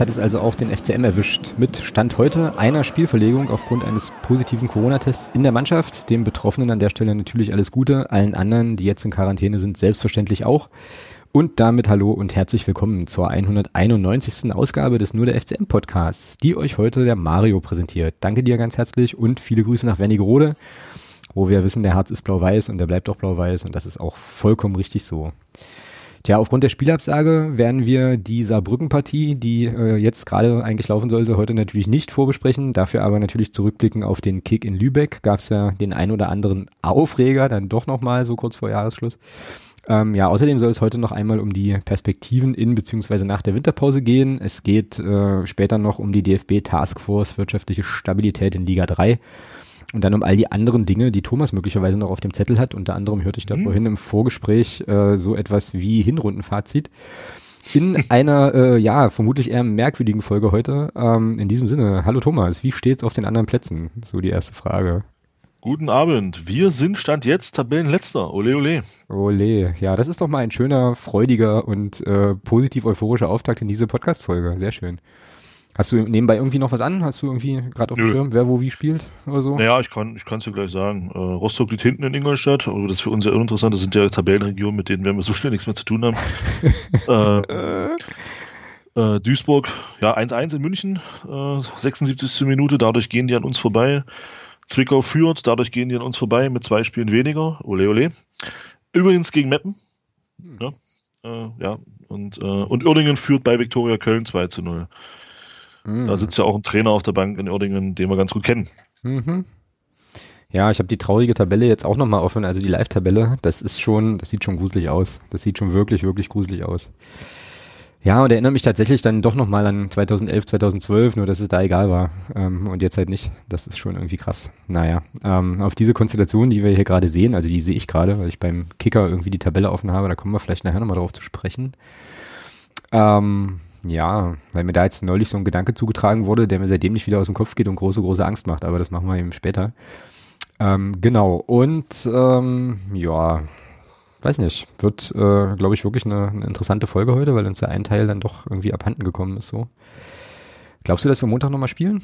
Hat es also auch den FCM erwischt. Mit Stand heute einer Spielverlegung aufgrund eines positiven Corona-Tests in der Mannschaft. Dem Betroffenen an der Stelle natürlich alles Gute. Allen anderen, die jetzt in Quarantäne sind, selbstverständlich auch. Und damit hallo und herzlich willkommen zur 191. Ausgabe des Nur der FCM Podcasts, die euch heute der Mario präsentiert. Danke dir ganz herzlich und viele Grüße nach Wernigerode, wo wir wissen, der Herz ist blau-weiß und der bleibt auch blau-weiß und das ist auch vollkommen richtig so. Tja, aufgrund der Spielabsage werden wir die Saarbrücken-Partie, die äh, jetzt gerade eigentlich laufen sollte, heute natürlich nicht vorbesprechen. Dafür aber natürlich zurückblicken auf den Kick in Lübeck. Gab es ja den ein oder anderen Aufreger, dann doch nochmal so kurz vor Jahresschluss. Ähm, ja, außerdem soll es heute noch einmal um die Perspektiven in beziehungsweise nach der Winterpause gehen. Es geht äh, später noch um die DFB Taskforce wirtschaftliche Stabilität in Liga 3. Und dann um all die anderen Dinge, die Thomas möglicherweise noch auf dem Zettel hat. Unter anderem hörte ich da mhm. vorhin im Vorgespräch äh, so etwas wie Hinrundenfazit. In einer, äh, ja, vermutlich eher merkwürdigen Folge heute. Ähm, in diesem Sinne, hallo Thomas, wie steht's auf den anderen Plätzen? So die erste Frage. Guten Abend. Wir sind Stand jetzt Tabellenletzter. Ole, ole. Ole. Ja, das ist doch mal ein schöner, freudiger und äh, positiv euphorischer Auftakt in diese Podcast-Folge. Sehr schön. Hast du nebenbei irgendwie noch was an? Hast du irgendwie gerade auf dem Schirm, wer wo wie spielt oder so? Naja, ich kann ich es dir gleich sagen. Äh, Rostock liegt hinten in Ingolstadt, also das ist für uns ja uninteressant, das sind ja Tabellenregionen, mit denen werden wir so schnell nichts mehr zu tun haben. äh, äh, Duisburg, ja, 1-1 in München, 76. Äh, Minute, dadurch gehen die an uns vorbei. Zwickau führt, dadurch gehen die an uns vorbei mit zwei Spielen weniger. Ole, ole. Übrigens gegen Meppen. Hm. Ja, äh, ja. Und, äh, und Uerdingen führt bei Viktoria Köln 2 zu 0. Mhm. Da sitzt ja auch ein Trainer auf der Bank in Uerdingen, den wir ganz gut kennen. Mhm. Ja, ich habe die traurige Tabelle jetzt auch nochmal offen, also die Live-Tabelle. Das ist schon, das sieht schon gruselig aus. Das sieht schon wirklich, wirklich gruselig aus. Ja, und erinnere mich tatsächlich dann doch nochmal an 2011, 2012, nur dass es da egal war. Ähm, und jetzt halt nicht. Das ist schon irgendwie krass. Naja, ähm, auf diese Konstellation, die wir hier gerade sehen, also die sehe ich gerade, weil ich beim Kicker irgendwie die Tabelle offen habe, da kommen wir vielleicht nachher nochmal drauf zu sprechen. Ähm, ja, weil mir da jetzt neulich so ein Gedanke zugetragen wurde, der mir seitdem nicht wieder aus dem Kopf geht und große, große Angst macht, aber das machen wir eben später. Ähm, genau, und ähm, ja, weiß nicht, wird, äh, glaube ich, wirklich eine, eine, interessante Folge heute, weil uns der ein Teil dann doch irgendwie abhanden gekommen ist so. Glaubst du, dass wir Montag nochmal spielen?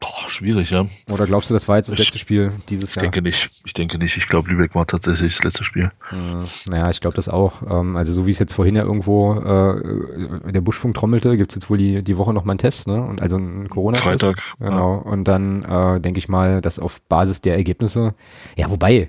Boah, schwierig, ja. Oder glaubst du, das war jetzt das ich, letzte Spiel dieses ich Jahr? Ich denke nicht. Ich denke nicht. Ich glaube, Lübeck war tatsächlich das letzte Spiel. Hm, naja, ich glaube das auch. Ähm, also so wie es jetzt vorhin ja irgendwo äh, der Buschfunk trommelte, gibt es jetzt wohl die, die Woche nochmal einen Test, ne? Und also ein Corona-Test. Freitag. Genau. Ja. Und dann äh, denke ich mal, dass auf Basis der Ergebnisse, ja, wobei,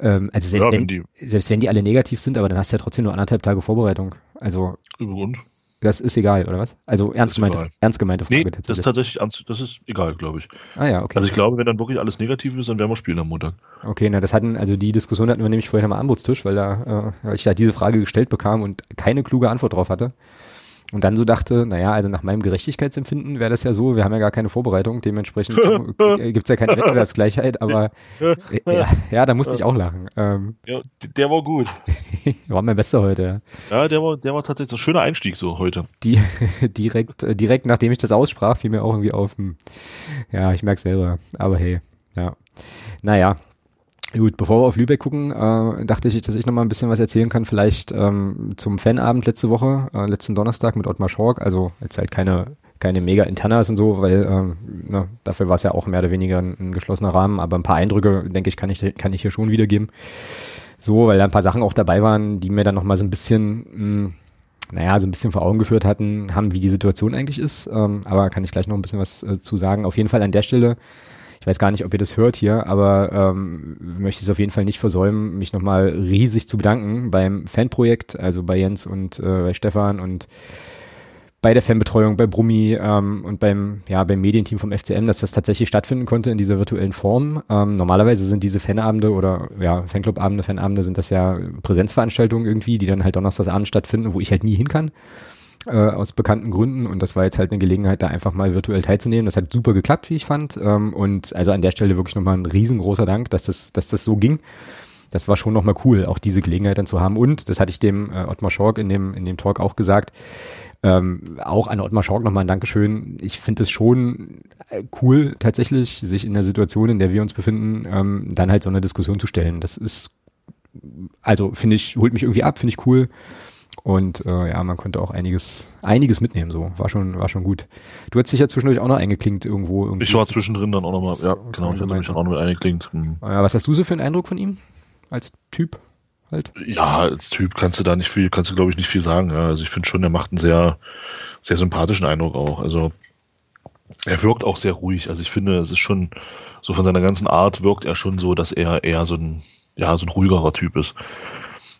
ähm, also selbst, ja, wenn, wenn die, selbst wenn die alle negativ sind, aber dann hast du ja trotzdem nur anderthalb Tage Vorbereitung. Also. Über Grund. Das ist egal, oder was? Also ernst gemeinte, ernst gemeinte Frage. Nee, das ist tatsächlich, das ist egal, glaube ich. Ah ja, okay. Also ich glaube, wenn dann wirklich alles negativ ist, dann werden wir spielen am Montag. Okay, na das hatten, also die Diskussion hatten wir nämlich vorhin am Anbotstisch, weil da, äh, weil ich da diese Frage gestellt bekam und keine kluge Antwort drauf hatte. Und dann so dachte, naja, also nach meinem Gerechtigkeitsempfinden wäre das ja so, wir haben ja gar keine Vorbereitung, dementsprechend gibt es ja keine Wettbewerbsgleichheit, aber ja, ja, da musste ich auch lachen. Ähm, ja, der war gut. war mein bester heute, ja. Ja, der war, der war tatsächlich ein schöner Einstieg so heute. Die, direkt, direkt nachdem ich das aussprach, fiel mir auch irgendwie auf, hm, ja, ich merke selber, aber hey, ja. Naja, Gut, bevor wir auf Lübeck gucken, äh, dachte ich, dass ich noch mal ein bisschen was erzählen kann, vielleicht ähm, zum Fanabend letzte Woche, äh, letzten Donnerstag mit Ottmar Schork. Also jetzt halt keine keine mega Internas und so, weil ähm, na, dafür war es ja auch mehr oder weniger ein, ein, geschlossener Rahmen. Aber ein paar Eindrücke, denke ich, kann ich kann ich hier schon wiedergeben. So, weil da ein paar Sachen auch dabei waren, die mir dann noch mal so ein bisschen mh, hm, naja, so ein bisschen vor Augen geführt hatten, haben, wie die Situation eigentlich ist. Ähm, aber kann ich gleich noch ein bisschen was äh, zu sagen. Auf jeden Fall an der Stelle ich weiß gar nicht, ob ihr das hört hier, aber ähm, möchte es auf jeden Fall nicht versäumen, mich nochmal riesig zu bedanken beim Fanprojekt, also bei Jens und äh, bei Stefan und bei der Fanbetreuung, bei Brummi ähm, und beim, ja, beim Medienteam vom FCM, dass das tatsächlich stattfinden konnte in dieser virtuellen Form. Ähm, normalerweise sind diese Fanabende oder ja, Fanclubabende, Fanabende sind das ja Präsenzveranstaltungen irgendwie, die dann halt donnerstagsabends stattfinden, wo ich halt nie hin kann äh, aus bekannten Gründen und das war jetzt halt eine Gelegenheit, da einfach mal virtuell teilzunehmen. Das hat super geklappt, wie ich fand. Ähm, und also an der Stelle wirklich nochmal ein riesengroßer Dank, dass das, dass das so ging. Das war schon nochmal cool, auch diese Gelegenheit dann zu haben. Und das hatte ich dem äh, Ottmar Schork in dem, in dem Talk auch gesagt. Ähm, auch an Ottmar Schork nochmal ein Dankeschön. Ich finde es schon äh, cool, tatsächlich, sich in der Situation, in der wir uns befinden, ähm, dann halt so eine Diskussion zu stellen. Das ist, also finde ich, holt mich irgendwie ab, finde ich cool. Und äh, ja, man konnte auch einiges, einiges mitnehmen. So war schon, war schon gut. Du hast dich ja zwischendurch auch noch eingeklinkt irgendwo. Irgendwie. Ich war zwischendrin dann auch nochmal. Ja, genau. Ich hatte mich auch noch mit eingeklinkt. Hm. Ja, was hast du so für einen Eindruck von ihm als Typ? Halt. Ja, als Typ kannst du da nicht viel, kannst du glaube ich nicht viel sagen. Ja. Also ich finde schon, er macht einen sehr, sehr sympathischen Eindruck auch. Also er wirkt auch sehr ruhig. Also ich finde, es ist schon so von seiner ganzen Art wirkt er schon so, dass er eher so ein, ja, so ein ruhigerer Typ ist.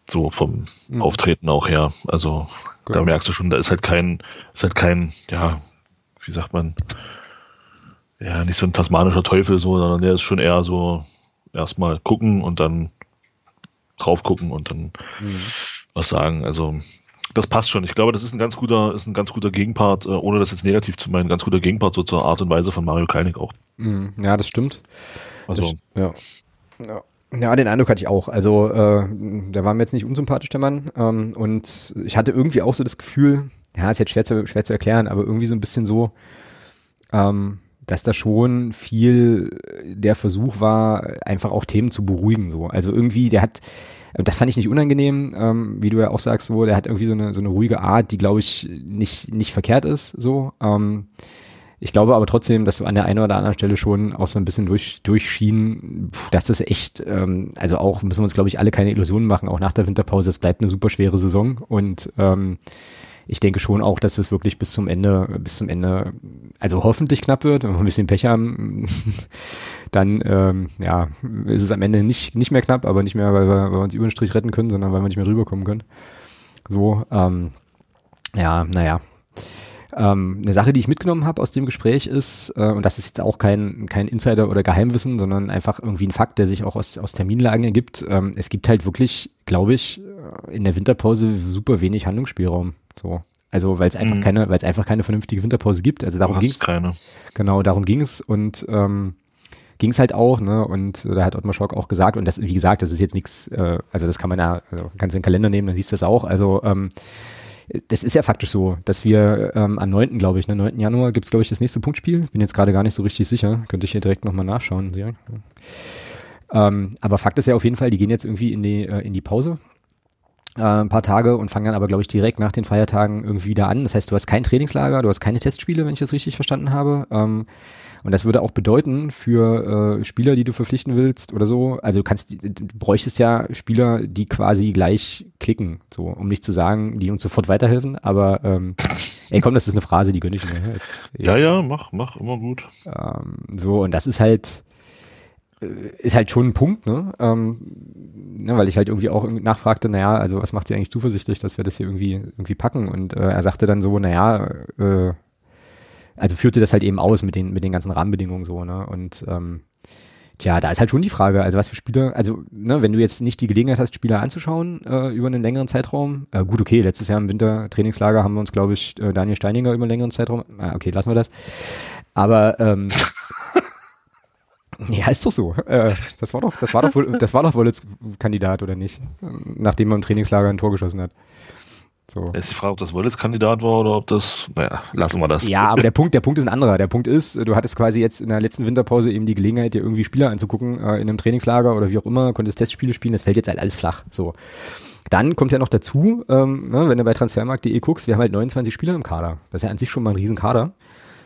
So vom mhm. Auftreten auch her. Also genau. da merkst du schon, da ist halt kein, ist halt kein, ja, wie sagt man, ja, nicht so ein tasmanischer Teufel so, sondern der ist schon eher so erstmal gucken und dann drauf gucken und dann mhm. was sagen. Also das passt schon. Ich glaube, das ist ein ganz guter, ist ein ganz guter Gegenpart, äh, ohne das jetzt negativ zu meinen, ganz guter Gegenpart so zur Art und Weise von Mario Kalnick auch. Mhm. Ja, das stimmt. Also, das, ja. ja. Ja, den Eindruck hatte ich auch. Also, äh, der war mir jetzt nicht unsympathisch, der Mann. Ähm, und ich hatte irgendwie auch so das Gefühl, ja, ist jetzt schwer zu, schwer zu erklären, aber irgendwie so ein bisschen so, ähm, dass da schon viel der Versuch war, einfach auch Themen zu beruhigen. So, also irgendwie, der hat, das fand ich nicht unangenehm, ähm, wie du ja auch sagst, so, der hat irgendwie so eine so eine ruhige Art, die glaube ich nicht nicht verkehrt ist. So, ähm, ich glaube aber trotzdem, dass an der einen oder anderen Stelle schon auch so ein bisschen durch, durchschien, dass das echt, ähm, also auch müssen wir uns, glaube ich, alle keine Illusionen machen, auch nach der Winterpause, es bleibt eine super schwere Saison und ähm, ich denke schon auch, dass es wirklich bis zum Ende, bis zum Ende, also hoffentlich knapp wird, wenn wir ein bisschen Pech haben, dann ähm, ja, ist es am Ende nicht, nicht mehr knapp, aber nicht mehr, weil wir, weil wir uns über den Strich retten können, sondern weil wir nicht mehr rüberkommen können. So, ähm, ja, naja, ähm, eine Sache, die ich mitgenommen habe aus dem Gespräch ist, äh, und das ist jetzt auch kein, kein Insider oder Geheimwissen, sondern einfach irgendwie ein Fakt, der sich auch aus, aus Terminlagen ergibt. Ähm, es gibt halt wirklich, glaube ich, äh, in der Winterpause super wenig Handlungsspielraum. So. Also weil es einfach mhm. keine, weil es einfach keine vernünftige Winterpause gibt. Also darum ging es. keine. Genau, darum ging es und ähm, ging es halt auch, ne? Und da hat Ottmar Schock auch gesagt, und das, wie gesagt, das ist jetzt nichts, äh, also das kann man ja, also kannst du den Kalender nehmen, dann siehst du das auch. Also ähm, das ist ja faktisch so, dass wir ähm, am 9., glaube ich, ne, 9. Januar gibt's glaube ich, das nächste Punktspiel. Bin jetzt gerade gar nicht so richtig sicher. Könnte ich hier direkt nochmal nachschauen. Ja. Ähm, aber Fakt ist ja auf jeden Fall, die gehen jetzt irgendwie in die, äh, in die Pause. Äh, ein paar Tage und fangen dann aber, glaube ich, direkt nach den Feiertagen irgendwie wieder an. Das heißt, du hast kein Trainingslager, du hast keine Testspiele, wenn ich das richtig verstanden habe. Ähm, und das würde auch bedeuten für äh, Spieler, die du verpflichten willst oder so, also du kannst, du bräuchtest ja Spieler, die quasi gleich klicken, so, um nicht zu sagen, die uns sofort weiterhelfen, aber ähm, ey komm, das ist eine Phrase, die gönne ich mir. Jetzt. Ja, ja, mach, mach, immer gut. Ähm, so, und das ist halt, äh, ist halt schon ein Punkt, ne? Ähm, ne, weil ich halt irgendwie auch nachfragte, naja, also was macht sie eigentlich zuversichtlich, dass wir das hier irgendwie irgendwie packen? Und äh, er sagte dann so, naja, äh, also führte das halt eben aus mit den, mit den ganzen Rahmenbedingungen so, ne? Und ähm, tja, da ist halt schon die Frage, also was für Spieler, also, ne, wenn du jetzt nicht die Gelegenheit hast, Spieler anzuschauen äh, über einen längeren Zeitraum, äh, gut, okay, letztes Jahr im Wintertrainingslager haben wir uns, glaube ich, äh, Daniel Steininger über einen längeren Zeitraum, äh, okay, lassen wir das. Aber ähm, Ja, ist doch so. Äh, das war doch, das war doch wohl, das war doch wohl jetzt Kandidat oder nicht, nachdem er im Trainingslager ein Tor geschossen hat. So. Ist die Frage, ob das Wörlitz Kandidat war oder ob das, naja, lassen wir das. Ja, aber der Punkt, der Punkt ist ein anderer. Der Punkt ist, du hattest quasi jetzt in der letzten Winterpause eben die Gelegenheit, dir irgendwie Spieler anzugucken, äh, in einem Trainingslager oder wie auch immer, konntest Testspiele spielen, das fällt jetzt halt alles flach, so. Dann kommt ja noch dazu, ähm, ne, wenn du bei transfermarkt.de guckst, wir haben halt 29 Spieler im Kader. Das ist ja an sich schon mal ein Riesenkader.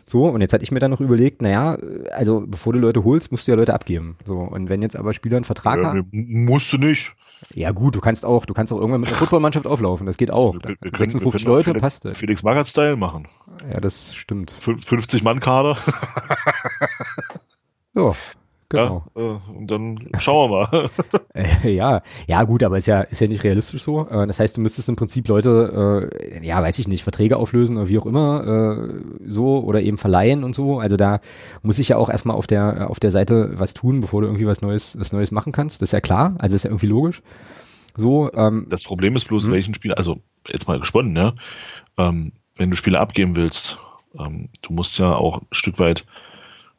So, und jetzt hatte ich mir dann noch überlegt, naja, also bevor du Leute holst, musst du ja Leute abgeben. So, und wenn jetzt aber Spieler einen Vertrag ja, haben. Musst du nicht. Ja gut, du kannst auch, du kannst auch irgendwann mit einer Footballmannschaft auflaufen, das geht auch. Wir, wir 56 können, wir Leute, Felix, passt das. Felix Magath-Style machen. Ja, das stimmt. 50 Mann Kader. ja, Genau. Ja, äh, und dann schauen wir mal. Äh, ja, ja gut, aber ist ja, ist ja nicht realistisch so. Äh, das heißt, du müsstest im Prinzip Leute, ja, weiß ich nicht, Verträge auflösen oder wie auch immer, so oder eben verleihen und so. Also da muss ich ja auch erstmal auf der, auf der Seite was tun, bevor du irgendwie was Neues, was Neues machen kannst. Das ist ja klar, also ist ja irgendwie logisch. So, ähm, das Problem ist bloß, mh. welchen Spieler, also jetzt mal gesponnen, ja, ähm, wenn du Spiele abgeben willst, ähm, du musst ja auch ein Stück weit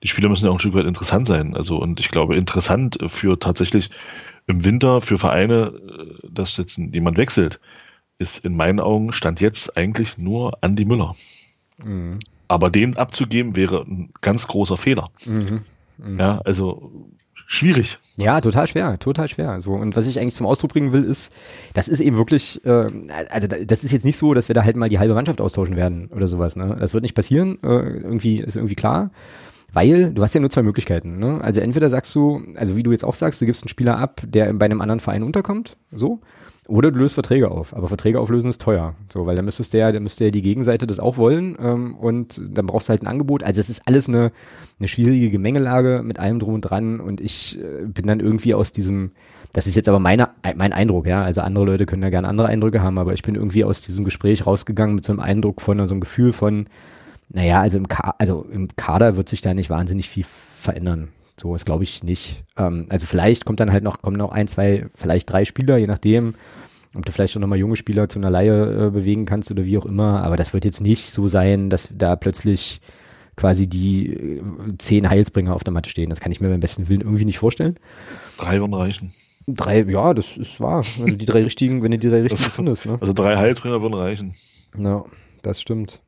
die Spieler müssen ja auch ein Stück weit interessant sein. Also, und ich glaube, interessant für tatsächlich im Winter für Vereine, äh, dass jetzt jemand wechselt, ist in meinen Augen Stand jetzt eigentlich nur Andy Müller. Mhm. Aber den abzugeben wäre ein ganz großer Fehler. Mhm. Mhm. Ja, also schwierig. Ja, total schwer, total schwer. So und was ich eigentlich zum Ausdruck bringen will, ist, das ist eben wirklich, äh, also das ist jetzt nicht so, dass wir da halt mal die halbe Mannschaft austauschen werden oder sowas. Ne? Das wird nicht passieren. Äh, irgendwie ist irgendwie klar. Weil du hast ja nur zwei Möglichkeiten. Ne? Also entweder sagst du, also wie du jetzt auch sagst, du gibst einen Spieler ab, der bei einem anderen Verein unterkommt, so, oder du löst Verträge auf. Aber Verträge auflösen ist teuer. So, weil dann müsstest ja, dann müsste ja die Gegenseite das auch wollen ähm, und dann brauchst du halt ein Angebot. Also es ist alles eine, eine schwierige Gemengelage mit allem drum und dran und ich äh, bin dann irgendwie aus diesem, das ist jetzt aber meine, mein Eindruck, ja. Also andere Leute können ja gerne andere Eindrücke haben, aber ich bin irgendwie aus diesem Gespräch rausgegangen mit so einem Eindruck von, so einem Gefühl von, naja, also im, Ka also im Kader wird sich da nicht wahnsinnig viel verändern. So ist glaube ich nicht. Ähm, also vielleicht kommt dann halt noch, kommen noch ein, zwei, vielleicht drei Spieler, je nachdem, ob du vielleicht auch nochmal junge Spieler zu einer Laie äh, bewegen kannst oder wie auch immer. Aber das wird jetzt nicht so sein, dass da plötzlich quasi die äh, zehn Heilsbringer auf der Matte stehen. Das kann ich mir beim besten Willen irgendwie nicht vorstellen. Drei würden reichen. Drei, ja, das ist wahr. Also die drei richtigen, wenn du die drei richtigen findest, ne? Also drei Heilsbringer würden reichen. Ja, das stimmt.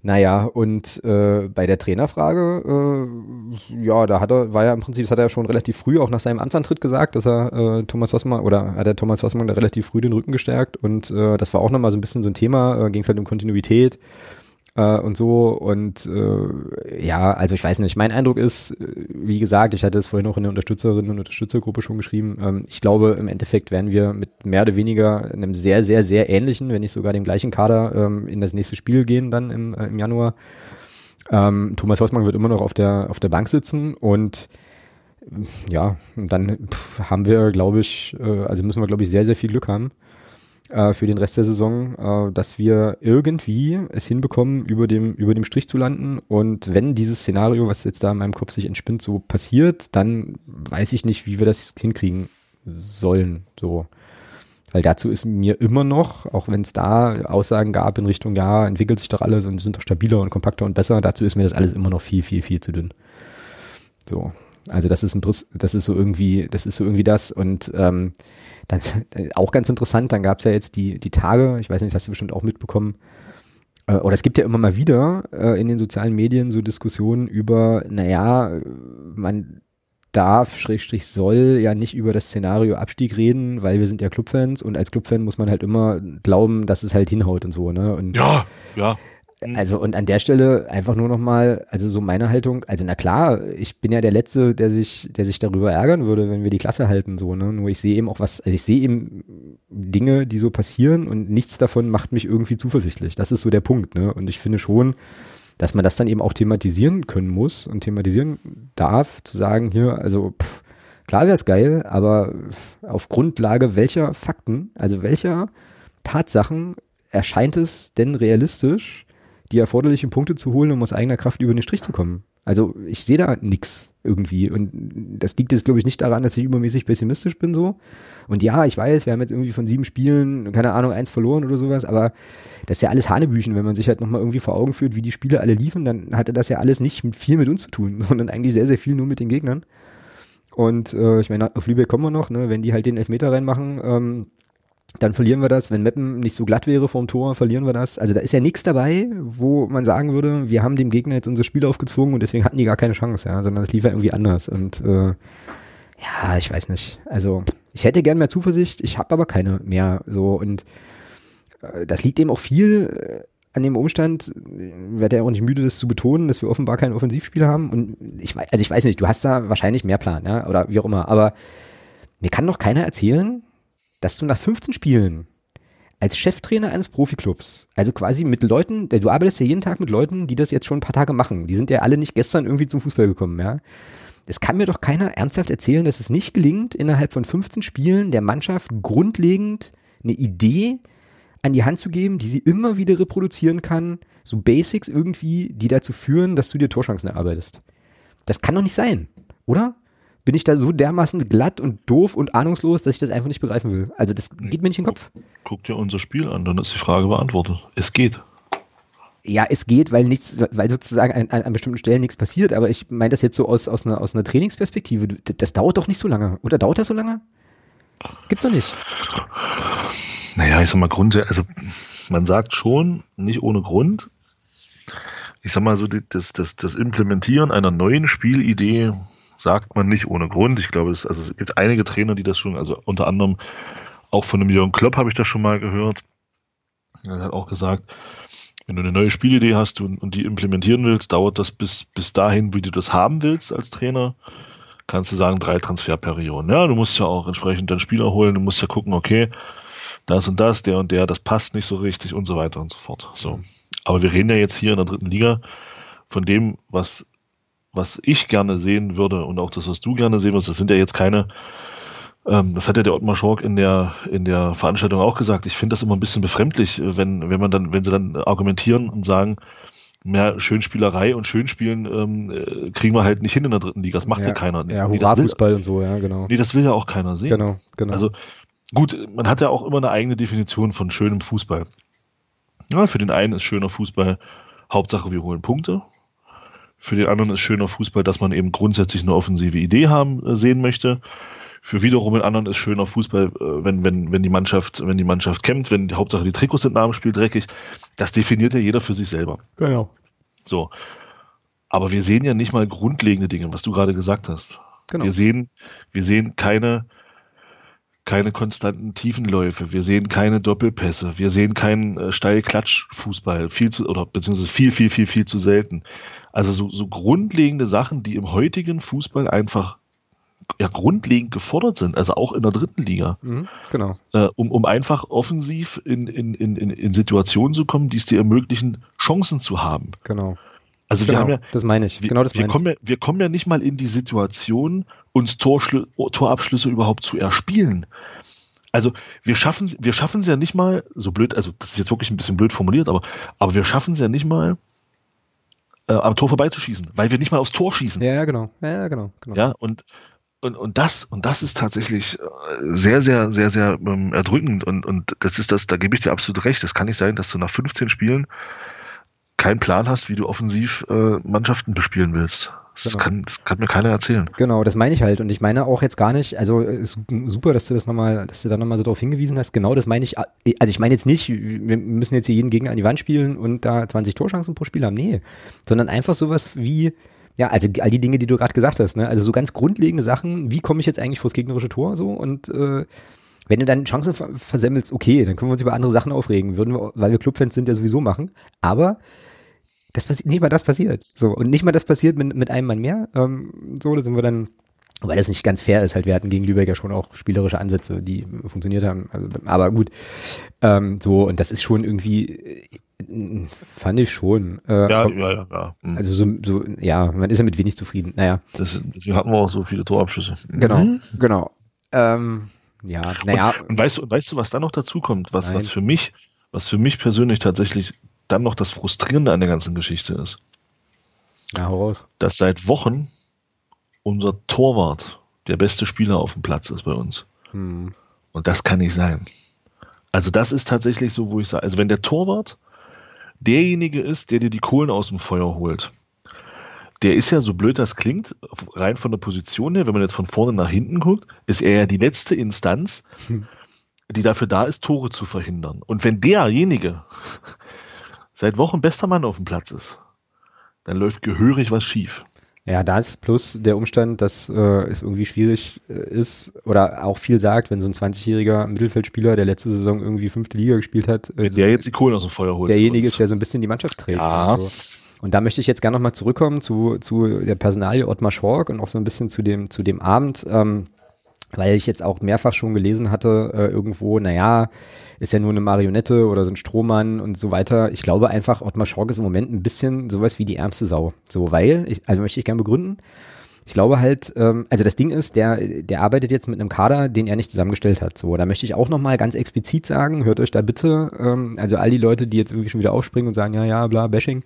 Naja, und äh, bei der Trainerfrage, äh, ja, da hat er, war ja im Prinzip, das hat er ja schon relativ früh auch nach seinem Amtsantritt gesagt, dass er äh, Thomas Hossmann oder hat er Thomas Hossmann da relativ früh den Rücken gestärkt. Und äh, das war auch nochmal so ein bisschen so ein Thema, äh, ging es halt um Kontinuität äh, und so und äh, ja, also ich weiß nicht, mein Eindruck ist, äh, wie gesagt, ich hatte es vorhin auch in der Unterstützerinnen und Unterstützergruppe schon geschrieben, ähm, ich glaube im Endeffekt werden wir mit mehr oder weniger einem sehr, sehr, sehr ähnlichen, wenn nicht sogar dem gleichen Kader ähm, in das nächste Spiel gehen dann im, äh, im Januar. Ähm, Thomas Hossmann wird immer noch auf der, auf der Bank sitzen und ja, und dann pff, haben wir, glaube ich, äh, also müssen wir, glaube ich, sehr, sehr viel Glück haben äh, für den Rest der Saison, äh, dass wir irgendwie es hinbekommen, über dem, über dem Strich zu landen. Und wenn dieses Szenario, was jetzt da in meinem Kopf sich entspinnt, so passiert, dann weiß ich nicht, wie wir das hinkriegen sollen. So. Weil dazu ist mir immer noch, auch wenn es da Aussagen gab in Richtung, ja, entwickelt sich doch alles und sind doch stabiler und kompakter und besser, dazu ist mir das alles immer noch viel, viel, viel zu dünn. So. Also das ist ein das ist so irgendwie, das ist so irgendwie das. Und ähm, dann auch ganz interessant, dann gab es ja jetzt die, die Tage, ich weiß nicht, das hast du bestimmt auch mitbekommen, äh, oder es gibt ja immer mal wieder äh, in den sozialen Medien so Diskussionen über, naja, man darf, Schrägstrich soll ja nicht über das Szenario Abstieg reden, weil wir sind ja Clubfans und als Clubfan muss man halt immer glauben, dass es halt hinhaut und so, ne? Und Ja, ja. Also und an der Stelle einfach nur noch mal, also so meine Haltung, also na klar, ich bin ja der Letzte, der sich, der sich darüber ärgern würde, wenn wir die Klasse halten, so, ne? Nur ich sehe eben auch was, also ich sehe eben Dinge, die so passieren und nichts davon macht mich irgendwie zuversichtlich. Das ist so der Punkt, ne? Und ich finde schon, dass man das dann eben auch thematisieren können muss und thematisieren darf, zu sagen, hier, also pff, klar wäre es geil, aber auf Grundlage welcher Fakten, also welcher Tatsachen erscheint es denn realistisch, die erforderlichen Punkte zu holen, um aus eigener Kraft über den Strich zu kommen? Also ich sehe da nix irgendwie und das liegt jetzt glaube ich nicht daran, dass ich übermäßig pessimistisch bin so. Und ja, ich weiß, wir haben jetzt irgendwie von sieben Spielen, keine Ahnung, eins verloren oder sowas, aber das ist ja alles Hanebüchen, wenn man sich halt nochmal irgendwie vor Augen führt, wie die Spiele alle liefen, dann hatte das ja alles nicht viel mit uns zu tun, sondern eigentlich sehr, sehr viel nur mit den Gegnern. Und äh, ich meine, auf Lübeck kommen wir noch, ne? wenn die halt den Elfmeter reinmachen, ähm, dann verlieren wir das. Wenn Meppen nicht so glatt wäre vorm Tor, verlieren wir das. Also da ist ja nichts dabei, wo man sagen würde, wir haben dem Gegner jetzt unser Spiel aufgezwungen und deswegen hatten die gar keine Chance, ja, sondern es lief ja irgendwie anders. Und äh, ja, ich weiß nicht. Also ich hätte gern mehr Zuversicht, ich habe aber keine mehr. So und äh, das liegt eben auch viel äh, an dem Umstand, werde ja auch nicht müde, das zu betonen, dass wir offenbar keinen Offensivspieler haben. Und ich weiß, also ich weiß nicht, du hast da wahrscheinlich mehr Plan, ja, oder wie auch immer. Aber mir kann doch keiner erzählen, dass du nach 15 Spielen als Cheftrainer eines Profiklubs, also quasi mit Leuten, du arbeitest ja jeden Tag mit Leuten, die das jetzt schon ein paar Tage machen. Die sind ja alle nicht gestern irgendwie zum Fußball gekommen, ja. Es kann mir doch keiner ernsthaft erzählen, dass es nicht gelingt, innerhalb von 15 Spielen der Mannschaft grundlegend eine Idee an die Hand zu geben, die sie immer wieder reproduzieren kann, so Basics irgendwie, die dazu führen, dass du dir Torchancen erarbeitest. Das kann doch nicht sein, oder? Bin ich da so dermaßen glatt und doof und ahnungslos, dass ich das einfach nicht begreifen will? Also das geht mir nicht in den Kopf. Guck dir unser Spiel an, dann ist die Frage beantwortet. Es geht. Ja, es geht, weil nichts, weil sozusagen an, an, an bestimmten Stellen nichts passiert, aber ich meine das jetzt so aus, aus, einer, aus einer Trainingsperspektive. Das, das dauert doch nicht so lange. Oder dauert das so lange? Gibt's doch nicht. Naja, ich sag mal, grundsätzlich, also man sagt schon, nicht ohne Grund, ich sag mal so, das, das, das Implementieren einer neuen Spielidee sagt man nicht ohne Grund. Ich glaube, es, also es gibt einige Trainer, die das schon, also unter anderem auch von einem Jürgen Klopp habe ich das schon mal gehört. Er hat auch gesagt, wenn du eine neue Spielidee hast und, und die implementieren willst, dauert das bis, bis dahin, wie du das haben willst als Trainer. Kannst du sagen, drei Transferperioden. Ja, du musst ja auch entsprechend dann Spieler holen, du musst ja gucken, okay, das und das, der und der, das passt nicht so richtig und so weiter und so fort. So. Aber wir reden ja jetzt hier in der dritten Liga von dem, was, was ich gerne sehen würde und auch das, was du gerne sehen würdest. Das sind ja jetzt keine ähm, das hat ja der Ottmar Schork in der, in der Veranstaltung auch gesagt. Ich finde das immer ein bisschen befremdlich, äh, wenn, wenn man dann, wenn sie dann argumentieren und sagen, mehr Schönspielerei und Schönspielen ähm, äh, kriegen wir halt nicht hin in der dritten Liga. Das macht ja, ja keiner. Ja, Hurra-Fußball und so, ja, genau. Nee, das will ja auch keiner sehen. Genau, genau. Also gut, man hat ja auch immer eine eigene Definition von schönem Fußball. Ja, für den einen ist schöner Fußball Hauptsache, wir holen Punkte. Für den anderen ist schöner Fußball, dass man eben grundsätzlich eine offensive Idee haben äh, sehen möchte. Für wiederum den anderen ist schöner Fußball, äh, wenn, wenn, wenn die Mannschaft, wenn die Mannschaft kämpft, wenn die Hauptsache die Trikots sind nach dem Spiel dreckig. Das definiert ja jeder für sich selber. Genau. So. Aber wir sehen ja nicht mal grundlegende Dinge, was du gerade gesagt hast. Genau. Wir sehen, wir sehen keine, keine konstanten Tiefenläufe, wir sehen keine Doppelpässe, wir sehen keinen äh, Steilklatschfußball, viel zu, oder beziehungsweise viel, viel, viel, viel zu selten. Also so, so grundlegende Sachen, die im heutigen Fußball einfach ja grundlegend gefordert sind, also auch in der dritten Liga. Mhm, genau. Äh, um, um einfach offensiv in, in, in, in Situationen zu kommen, die es dir ermöglichen, Chancen zu haben. Genau. Also genau, wir haben ja, das meine ich. Wir, genau das wir meine kommen ich. Ja, wir kommen ja nicht mal in die Situation, uns Torabschlüsse überhaupt zu erspielen. Also wir schaffen, wir schaffen es ja nicht mal, so blöd, also das ist jetzt wirklich ein bisschen blöd formuliert, aber, aber wir schaffen es ja nicht mal, äh, am Tor vorbeizuschießen, weil wir nicht mal aufs Tor schießen. Ja, genau. Ja, genau, genau. Ja, und, und, und das, und das ist tatsächlich äh, sehr, sehr, sehr, sehr ähm, erdrückend. Und, und das ist das, da gebe ich dir absolut recht. Es kann nicht sein, dass du nach 15 Spielen keinen Plan hast, wie du offensiv äh, Mannschaften bespielen willst. Das, genau. kann, das kann mir keiner erzählen. Genau, das meine ich halt. Und ich meine auch jetzt gar nicht, also ist super, dass du das nochmal, dass du da nochmal so drauf hingewiesen hast. Genau das meine ich. Also ich meine jetzt nicht, wir müssen jetzt hier jeden Gegner an die Wand spielen und da 20 Torschancen pro Spiel haben. Nee. Sondern einfach sowas wie, ja, also all die Dinge, die du gerade gesagt hast, ne? Also so ganz grundlegende Sachen, wie komme ich jetzt eigentlich vors gegnerische Tor so und äh, wenn du dann Chancen versemmelst, okay, dann können wir uns über andere Sachen aufregen, würden wir, weil wir Clubfans sind, ja sowieso machen. Aber das passiert, nicht mal das passiert. So, und nicht mal das passiert mit, mit einem Mann mehr. Ähm, so, da sind wir dann, weil das nicht ganz fair ist, halt, wir hatten gegen Lübeck ja schon auch spielerische Ansätze, die funktioniert haben. Also, aber gut. Ähm, so, und das ist schon irgendwie, äh, fand ich schon. Äh, ja, ja, ja, ja. Mhm. Also so, so, ja, man ist ja mit wenig zufrieden. Naja. Das, deswegen hatten wir auch so viele Torabschüsse. Genau, mhm. genau. Ähm, ja, naja. Und, und, weißt, weißt du, was da noch dazu kommt, was, was für mich, was für mich persönlich tatsächlich dann noch das Frustrierende an der ganzen Geschichte ist. Ja, raus. Dass seit Wochen unser Torwart der beste Spieler auf dem Platz ist bei uns. Hm. Und das kann nicht sein. Also das ist tatsächlich so, wo ich sage, also wenn der Torwart derjenige ist, der dir die Kohlen aus dem Feuer holt, der ist ja, so blöd das klingt, rein von der Position her, wenn man jetzt von vorne nach hinten guckt, ist er ja die letzte Instanz, hm. die dafür da ist, Tore zu verhindern. Und wenn derjenige seit Wochen bester Mann auf dem Platz ist, dann läuft gehörig was schief. Ja, das plus der Umstand, dass äh, es irgendwie schwierig äh, ist oder auch viel sagt, wenn so ein 20-jähriger Mittelfeldspieler, der letzte Saison irgendwie fünfte Liga gespielt hat, äh, der jetzt die Kohlen aus dem Feuer holt. Derjenige ist, der so ein bisschen die Mannschaft trägt. Ja. Also. Und da möchte ich jetzt gerne nochmal zurückkommen zu, zu der Personalie Ottmar Schork und auch so ein bisschen zu dem, zu dem Abend, ähm, weil ich jetzt auch mehrfach schon gelesen hatte, äh, irgendwo, naja, ist ja nur eine Marionette oder so ein Strohmann und so weiter. Ich glaube einfach, Ottmar Schork ist im Moment ein bisschen sowas wie die ärmste Sau. So, weil, ich, also möchte ich gerne begründen, ich glaube halt, ähm, also das Ding ist, der, der arbeitet jetzt mit einem Kader, den er nicht zusammengestellt hat. So, da möchte ich auch nochmal ganz explizit sagen, hört euch da bitte, ähm, also all die Leute, die jetzt irgendwie schon wieder aufspringen und sagen, ja, ja, bla, Bashing,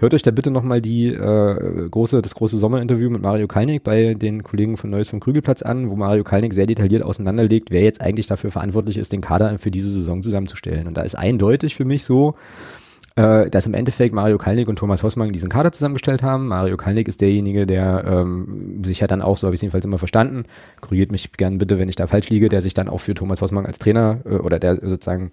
hört euch da bitte nochmal die äh, große, das große Sommerinterview mit Mario Kalnick bei den Kollegen von Neues vom Krügelplatz an, wo Mario Kalnick sehr detailliert auseinanderlegt, wer jetzt eigentlich dafür verantwortlich ist, den Kader für diese Saison zusammenzustellen. Und da ist eindeutig für mich so, äh, dass im Endeffekt Mario Kalnick und Thomas Hossmann diesen Kader zusammengestellt haben. Mario Kalnick ist derjenige, der ähm, sich ja dann auch, so habe ich es jedenfalls immer verstanden, korrigiert mich gern bitte, wenn ich da falsch liege, der sich dann auch für Thomas Hossmann als Trainer äh, oder der sozusagen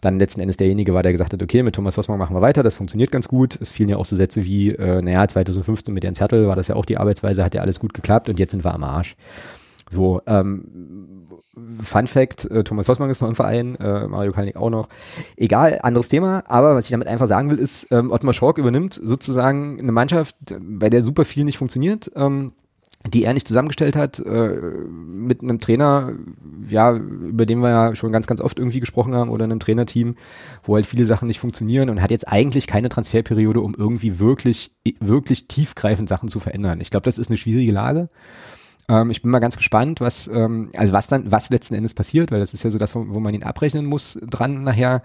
dann letzten Endes derjenige war, der gesagt hat, okay, mit Thomas Hossmann machen wir weiter, das funktioniert ganz gut. Es fielen ja auch so Sätze wie, äh, naja, 2015 mit Jens Hertel war das ja auch die Arbeitsweise, hat ja alles gut geklappt und jetzt sind wir am Arsch. So, ähm, Fun Fact, äh, Thomas Hossmann ist noch im Verein, äh, Mario Kalnick auch noch. Egal, anderes Thema, aber was ich damit einfach sagen will, ist, ähm, Ottmar Schork übernimmt sozusagen eine Mannschaft, bei der super viel nicht funktioniert, ähm, die er nicht zusammengestellt hat, äh, mit einem Trainer, ja, über den wir ja schon ganz, ganz oft irgendwie gesprochen haben, oder einem Trainerteam, wo halt viele Sachen nicht funktionieren und hat jetzt eigentlich keine Transferperiode, um irgendwie wirklich, wirklich tiefgreifend Sachen zu verändern. Ich glaube, das ist eine schwierige Lage. Ähm, ich bin mal ganz gespannt, was, ähm, also was dann, was letzten Endes passiert, weil das ist ja so das, wo, wo man ihn abrechnen muss dran nachher.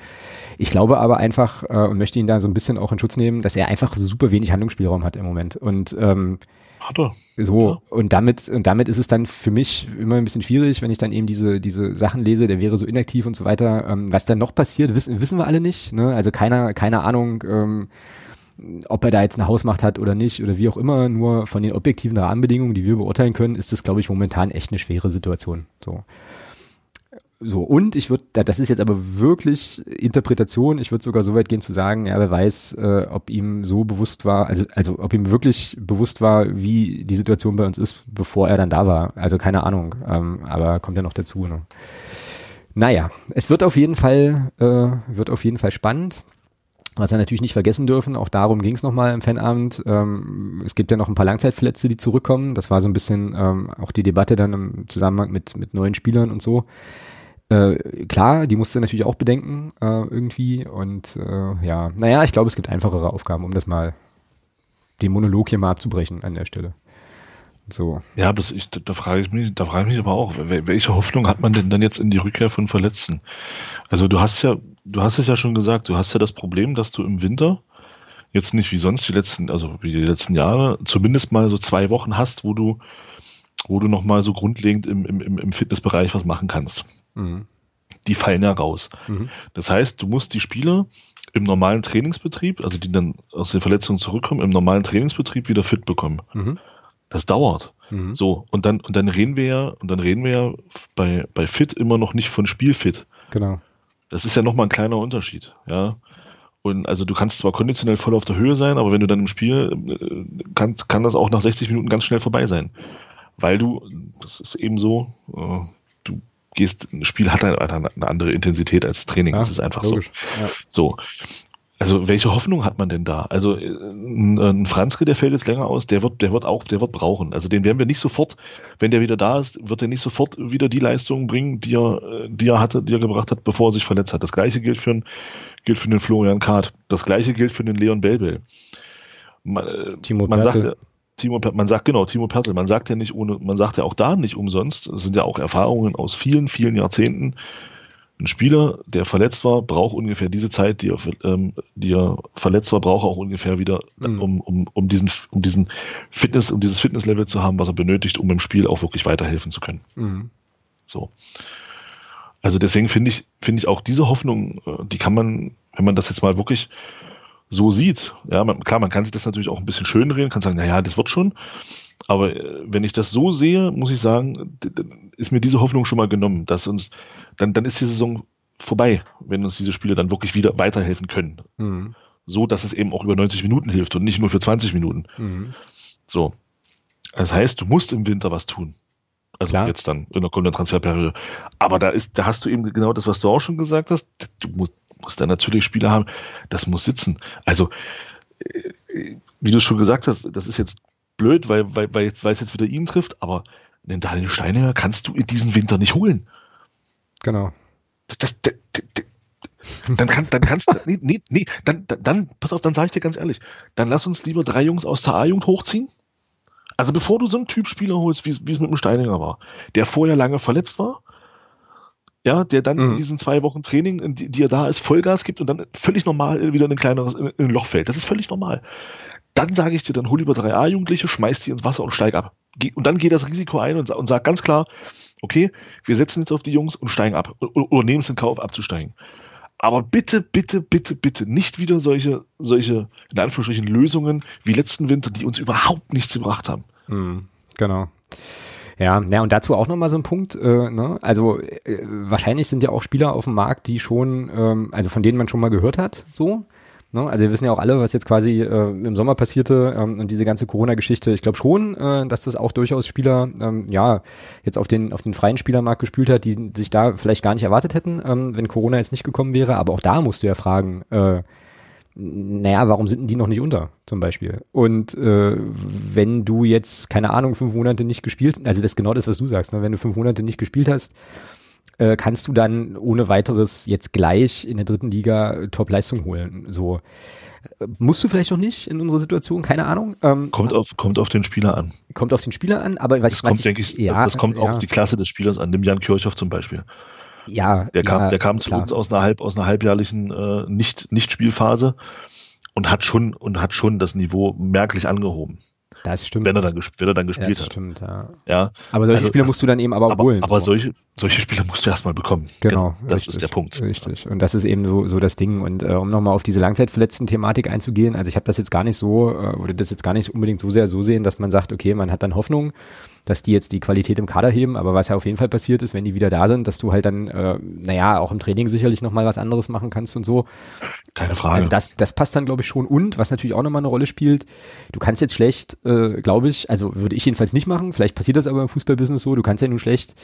Ich glaube aber einfach äh, und möchte ihn da so ein bisschen auch in Schutz nehmen, dass er einfach super wenig Handlungsspielraum hat im Moment. Und ähm, hat er. So, ja. und damit, und damit ist es dann für mich immer ein bisschen schwierig, wenn ich dann eben diese, diese Sachen lese, der wäre so inaktiv und so weiter. Ähm, was dann noch passiert, wissen, wissen wir alle nicht. Ne? Also keiner, keine Ahnung, ähm, ob er da jetzt eine Hausmacht hat oder nicht oder wie auch immer, nur von den objektiven Rahmenbedingungen, die wir beurteilen können, ist das, glaube ich, momentan echt eine schwere Situation. So. So, und ich würde, das ist jetzt aber wirklich Interpretation, ich würde sogar so weit gehen zu sagen, ja, wer weiß, äh, ob ihm so bewusst war, also, also ob ihm wirklich bewusst war, wie die Situation bei uns ist, bevor er dann da war. Also keine Ahnung, ähm, aber kommt ja noch dazu. Ne? Naja, es wird auf jeden Fall, äh, wird auf jeden Fall spannend. Was wir natürlich nicht vergessen dürfen, auch darum ging es nochmal im Fanabend. Ähm, es gibt ja noch ein paar Langzeitverletzte, die zurückkommen. Das war so ein bisschen ähm, auch die Debatte dann im Zusammenhang mit, mit neuen Spielern und so. Äh, klar, die musst du natürlich auch bedenken äh, irgendwie. Und äh, ja, naja, ich glaube, es gibt einfachere Aufgaben, um das mal, den Monolog hier mal abzubrechen an der Stelle. So. Ja, das ich, da frage ich mich, da frage ich mich aber auch, welche Hoffnung hat man denn dann jetzt in die Rückkehr von Verletzten? Also du hast ja, du hast es ja schon gesagt, du hast ja das Problem, dass du im Winter jetzt nicht wie sonst die letzten, also wie die letzten Jahre, zumindest mal so zwei Wochen hast, wo du, wo du nochmal so grundlegend im, im, im Fitnessbereich was machen kannst. Mhm. Die fallen ja raus. Mhm. Das heißt, du musst die Spieler im normalen Trainingsbetrieb, also die dann aus den Verletzungen zurückkommen, im normalen Trainingsbetrieb wieder fit bekommen. Mhm. Das dauert. Mhm. So, und dann, und dann reden wir ja, und dann reden wir ja bei, bei Fit immer noch nicht von Spielfit. Genau. Das ist ja nochmal ein kleiner Unterschied, ja. Und also du kannst zwar konditionell voll auf der Höhe sein, aber wenn du dann im Spiel äh, kannst, kann das auch nach 60 Minuten ganz schnell vorbei sein. Weil du, das ist eben so, äh, du gehst, ein Spiel hat eine, eine andere Intensität als Training. Ja, das ist einfach logisch. so. Ja. So. Also welche Hoffnung hat man denn da? Also äh, ein Franzke, der fällt jetzt länger aus, der wird, der wird auch, der wird brauchen. Also den werden wir nicht sofort, wenn der wieder da ist, wird er nicht sofort wieder die Leistungen bringen, die er, die er hatte, die er gebracht hat, bevor er sich verletzt hat. Das gleiche gilt für, gilt für den Florian Kahrt. Das gleiche gilt für den Leon Belbel. Man, äh, Timo man sagt, Timo, man sagt genau, Timo Pertl, man sagt ja nicht ohne, man sagt ja auch da nicht umsonst, es sind ja auch Erfahrungen aus vielen, vielen Jahrzehnten, ein Spieler, der verletzt war, braucht ungefähr diese Zeit, die er, ähm, die er verletzt war, braucht er auch ungefähr wieder, mhm. um, um, um diesen, um diesen Fitness, um dieses Fitnesslevel zu haben, was er benötigt, um im Spiel auch wirklich weiterhelfen zu können. Mhm. So. Also deswegen finde ich, finde ich auch diese Hoffnung, äh, die kann man, wenn man das jetzt mal wirklich so sieht, ja, man, klar, man kann sich das natürlich auch ein bisschen schön reden, kann sagen, naja, das wird schon. Aber äh, wenn ich das so sehe, muss ich sagen, ist mir diese Hoffnung schon mal genommen, dass uns, dann, dann ist die Saison vorbei, wenn uns diese Spiele dann wirklich wieder weiterhelfen können. Mhm. So, dass es eben auch über 90 Minuten hilft und nicht nur für 20 Minuten. Mhm. So. Das heißt, du musst im Winter was tun. Also Klar. jetzt dann in der kommenden Transferperiode. Aber da ist, da hast du eben genau das, was du auch schon gesagt hast. Du musst, musst da natürlich Spieler haben. Das muss sitzen. Also, äh, wie du schon gesagt hast, das ist jetzt blöd, weil, weil, weil, jetzt, weil es jetzt wieder ihn trifft, aber den Daniel Steininger kannst du in diesem Winter nicht holen. Genau. Das, das, das, dann, kann, dann kannst du, nee, nee, nee, dann, dann, pass auf, dann sage ich dir ganz ehrlich, dann lass uns lieber drei Jungs aus der A-Jugend hochziehen. Also bevor du so einen Typ Spieler holst, wie, wie es mit dem Steininger war, der vorher lange verletzt war, ja, der dann mhm. in diesen zwei Wochen Training, die, die er da ist, Vollgas gibt und dann völlig normal wieder in ein kleineres in ein Loch fällt. Das ist völlig normal. Dann sage ich dir, dann hol lieber drei A-Jugendliche, schmeiß die ins Wasser und steig ab. Und dann geh das Risiko ein und, und sag ganz klar, okay, wir setzen jetzt auf die Jungs und steigen ab oder, oder nehmen es in Kauf abzusteigen. Aber bitte, bitte, bitte, bitte nicht wieder solche, solche, in Anführungsstrichen, Lösungen wie letzten Winter, die uns überhaupt nichts gebracht haben. Mhm, genau. Ja, ja, und dazu auch nochmal so ein Punkt, äh, ne? Also äh, wahrscheinlich sind ja auch Spieler auf dem Markt, die schon, ähm, also von denen man schon mal gehört hat, so. Ne? Also wir wissen ja auch alle, was jetzt quasi äh, im Sommer passierte ähm, und diese ganze Corona-Geschichte. Ich glaube schon, äh, dass das auch durchaus Spieler, ähm, ja, jetzt auf den auf den freien Spielermarkt gespült hat, die sich da vielleicht gar nicht erwartet hätten, ähm, wenn Corona jetzt nicht gekommen wäre. Aber auch da musst du ja fragen, äh, naja, warum sind die noch nicht unter, zum Beispiel? Und äh, wenn du jetzt, keine Ahnung, fünf Monate nicht gespielt, also das ist genau das, was du sagst, ne? wenn du fünf Monate nicht gespielt hast, äh, kannst du dann ohne weiteres jetzt gleich in der dritten Liga Top-Leistung holen. So musst du vielleicht noch nicht in unserer Situation, keine Ahnung. Ähm, kommt auf kommt auf den Spieler an. Kommt auf den Spieler an, aber was, das was kommt, ich, denke ich, ja, das, das kommt ja. auf die Klasse des Spielers an. Nimm Jan Kirchhoff zum Beispiel. Ja, der kam, ja, der kam zu uns aus einer halb, aus einer halbjährlichen äh, nicht nicht Spielphase und hat schon und hat schon das Niveau merklich angehoben. Das stimmt. Wenn er dann, wenn er dann gespielt das hat. stimmt, ja. ja. Aber solche also, Spieler musst du dann eben aber, aber holen. Aber so. solche, solche Spieler musst du erstmal bekommen. Genau. Das richtig, ist der Punkt. Richtig. Und das ist eben so, so das Ding. Und äh, um nochmal auf diese langzeitverletzten Thematik einzugehen, also ich habe das jetzt gar nicht so, äh, würde das jetzt gar nicht unbedingt so sehr so sehen, dass man sagt, okay, man hat dann Hoffnung, dass die jetzt die Qualität im Kader heben, aber was ja auf jeden Fall passiert ist, wenn die wieder da sind, dass du halt dann, äh, naja, auch im Training sicherlich nochmal was anderes machen kannst und so. Keine Frage. Also das, das passt dann, glaube ich, schon. Und was natürlich auch nochmal eine Rolle spielt, du kannst jetzt schlecht, äh, glaube ich, also würde ich jedenfalls nicht machen, vielleicht passiert das aber im Fußballbusiness so, du kannst ja nun schlecht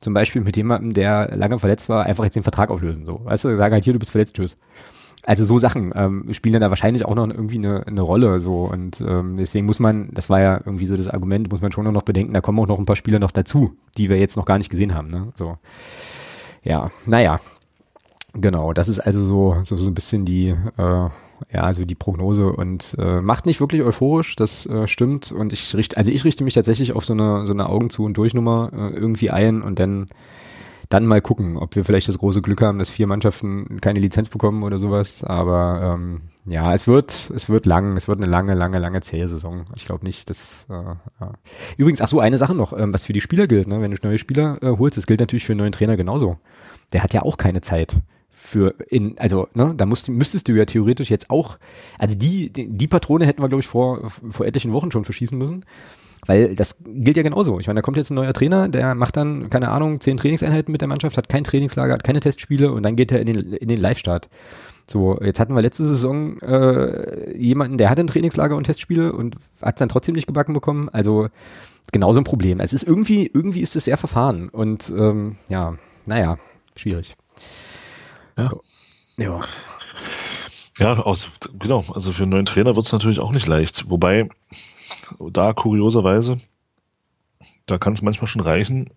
zum Beispiel mit jemandem, der lange verletzt war, einfach jetzt den Vertrag auflösen. So, weißt du, sagen halt hier, du bist verletzt, tschüss. Also so Sachen ähm, spielen dann da wahrscheinlich auch noch irgendwie eine, eine Rolle. So und ähm, deswegen muss man, das war ja irgendwie so das Argument, muss man schon noch bedenken, da kommen auch noch ein paar Spieler noch dazu, die wir jetzt noch gar nicht gesehen haben. Ne? So, ja, naja, genau. Das ist also so so, so ein bisschen die äh, ja, also die Prognose und äh, macht nicht wirklich euphorisch, das äh, stimmt. Und ich richte, also ich richte mich tatsächlich auf so eine so eine Augen zu und Durchnummer äh, irgendwie ein und dann dann mal gucken, ob wir vielleicht das große Glück haben, dass vier Mannschaften keine Lizenz bekommen oder sowas. Aber ähm, ja, es wird, es wird lang, es wird eine lange, lange, lange zähe Saison. Ich glaube nicht, dass. Äh, ja. Übrigens, ach so, eine Sache noch, ähm, was für die Spieler gilt, ne? Wenn du neue Spieler äh, holst, das gilt natürlich für einen neuen Trainer genauso. Der hat ja auch keine Zeit für in, also, ne, da musst, müsstest du ja theoretisch jetzt auch, also die, die, die Patrone hätten wir, glaube ich, vor, vor etlichen Wochen schon verschießen müssen. Weil das gilt ja genauso. Ich meine, da kommt jetzt ein neuer Trainer, der macht dann, keine Ahnung, zehn Trainingseinheiten mit der Mannschaft, hat kein Trainingslager, hat keine Testspiele und dann geht er in den, in den Live-Start. So, jetzt hatten wir letzte Saison äh, jemanden, der hatte ein Trainingslager und Testspiele und hat es dann trotzdem nicht gebacken bekommen. Also genauso ein Problem. Es ist irgendwie, irgendwie ist es sehr verfahren und ähm, ja, naja, schwierig. Ja. Ja. Ja, aus, genau. Also für einen neuen Trainer wird es natürlich auch nicht leicht. Wobei, da kurioserweise, da kann es manchmal schon reichen,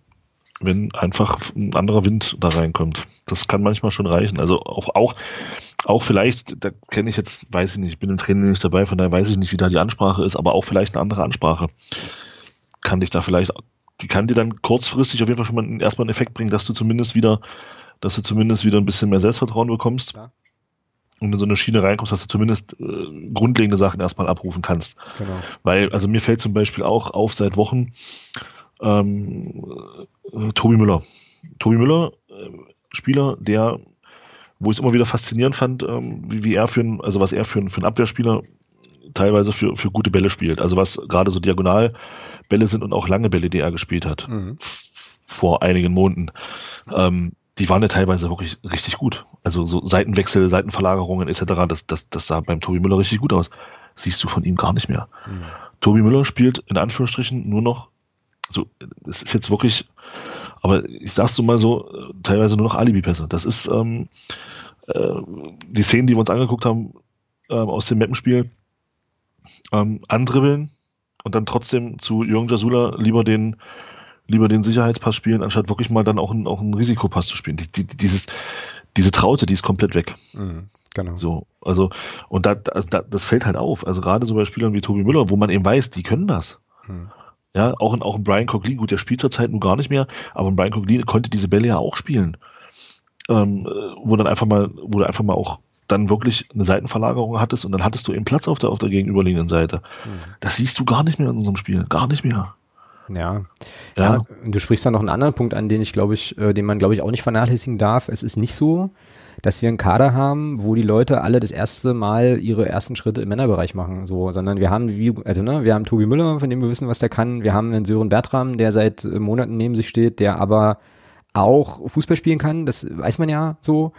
wenn einfach ein anderer Wind da reinkommt. Das kann manchmal schon reichen. Also auch, auch, auch vielleicht, da kenne ich jetzt, weiß ich nicht, ich bin im Training nicht dabei, von daher weiß ich nicht, wie da die Ansprache ist, aber auch vielleicht eine andere Ansprache kann dich da vielleicht, die kann dir dann kurzfristig auf jeden Fall schon mal erstmal einen Effekt bringen, dass du zumindest wieder, dass du zumindest wieder ein bisschen mehr Selbstvertrauen bekommst. Ja und in so eine Schiene reinkommst, dass du zumindest äh, grundlegende Sachen erstmal abrufen kannst. Genau. Weil, also mir fällt zum Beispiel auch auf seit Wochen ähm, äh, Tobi Müller. Tobi Müller, äh, Spieler, der, wo ich es immer wieder faszinierend fand, ähm, wie, wie er für ein, also was er für ein, für ein Abwehrspieler teilweise für, für gute Bälle spielt. Also was gerade so Diagonalbälle sind und auch lange Bälle, die er gespielt hat. Mhm. Vor einigen Monaten. Ähm, die waren ja teilweise wirklich richtig gut. Also so Seitenwechsel, Seitenverlagerungen etc., das, das, das sah beim Tobi Müller richtig gut aus. Siehst du von ihm gar nicht mehr. Mhm. Tobi Müller spielt in Anführungsstrichen nur noch, so, es ist jetzt wirklich, aber ich sag's so mal so, teilweise nur noch Alibi-Pässe. Das ist ähm, äh, die Szenen, die wir uns angeguckt haben äh, aus dem Mappenspiel, ähm, andribbeln und dann trotzdem zu Jürgen Jasula lieber den lieber den Sicherheitspass spielen, anstatt wirklich mal dann auch einen, auch einen Risikopass zu spielen. Die, die, dieses, diese Traute, die ist komplett weg. Mhm, genau. So, also, und da, also da, das fällt halt auf. Also gerade so bei Spielern wie Tobi Müller, wo man eben weiß, die können das. Mhm. Ja, auch in, auch in Brian Coglin, gut, der spielt zurzeit nun gar nicht mehr, aber Brian Coglin konnte diese Bälle ja auch spielen. Ähm, wo dann einfach mal, wo du einfach mal auch dann wirklich eine Seitenverlagerung hattest und dann hattest du eben Platz auf der, auf der gegenüberliegenden Seite. Mhm. Das siehst du gar nicht mehr in unserem Spiel. Gar nicht mehr. Ja. ja. ja. du sprichst da noch einen anderen Punkt an, den ich glaube ich, äh, den man glaube ich auch nicht vernachlässigen darf. Es ist nicht so, dass wir einen Kader haben, wo die Leute alle das erste Mal ihre ersten Schritte im Männerbereich machen, so, sondern wir haben wie, also ne, wir haben Tobi Müller, von dem wir wissen, was der kann. Wir haben einen Sören Bertram, der seit Monaten neben sich steht, der aber auch Fußball spielen kann. Das weiß man ja so.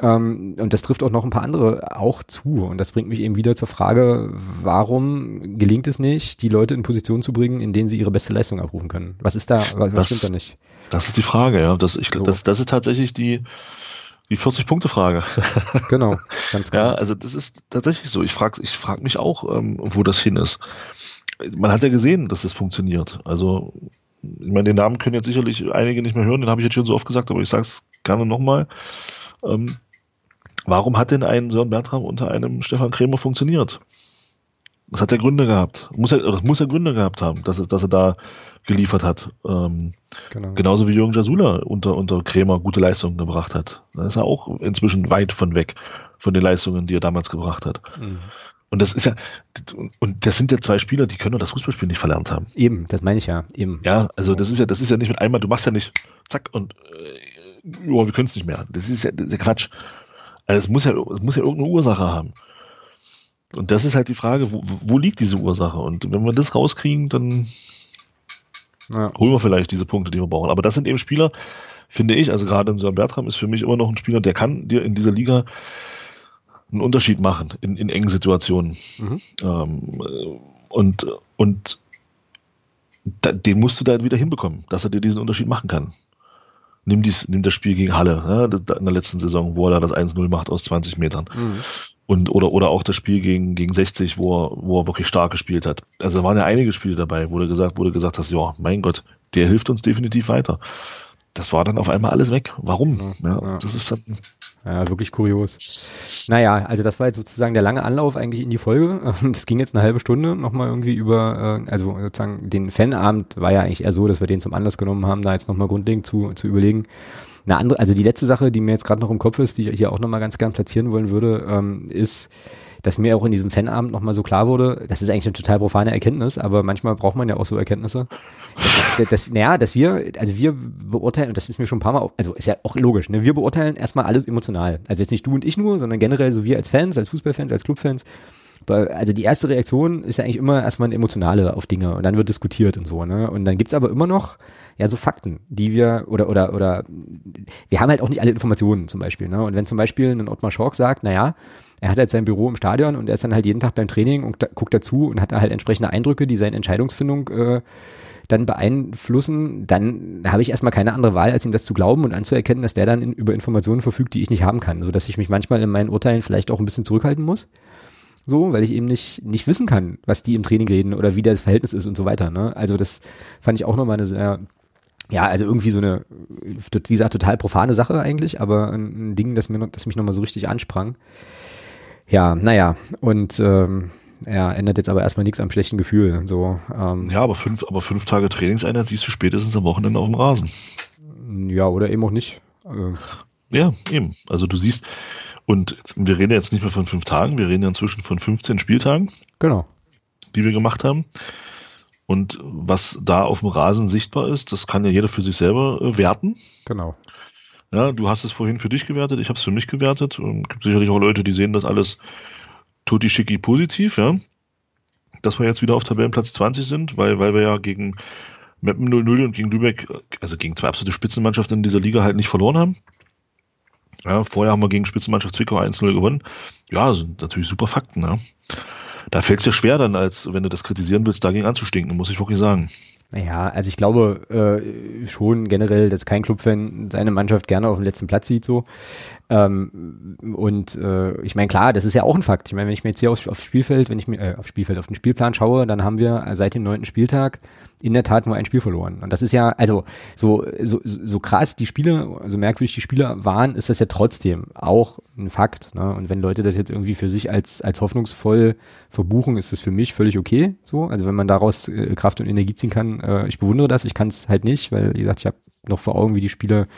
Ähm, und das trifft auch noch ein paar andere auch zu. Und das bringt mich eben wieder zur Frage, warum gelingt es nicht, die Leute in Positionen zu bringen, in denen sie ihre beste Leistung abrufen können? Was ist da, was, was stimmt da nicht? Das ist die Frage, ja. Das, ich, so. das, das ist tatsächlich die, die 40-Punkte-Frage. Genau, ganz genau. Ja, also das ist tatsächlich so. Ich frage ich frag mich auch, ähm, wo das hin ist. Man hat ja gesehen, dass das funktioniert. Also, ich meine, den Namen können jetzt sicherlich einige nicht mehr hören, den habe ich jetzt schon so oft gesagt, aber ich sage es gerne nochmal. Ähm, warum hat denn ein Sören Bertram unter einem Stefan Krämer funktioniert? Das hat ja Gründe gehabt. Muss er, das muss ja Gründe gehabt haben, dass, es, dass er da geliefert hat. Ähm, genau. Genauso wie Jürgen Jasula unter, unter Krämer gute Leistungen gebracht hat. Da ist er auch inzwischen weit von weg von den Leistungen, die er damals gebracht hat. Mhm. Und das ist ja, und das sind ja zwei Spieler, die können das Fußballspiel nicht verlernt haben. Eben, das meine ich ja, eben. Ja, also das ist ja, das ist ja nicht mit einmal, du machst ja nicht, zack, und äh, ja, wir können es nicht mehr. Das ist ja, das ist ja Quatsch. Also es muss ja, es muss ja irgendeine Ursache haben. Und das ist halt die Frage, wo, wo liegt diese Ursache? Und wenn wir das rauskriegen, dann ja. holen wir vielleicht diese Punkte, die wir brauchen. Aber das sind eben Spieler, finde ich, also gerade in Sören Bertram ist für mich immer noch ein Spieler, der kann dir in dieser Liga einen Unterschied machen in, in engen Situationen. Mhm. Ähm, und und da, den musst du da wieder hinbekommen, dass er dir diesen Unterschied machen kann nimm, dies, nimm das Spiel gegen Halle ja, in der letzten Saison, wo er da das 1-0 macht aus 20 Metern. Mhm. Und, oder, oder auch das Spiel gegen, gegen 60, wo er, wo er wirklich stark gespielt hat. Also da waren ja einige Spiele dabei, wo du gesagt, wo du gesagt hast, ja, mein Gott, der hilft uns definitiv weiter das war dann auf einmal alles weg. Warum? Ja, ja. Das ist dann ja, wirklich kurios. Naja, also das war jetzt sozusagen der lange Anlauf eigentlich in die Folge. Das ging jetzt eine halbe Stunde nochmal irgendwie über, äh, also sozusagen den Fanabend war ja eigentlich eher so, dass wir den zum Anlass genommen haben, da jetzt nochmal grundlegend zu, zu überlegen. Eine andere, also die letzte Sache, die mir jetzt gerade noch im Kopf ist, die ich hier auch nochmal ganz gern platzieren wollen würde, ähm, ist, dass mir auch in diesem Fanabend nochmal so klar wurde, das ist eigentlich eine total profane Erkenntnis, aber manchmal braucht man ja auch so Erkenntnisse. Dass, dass, naja, dass wir, also wir beurteilen, und das ist mir schon ein paar Mal, also ist ja auch logisch, ne, wir beurteilen erstmal alles emotional. Also jetzt nicht du und ich nur, sondern generell so wir als Fans, als Fußballfans, als Clubfans. Also die erste Reaktion ist ja eigentlich immer erstmal eine emotionale auf Dinge und dann wird diskutiert und so, ne? Und dann gibt's aber immer noch ja so Fakten, die wir, oder, oder, oder wir haben halt auch nicht alle Informationen zum Beispiel, ne? Und wenn zum Beispiel ein Ottmar Schork sagt, naja, er hat halt sein Büro im Stadion und er ist dann halt jeden Tag beim Training und da, guckt dazu und hat da halt entsprechende Eindrücke, die seine Entscheidungsfindung äh, dann beeinflussen, dann habe ich erstmal keine andere Wahl, als ihm das zu glauben und anzuerkennen, dass der dann in, über Informationen verfügt, die ich nicht haben kann, so dass ich mich manchmal in meinen Urteilen vielleicht auch ein bisschen zurückhalten muss. So, weil ich eben nicht, nicht wissen kann, was die im Training reden oder wie das Verhältnis ist und so weiter. Ne? Also das fand ich auch nochmal eine sehr ja, also irgendwie so eine, wie gesagt, total profane Sache eigentlich, aber ein Ding, das, mir, das mich nochmal so richtig ansprang. Ja, naja, und ähm, ja, ändert jetzt aber erstmal nichts am schlechten Gefühl. So, ähm, ja, aber fünf, aber fünf Tage Trainingseinheit siehst du spätestens am Wochenende auf dem Rasen. Ja, oder eben auch nicht. Äh, ja, eben. Also du siehst, und jetzt, wir reden jetzt nicht mehr von fünf Tagen, wir reden ja inzwischen von 15 Spieltagen. Genau. Die wir gemacht haben. Und was da auf dem Rasen sichtbar ist, das kann ja jeder für sich selber äh, werten. Genau. Ja, du hast es vorhin für dich gewertet, ich habe es für mich gewertet. Es ähm, gibt sicherlich auch Leute, die sehen das alles tutti schicki positiv, ja. Dass wir jetzt wieder auf Tabellenplatz 20 sind, weil, weil wir ja gegen Meppen 0-0 und gegen Lübeck, also gegen zwei absolute Spitzenmannschaften in dieser Liga halt nicht verloren haben. Ja, vorher haben wir gegen Spitzenmannschaft Zwickau 1-0 gewonnen. Ja, sind natürlich super Fakten. Ja. Da fällt es dir schwer dann, als wenn du das kritisieren willst, dagegen anzustinken, muss ich wirklich sagen. Naja, also ich glaube äh, schon generell, dass kein Clubfan seine Mannschaft gerne auf dem letzten Platz sieht so. Ähm, und äh, ich meine, klar, das ist ja auch ein Fakt. Ich meine, wenn ich mir jetzt hier aufs, aufs Spielfeld, wenn ich mir äh, aufs Spielfeld, auf den Spielplan schaue, dann haben wir seit dem neunten Spieltag in der Tat nur ein Spiel verloren. Und das ist ja, also so, so, so krass die Spiele, so merkwürdig die Spieler waren, ist das ja trotzdem auch ein Fakt. Ne? Und wenn Leute das jetzt irgendwie für sich als, als hoffnungsvoll verbuchen, ist das für mich völlig okay. So, also wenn man daraus äh, Kraft und Energie ziehen kann, äh, ich bewundere das, ich kann es halt nicht, weil, wie gesagt, ich habe noch vor Augen, wie die Spiele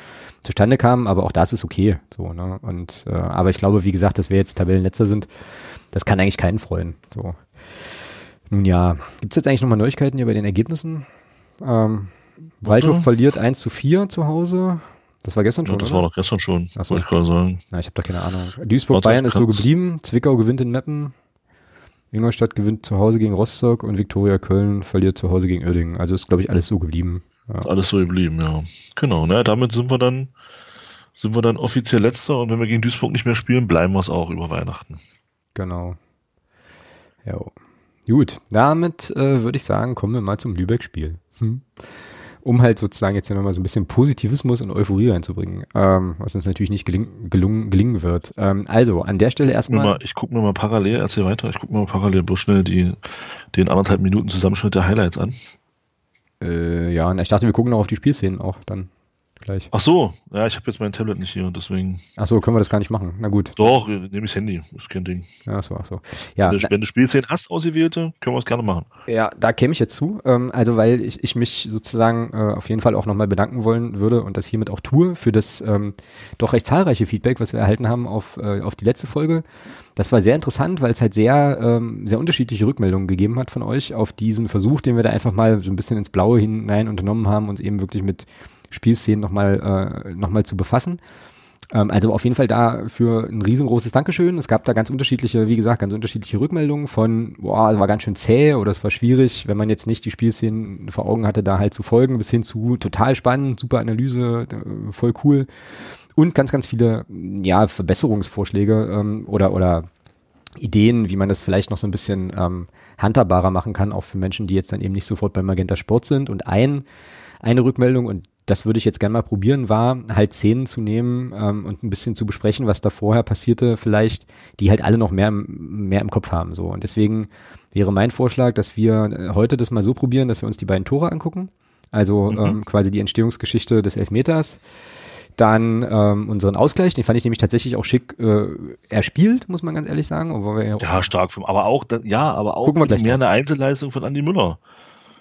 zustande kamen, aber auch das ist okay. So, ne? Und äh, aber ich glaube, wie gesagt, dass wir jetzt Tabellenletzter sind, das kann eigentlich keinen freuen. So. Nun ja, gibt es jetzt eigentlich nochmal Neuigkeiten hier bei den Ergebnissen? Ähm, Waldhof verliert 1 zu 4 zu Hause. Das war gestern schon, ja, das oder? war doch gestern schon, Ach so. wollte ich gerade sagen. Na, ich habe da keine Ahnung. Duisburg Warte, Bayern ich ist so geblieben. Zwickau gewinnt in Meppen. Ingolstadt gewinnt zu Hause gegen Rostock und Viktoria Köln verliert zu Hause gegen Uerdingen. Also ist, glaube ich, alles so geblieben. Ja. Alles so geblieben, ja. Genau, ne, damit sind wir dann, sind wir dann offiziell letzter und wenn wir gegen Duisburg nicht mehr spielen, bleiben wir es auch über Weihnachten. Genau. Ja. Gut, damit äh, würde ich sagen, kommen wir mal zum Lübeck-Spiel. Hm. Um halt sozusagen jetzt hier nochmal so ein bisschen Positivismus und Euphorie reinzubringen, ähm, was uns natürlich nicht geling gelungen, gelingen wird. Ähm, also, an der Stelle erstmal. mal, ich gucke mir mal parallel, erzähl weiter, ich gucke mir mal parallel bloß schnell die, den anderthalb Minuten Zusammenschnitt der Highlights an. Äh, ja, ich dachte, wir gucken noch auf die Spielszenen auch dann gleich. Ach so, ja, ich habe jetzt mein Tablet nicht hier und deswegen. Ach so, können wir das gar nicht machen. Na gut. Doch, nehme ich das Handy, ist kein Ding. Ja, so, ach so. Ja, wenn, du, wenn du Spielszenen hast, ausgewählte, können wir es gerne machen. Ja, da käme ich jetzt zu. Ähm, also, weil ich, ich mich sozusagen äh, auf jeden Fall auch nochmal bedanken wollen würde und das hiermit auch tue für das ähm, doch recht zahlreiche Feedback, was wir erhalten haben auf, äh, auf die letzte Folge. Das war sehr interessant, weil es halt sehr, ähm, sehr unterschiedliche Rückmeldungen gegeben hat von euch auf diesen Versuch, den wir da einfach mal so ein bisschen ins Blaue hinein unternommen haben, uns eben wirklich mit Spielszenen nochmal äh, noch zu befassen. Ähm, also auf jeden Fall dafür ein riesengroßes Dankeschön. Es gab da ganz unterschiedliche, wie gesagt, ganz unterschiedliche Rückmeldungen von, boah, es war ganz schön zäh oder es war schwierig, wenn man jetzt nicht die Spielszenen vor Augen hatte, da halt zu folgen, bis hin zu total spannend, super Analyse, äh, voll cool. Und ganz, ganz viele, ja, Verbesserungsvorschläge ähm, oder, oder Ideen, wie man das vielleicht noch so ein bisschen ähm, handhabbarer machen kann, auch für Menschen, die jetzt dann eben nicht sofort beim Magenta Sport sind. Und ein, eine Rückmeldung, und das würde ich jetzt gerne mal probieren, war halt Szenen zu nehmen ähm, und ein bisschen zu besprechen, was da vorher passierte, vielleicht, die halt alle noch mehr, im- mehr im Kopf haben. So. Und deswegen wäre mein Vorschlag, dass wir äh, heute das mal so probieren, dass wir uns die beiden Tore angucken. Also Mhm. ähm, quasi die Entstehungsgeschichte des Elfmeters. Dann ähm, unseren Ausgleich, den fand ich nämlich tatsächlich auch schick äh, erspielt, muss man ganz ehrlich sagen. Wir ja, Ja, stark vom, aber auch, ja, aber auch Gucken wir gleich mehr drauf. eine Einzelleistung von Andy Müller,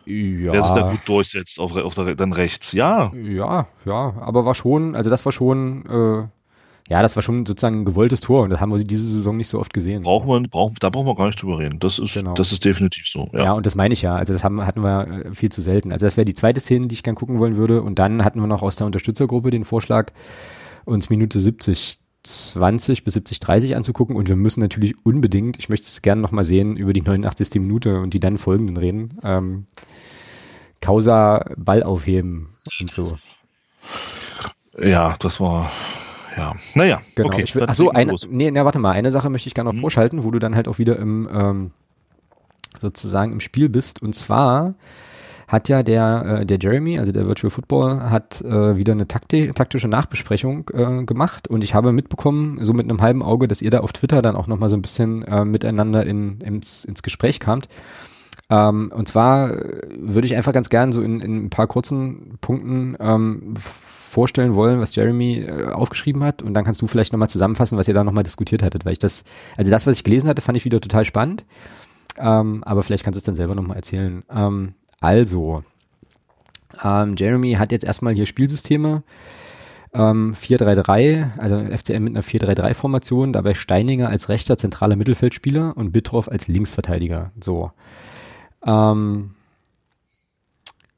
der sich da ja, gut durchsetzt auf, auf der, dann rechts. Ja, ja, ja, aber war schon, also das war schon, äh, ja, das war schon sozusagen ein gewolltes Tor und das haben wir diese Saison nicht so oft gesehen. brauchen wir, brauchen, da brauchen wir gar nicht drüber reden. Das ist, Genau. das ist definitiv so. Ja. Ja. und das meine ich ja. Also das haben, hatten wir äh, viel zu selten. Also das wäre die zweite Szene, die ich gern gucken wollen würde. Und dann hatten wir noch aus der Unterstützergruppe den Vorschlag, uns Minute 70, 20 bis 70, 30 anzugucken. Und wir müssen natürlich unbedingt, ich möchte es gerne nochmal sehen, über die 89. Minute und die dann folgenden reden. Ähm, Causa Ball aufheben und so. ja, das war, ja. Naja, Genau. okay. ich will, dann ach so, legen wir eine, los. nee, na, warte mal, eine Sache möchte ich gerne noch Hm. vorschalten, wo du dann halt auch wieder im, ähm, sozusagen im Spiel bist. Und zwar hat ja der, äh, der Jeremy, also der Virtual Football, hat äh, wieder eine Takti taktische Nachbesprechung äh, gemacht und ich habe mitbekommen, so mit einem halben Auge, dass ihr da auf Twitter dann auch nochmal so ein bisschen äh, miteinander in, ins, ins Gespräch kamt. Ähm, und zwar äh, würde ich einfach ganz gern so in, in ein paar kurzen Punkten ähm, vorstellen wollen, was Jeremy äh, aufgeschrieben hat. Und dann kannst du vielleicht nochmal zusammenfassen, was ihr da nochmal diskutiert hattet. Weil ich das, also das, was ich gelesen hatte, fand ich wieder total spannend. Ähm, aber vielleicht kannst du es dann selber nochmal erzählen. Ähm, also, ähm, Jeremy hat jetzt erstmal hier Spielsysteme. Ähm, 4-3-3, also FCM mit einer 4-3-3-Formation, dabei Steininger als rechter zentraler Mittelfeldspieler und Bittroff als Linksverteidiger. So. Ähm,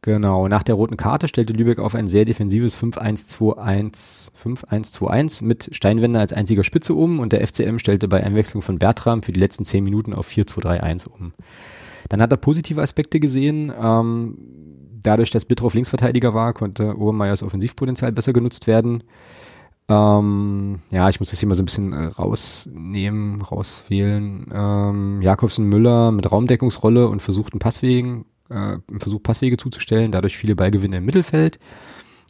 genau, nach der roten Karte stellte Lübeck auf ein sehr defensives 5-1-2-1 5-1-2-1 mit Steinwender als einziger Spitze um und der FCM stellte bei Einwechslung von Bertram für die letzten 10 Minuten auf 4-2-3-1 um. Dann hat er positive Aspekte gesehen. Ähm, dadurch, dass Bittroff Linksverteidiger war, konnte Obermeyers Offensivpotenzial besser genutzt werden. Ähm, ja, ich muss das hier mal so ein bisschen äh, rausnehmen, rauswählen. Ähm, Jakobsen Müller mit Raumdeckungsrolle und versuchten Passwegen, äh, Versuch Passwege zuzustellen, dadurch viele Ballgewinne im Mittelfeld.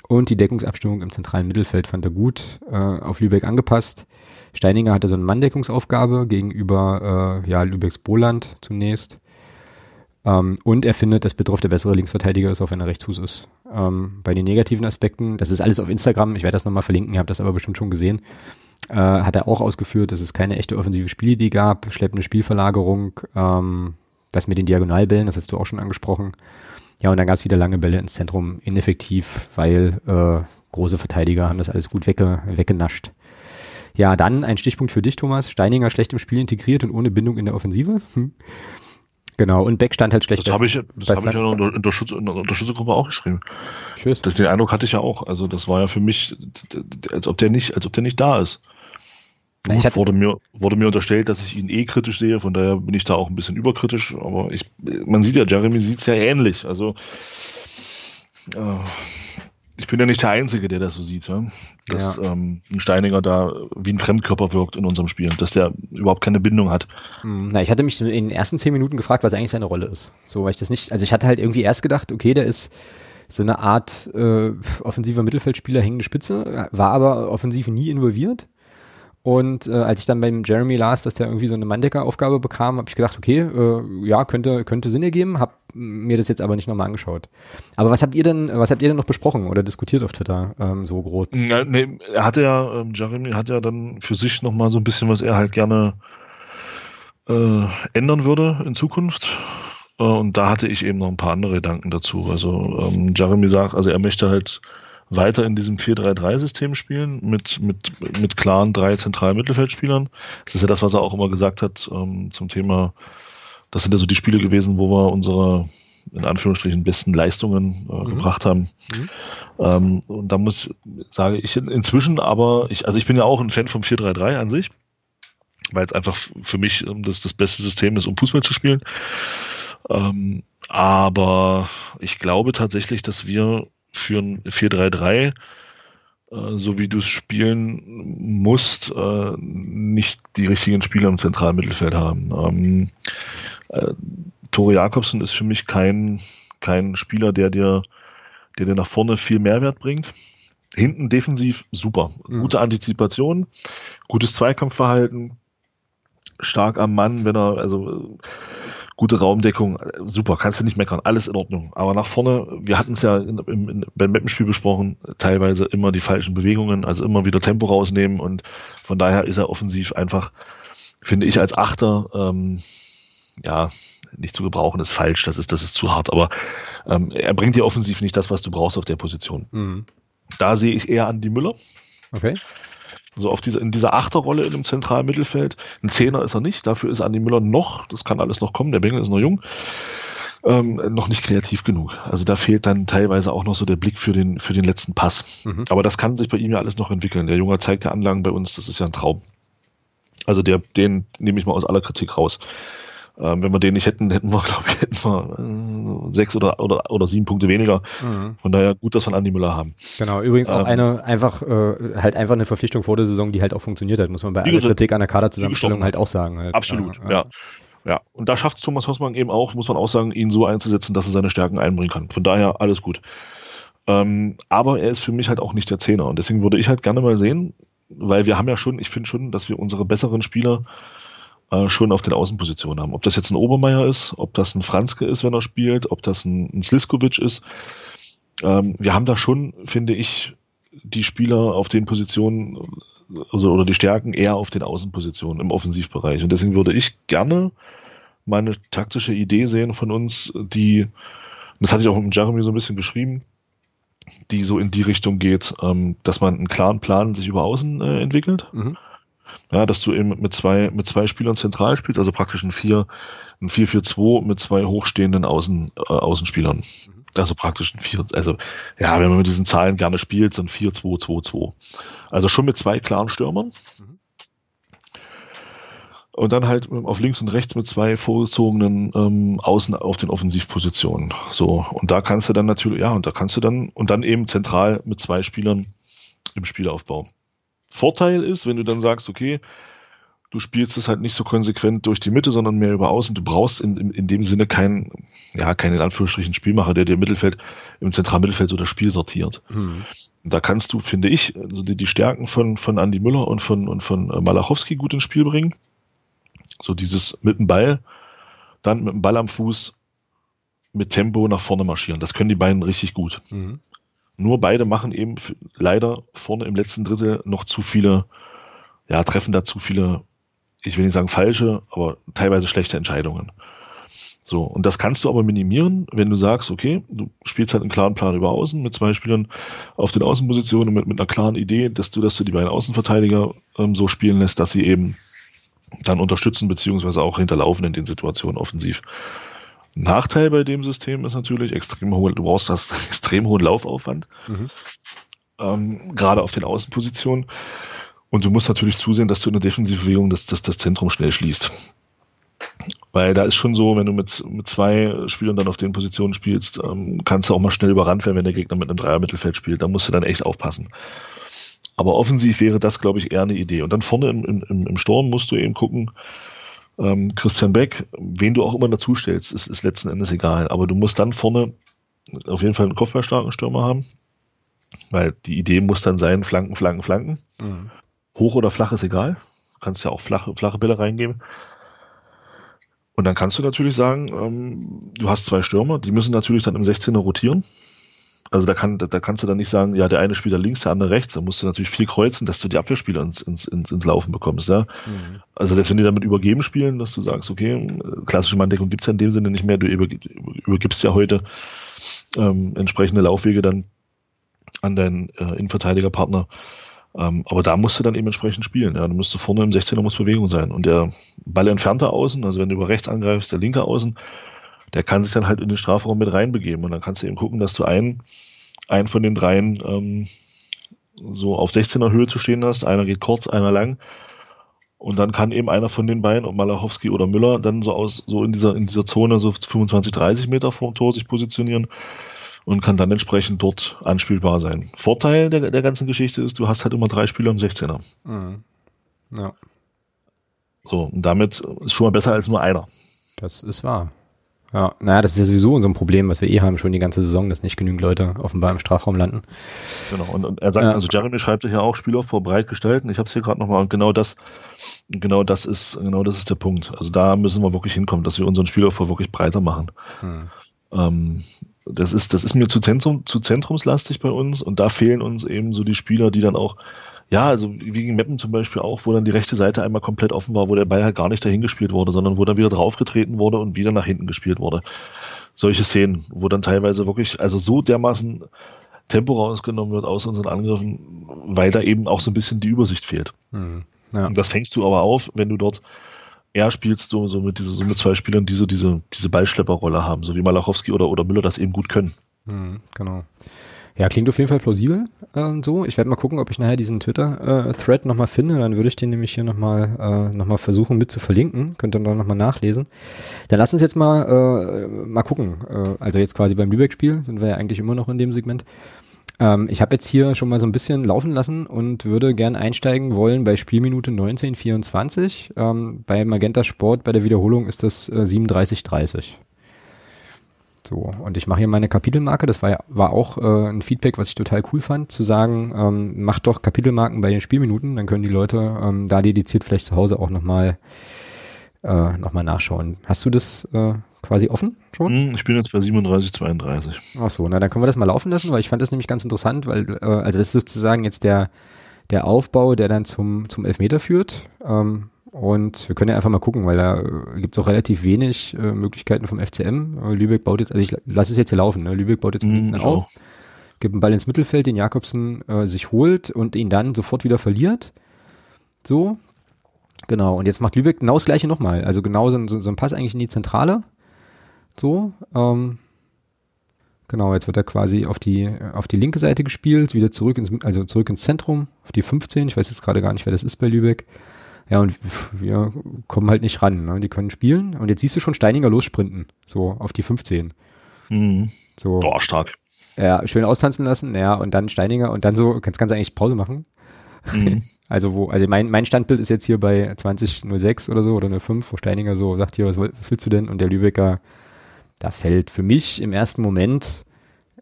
Und die Deckungsabstimmung im zentralen Mittelfeld fand er gut, äh, auf Lübeck angepasst. Steininger hatte so eine Manndeckungsaufgabe gegenüber äh, ja, Lübecks Boland zunächst. Ähm, und er findet, dass Betroff der bessere Linksverteidiger ist, auch wenn er Rechtsfuß ist. Ähm, bei den negativen Aspekten, das ist alles auf Instagram, ich werde das nochmal verlinken, ihr habt das aber bestimmt schon gesehen, äh, hat er auch ausgeführt, dass es keine echte offensive Spielidee gab, schleppende Spielverlagerung, ähm, das mit den Diagonalbällen, das hast du auch schon angesprochen. Ja, und dann gab es wieder lange Bälle ins Zentrum, ineffektiv, weil äh, große Verteidiger haben das alles gut wegge weggenascht. Ja, dann ein Stichpunkt für dich, Thomas. Steininger schlecht im Spiel integriert und ohne Bindung in der Offensive. Hm. Genau, und Beck stand halt schlecht. Das habe ich, das hab ich ja in der, Unterstütz in der Unterstützergruppe auch geschrieben. Tschüss. Das, den Eindruck hatte ich ja auch. Also das war ja für mich, als ob der nicht, als ob der nicht da ist. Gut, ich hatte- wurde, mir, wurde mir unterstellt, dass ich ihn eh kritisch sehe, von daher bin ich da auch ein bisschen überkritisch, aber ich, man sieht ja, Jeremy sieht es ja ähnlich. Also äh, ich bin ja nicht der Einzige, der das so sieht, ja? dass ähm, ein Steininger da wie ein Fremdkörper wirkt in unserem Spiel, dass der überhaupt keine Bindung hat. Hm, Na, ich hatte mich in den ersten zehn Minuten gefragt, was eigentlich seine Rolle ist. So, weil ich das nicht, also ich hatte halt irgendwie erst gedacht, okay, der ist so eine Art äh, offensiver Mittelfeldspieler, hängende Spitze, war aber offensiv nie involviert. Und äh, als ich dann beim Jeremy las, dass der irgendwie so eine Manndecker-Aufgabe bekam, habe ich gedacht, okay, äh, ja, könnte, könnte Sinn ergeben, habe mir das jetzt aber nicht nochmal angeschaut. Aber was habt ihr denn, was habt ihr denn noch besprochen oder diskutiert auf Twitter ähm, so groß? Ja, nee, er hatte ja, ähm, Jeremy hat ja dann für sich nochmal so ein bisschen, was er halt gerne äh, ändern würde in Zukunft. Äh, und da hatte ich eben noch ein paar andere Gedanken dazu. Also ähm, Jeremy sagt, also er möchte halt weiter in diesem 4-3-3-System spielen mit, mit, mit klaren drei zentralen Mittelfeldspielern. Das ist ja das, was er auch immer gesagt hat ähm, zum Thema, das sind ja so die Spiele gewesen, wo wir unsere in Anführungsstrichen besten Leistungen äh, Mhm. gebracht haben. Mhm. Ähm, und da muss, sage ich in- inzwischen, aber ich, also ich bin ja auch ein Fan vom 4-3-3 an sich, weil es einfach für mich ähm, das, das beste System ist, um Fußball zu spielen. Ähm, aber ich glaube tatsächlich, dass wir für ein 4-3-3, äh, so wie du es spielen musst, äh, nicht die richtigen Spieler im zentralen Mittelfeld haben. Äh, Tore Jakobsen ist für mich kein, kein Spieler, der dir, der dir nach vorne viel Mehrwert bringt. Hinten defensiv super. Mhm. Gute Antizipation, gutes Zweikampfverhalten, stark am Mann, wenn er, also äh, gute Raumdeckung, äh, super, kannst du nicht meckern, alles in Ordnung. Aber nach vorne, wir hatten es ja in, im, in, beim Mappenspiel besprochen, teilweise immer die falschen Bewegungen, also immer wieder Tempo rausnehmen und von daher ist er offensiv einfach, finde ich, als Achter, ähm, ja, nicht zu gebrauchen ist falsch, das ist, das ist zu hart, aber ähm, er bringt dir offensiv nicht das, was du brauchst auf der Position. Mhm. Da sehe ich eher Andi Müller, Okay. also auf diese, in dieser Achterrolle in dem zentralen Mittelfeld. Ein Zehner ist er nicht, dafür ist Andi Müller noch, das kann alles noch kommen, der Bengel ist noch jung, ähm, noch nicht kreativ genug. Also da fehlt dann teilweise auch noch so der Blick für den, für den letzten Pass. Mhm. Aber das kann sich bei ihm ja alles noch entwickeln. Der Junge zeigt ja Anlagen bei uns, das ist ja ein Traum. Also der, den nehme ich mal aus aller Kritik raus. Ähm, wenn wir den nicht hätten, hätten wir, glaube ich, hätten wir äh, sechs oder, oder, oder sieben Punkte weniger. Mhm. Von daher gut, dass wir einen Andi Müller haben. Genau, übrigens auch Ähm, eine einfach äh, halt einfach eine Verpflichtung vor der Saison, die halt auch funktioniert hat, muss man bei aller Kritik an der Kaderzusammenstellung halt auch sagen. Halt. Absolut, ja. Ja, und da schafft es Thomas Hossmann eben auch, muss man auch sagen, ihn so einzusetzen, dass er seine Stärken einbringen kann. Von daher alles gut. Ähm, aber er ist für mich halt auch nicht der Zehner. Und deswegen würde ich halt gerne mal sehen, weil wir haben ja schon, ich finde schon, dass wir unsere besseren Spieler äh, schon auf den Außenpositionen haben. Ob das jetzt ein Obermeier ist, ob das ein Franzke ist, wenn er spielt, ob das ein, ein Sliskovic ist. Ähm, wir haben da schon, finde ich, die Spieler auf den Positionen also, oder die Stärken eher auf den Außenpositionen im Offensivbereich. Und deswegen würde ich gerne meine taktische Idee sehen von uns, die, das hatte ich auch mit Jeremy so ein bisschen geschrieben, die so in die Richtung geht, ähm, dass man einen klaren Plan sich über Außen äh, entwickelt. Mhm. Ja, dass du eben mit zwei, mit zwei Spielern zentral spielst, also praktisch ein 4, ein 4-4-2 mit zwei hochstehenden Außen, äh, Außenspielern. Also praktisch ein 4, also ja, wenn man mit diesen Zahlen gerne spielt, ein 4-2-2-2. Also schon mit zwei klaren Stürmern. Mhm. Und dann halt auf links und rechts mit zwei vorgezogenen ähm, Außen auf den Offensivpositionen. So, und da kannst du dann natürlich, ja, und da kannst du dann, und dann eben zentral mit zwei Spielern im Spielaufbau. Vorteil ist, wenn du dann sagst, okay, du spielst es halt nicht so konsequent durch die Mitte, sondern mehr über außen. Du brauchst in, in, in dem Sinne keinen, ja, keinen in Anführungsstrichen Spielmacher, der dir im Mittelfeld, im Zentralmittelfeld so das Spiel sortiert. Mhm. Da kannst du, finde ich, also die, die Stärken von, von Andy Müller und von, und von äh, Malachowski gut ins Spiel bringen. So dieses mit dem Ball, dann mit dem Ball am Fuß, mit Tempo nach vorne marschieren. Das können die beiden richtig gut. Mhm. Nur beide machen eben leider vorne im letzten Drittel noch zu viele, ja, treffen da zu viele, ich will nicht sagen falsche, aber teilweise schlechte Entscheidungen. So, und das kannst du aber minimieren, wenn du sagst, okay, du spielst halt einen klaren Plan über Außen mit zwei Spielern auf den Außenpositionen mit, mit einer klaren Idee, dass du, dass du die beiden Außenverteidiger ähm, so spielen lässt, dass sie eben dann unterstützen beziehungsweise auch hinterlaufen in den Situationen offensiv. Nachteil bei dem System ist natürlich extrem hohe, du brauchst das extrem hohen Laufaufwand, mhm. ähm, gerade auf den Außenpositionen. Und du musst natürlich zusehen, dass du in der Defensivbewegung das, das, das Zentrum schnell schließt. Weil da ist schon so, wenn du mit, mit zwei Spielern dann auf den Positionen spielst, ähm, kannst du auch mal schnell überrannt werden, wenn der Gegner mit einem Dreier-Mittelfeld spielt. Da musst du dann echt aufpassen. Aber offensiv wäre das, glaube ich, eher eine Idee. Und dann vorne im, im, im Sturm musst du eben gucken, ähm, Christian Beck, wen du auch immer dazustellst, ist, ist letzten Endes egal. Aber du musst dann vorne auf jeden Fall einen kopfballstarken Stürmer haben, weil die Idee muss dann sein, Flanken, Flanken, Flanken. Mhm. Hoch oder flach ist egal. Du kannst ja auch flache, flache Bälle reingeben. Und dann kannst du natürlich sagen, ähm, du hast zwei Stürmer, die müssen natürlich dann im 16er rotieren. Also da, kann, da, da kannst du dann nicht sagen, ja, der eine spielt da links, der andere rechts. Da musst du natürlich viel kreuzen, dass du die Abwehrspieler ins, ins, ins, ins Laufen bekommst. Ja? Mhm. Also selbst wenn die damit übergeben spielen, dass du sagst, okay, klassische Manndeckung gibt es ja in dem Sinne nicht mehr. Du übergibst ja heute ähm, entsprechende Laufwege dann an deinen äh, Innenverteidigerpartner. Ähm, aber da musst du dann eben entsprechend spielen. Ja. Du musst vorne im 16er muss Bewegung sein. Und der Ball entfernte Außen, also wenn du über rechts angreifst, der linke Außen, der kann sich dann halt in den Strafraum mit reinbegeben. Und dann kannst du eben gucken, dass du einen, einen von den dreien ähm, so auf 16er Höhe zu stehen hast. Einer geht kurz, einer lang. Und dann kann eben einer von den beiden, ob Malachowski oder Müller, dann so aus, so in dieser, in dieser Zone so 25, 30 Meter vorm Tor sich positionieren und kann dann entsprechend dort anspielbar sein. Vorteil der, der ganzen Geschichte ist, du hast halt immer drei Spieler im 16er. Mhm. Ja. So, und damit ist schon mal besser als nur einer. Das ist wahr. Ja, naja, das ist ja sowieso so ein Problem, was wir eh haben schon die ganze Saison, dass nicht genügend Leute offenbar im Strafraum landen. Genau, und, und er sagt, ja. also Jeremy schreibt sich ja auch Spielaufbau breit gestalten. Ich habe es hier gerade nochmal und genau das, genau das ist, genau das ist der Punkt. Also da müssen wir wirklich hinkommen, dass wir unseren Spielaufbau wirklich breiter machen. Hm. Ähm, das ist, das ist mir zu, Zentrum, zu zentrumslastig bei uns und da fehlen uns eben so die Spieler, die dann auch, ja, also wie gegen Meppen zum Beispiel auch, wo dann die rechte Seite einmal komplett offen war, wo der Ball halt gar nicht dahin gespielt wurde, sondern wo dann wieder draufgetreten wurde und wieder nach hinten gespielt wurde. Solche Szenen, wo dann teilweise wirklich, also so dermaßen Tempo rausgenommen wird aus unseren Angriffen, weil da eben auch so ein bisschen die Übersicht fehlt. Mhm, ja. Und das fängst du aber auf, wenn du dort er spielt so, so mit diese, so mit zwei Spielern, die so diese, diese Ballschlepperrolle haben, so wie Malachowski oder, oder Müller das eben gut können. Mhm, genau. Ja, klingt auf jeden Fall plausibel äh, so. Ich werde mal gucken, ob ich nachher diesen Twitter-Thread äh, nochmal finde. Dann würde ich den nämlich hier nochmal äh, noch versuchen mit zu verlinken. Könnt ihr dann nochmal nachlesen. Dann lass uns jetzt mal, äh, mal gucken. Äh, also jetzt quasi beim Lübeck-Spiel sind wir ja eigentlich immer noch in dem Segment. Ähm, ich habe jetzt hier schon mal so ein bisschen laufen lassen und würde gern einsteigen wollen bei Spielminute 1924. Ähm, bei Magenta Sport bei der Wiederholung ist das äh, 37:30. So, und ich mache hier meine Kapitelmarke. Das war, war auch äh, ein Feedback, was ich total cool fand, zu sagen, ähm, macht doch Kapitelmarken bei den Spielminuten, dann können die Leute ähm, da dediziert vielleicht zu Hause auch nochmal äh, noch nachschauen. Hast du das äh, quasi offen schon? Hm, ich bin jetzt bei 37, 32. Ach so, na dann können wir das mal laufen lassen, weil ich fand das nämlich ganz interessant, weil äh, also das ist sozusagen jetzt der der Aufbau, der dann zum zum Elfmeter führt. Ähm, und wir können ja einfach mal gucken, weil da äh, gibt es auch relativ wenig äh, Möglichkeiten vom FCM. Äh, Lübeck baut jetzt, also ich lasse es jetzt hier laufen, ne? Lübeck baut jetzt mm, auf, gibt einen Ball ins Mittelfeld, den Jakobsen äh, sich holt und ihn dann sofort wieder verliert. So. Genau, und jetzt macht Lübeck genau das gleiche nochmal. Also genau so, so, so ein Pass eigentlich in die Zentrale. So, ähm, genau, jetzt wird er quasi auf die, auf die linke Seite gespielt, wieder zurück ins, also zurück ins Zentrum, auf die 15. Ich weiß jetzt gerade gar nicht, wer das ist bei Lübeck. Ja, und wir kommen halt nicht ran. Ne? Die können spielen. Und jetzt siehst du schon Steininger lossprinten. So, auf die 15. Mhm. So. Boah, stark. Ja, schön austanzen lassen. Ja, und dann Steininger und dann so, kannst, kannst du eigentlich Pause machen. Mhm. Also wo, also mein, mein Standbild ist jetzt hier bei 2006 oder so oder 05, wo Steininger so sagt hier, was, was willst du denn? Und der Lübecker da fällt für mich im ersten Moment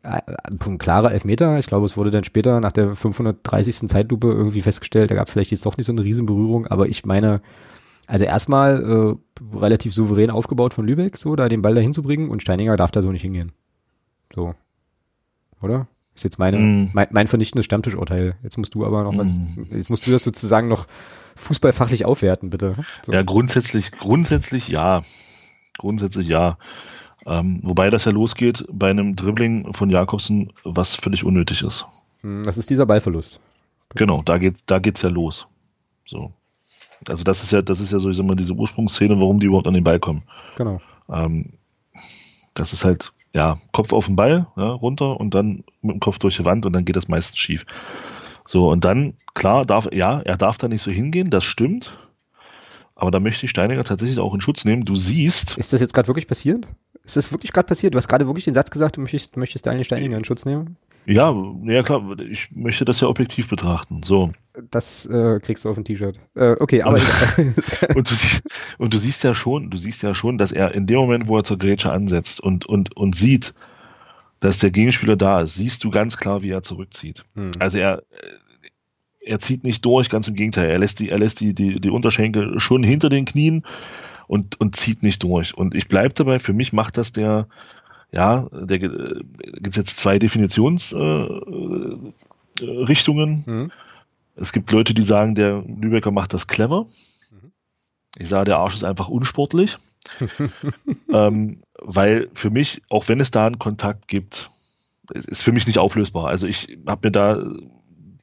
ein klarer Elfmeter. Ich glaube, es wurde dann später nach der 530. Zeitlupe irgendwie festgestellt, da gab es vielleicht jetzt doch nicht so eine Riesenberührung, aber ich meine, also erstmal äh, relativ souverän aufgebaut von Lübeck, so da den Ball da hinzubringen und Steininger darf da so nicht hingehen. So. Oder? Ist jetzt meine, mm. mein, mein vernichtendes Stammtischurteil. Jetzt musst du aber noch mm. was, jetzt musst du das sozusagen noch fußballfachlich aufwerten, bitte. So. Ja, grundsätzlich, grundsätzlich ja. Grundsätzlich ja. Ähm, wobei das ja losgeht bei einem Dribbling von Jakobsen, was völlig unnötig ist. Hm, das ist dieser Ballverlust. Genau, da geht da geht's ja los. So. Also das ist ja, das ist ja so, ich sag mal, diese Ursprungsszene, warum die überhaupt an den Ball kommen. Genau. Ähm, das ist halt, ja, Kopf auf den Ball, ja, runter und dann mit dem Kopf durch die Wand und dann geht das meistens schief. So, und dann, klar, darf, ja, er darf da nicht so hingehen, das stimmt. Aber da möchte ich Steiniger tatsächlich auch in Schutz nehmen. Du siehst. Ist das jetzt gerade wirklich passiert? Ist das wirklich gerade passiert? Du hast gerade wirklich den Satz gesagt, du möchtest, möchtest Daniel Steiniger in Schutz nehmen? Ja, ja klar, ich möchte das ja objektiv betrachten. So. Das äh, kriegst du auf ein T-Shirt. Äh, okay, aber und, du siehst, und du siehst ja schon, du siehst ja schon, dass er in dem Moment, wo er zur Grätsche ansetzt und, und, und sieht, dass der Gegenspieler da ist, siehst du ganz klar, wie er zurückzieht. Hm. Also er, er zieht nicht durch, ganz im Gegenteil. Er lässt die, er lässt die, die, die Unterschenkel schon hinter den Knien und, und zieht nicht durch. Und ich bleibe dabei, für mich macht das der, ja, der äh, gibt es jetzt zwei Definitionsrichtungen. Äh, Richtungen. mhm. Es gibt Leute, die sagen, der Lübecker macht das clever. Mhm. Ich sage, der Arsch ist einfach unsportlich. ähm, weil für mich, auch wenn es da einen Kontakt gibt, ist für mich nicht auflösbar. Also ich habe mir da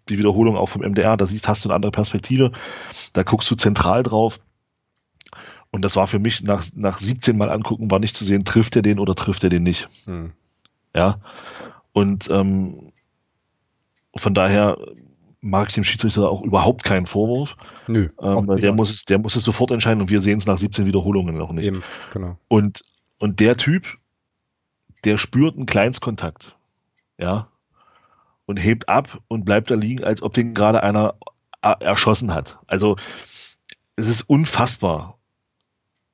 die Wiederholung auch vom MDR, da siehst, hast du eine andere Perspektive, da guckst du zentral drauf. Und das war für mich nach, nach 17 Mal angucken, war nicht zu sehen, trifft er den oder trifft er den nicht. Hm. Ja. Und ähm, von daher mag ich dem Schiedsrichter auch überhaupt keinen Vorwurf. Nö. Ähm, weil der muss, es, der muss es sofort entscheiden und wir sehen es nach 17 Wiederholungen noch nicht. Eben, genau. Und, und der Typ, der spürt einen Kleinstkontakt. Ja und hebt ab und bleibt da liegen, als ob den gerade einer erschossen hat. Also es ist unfassbar.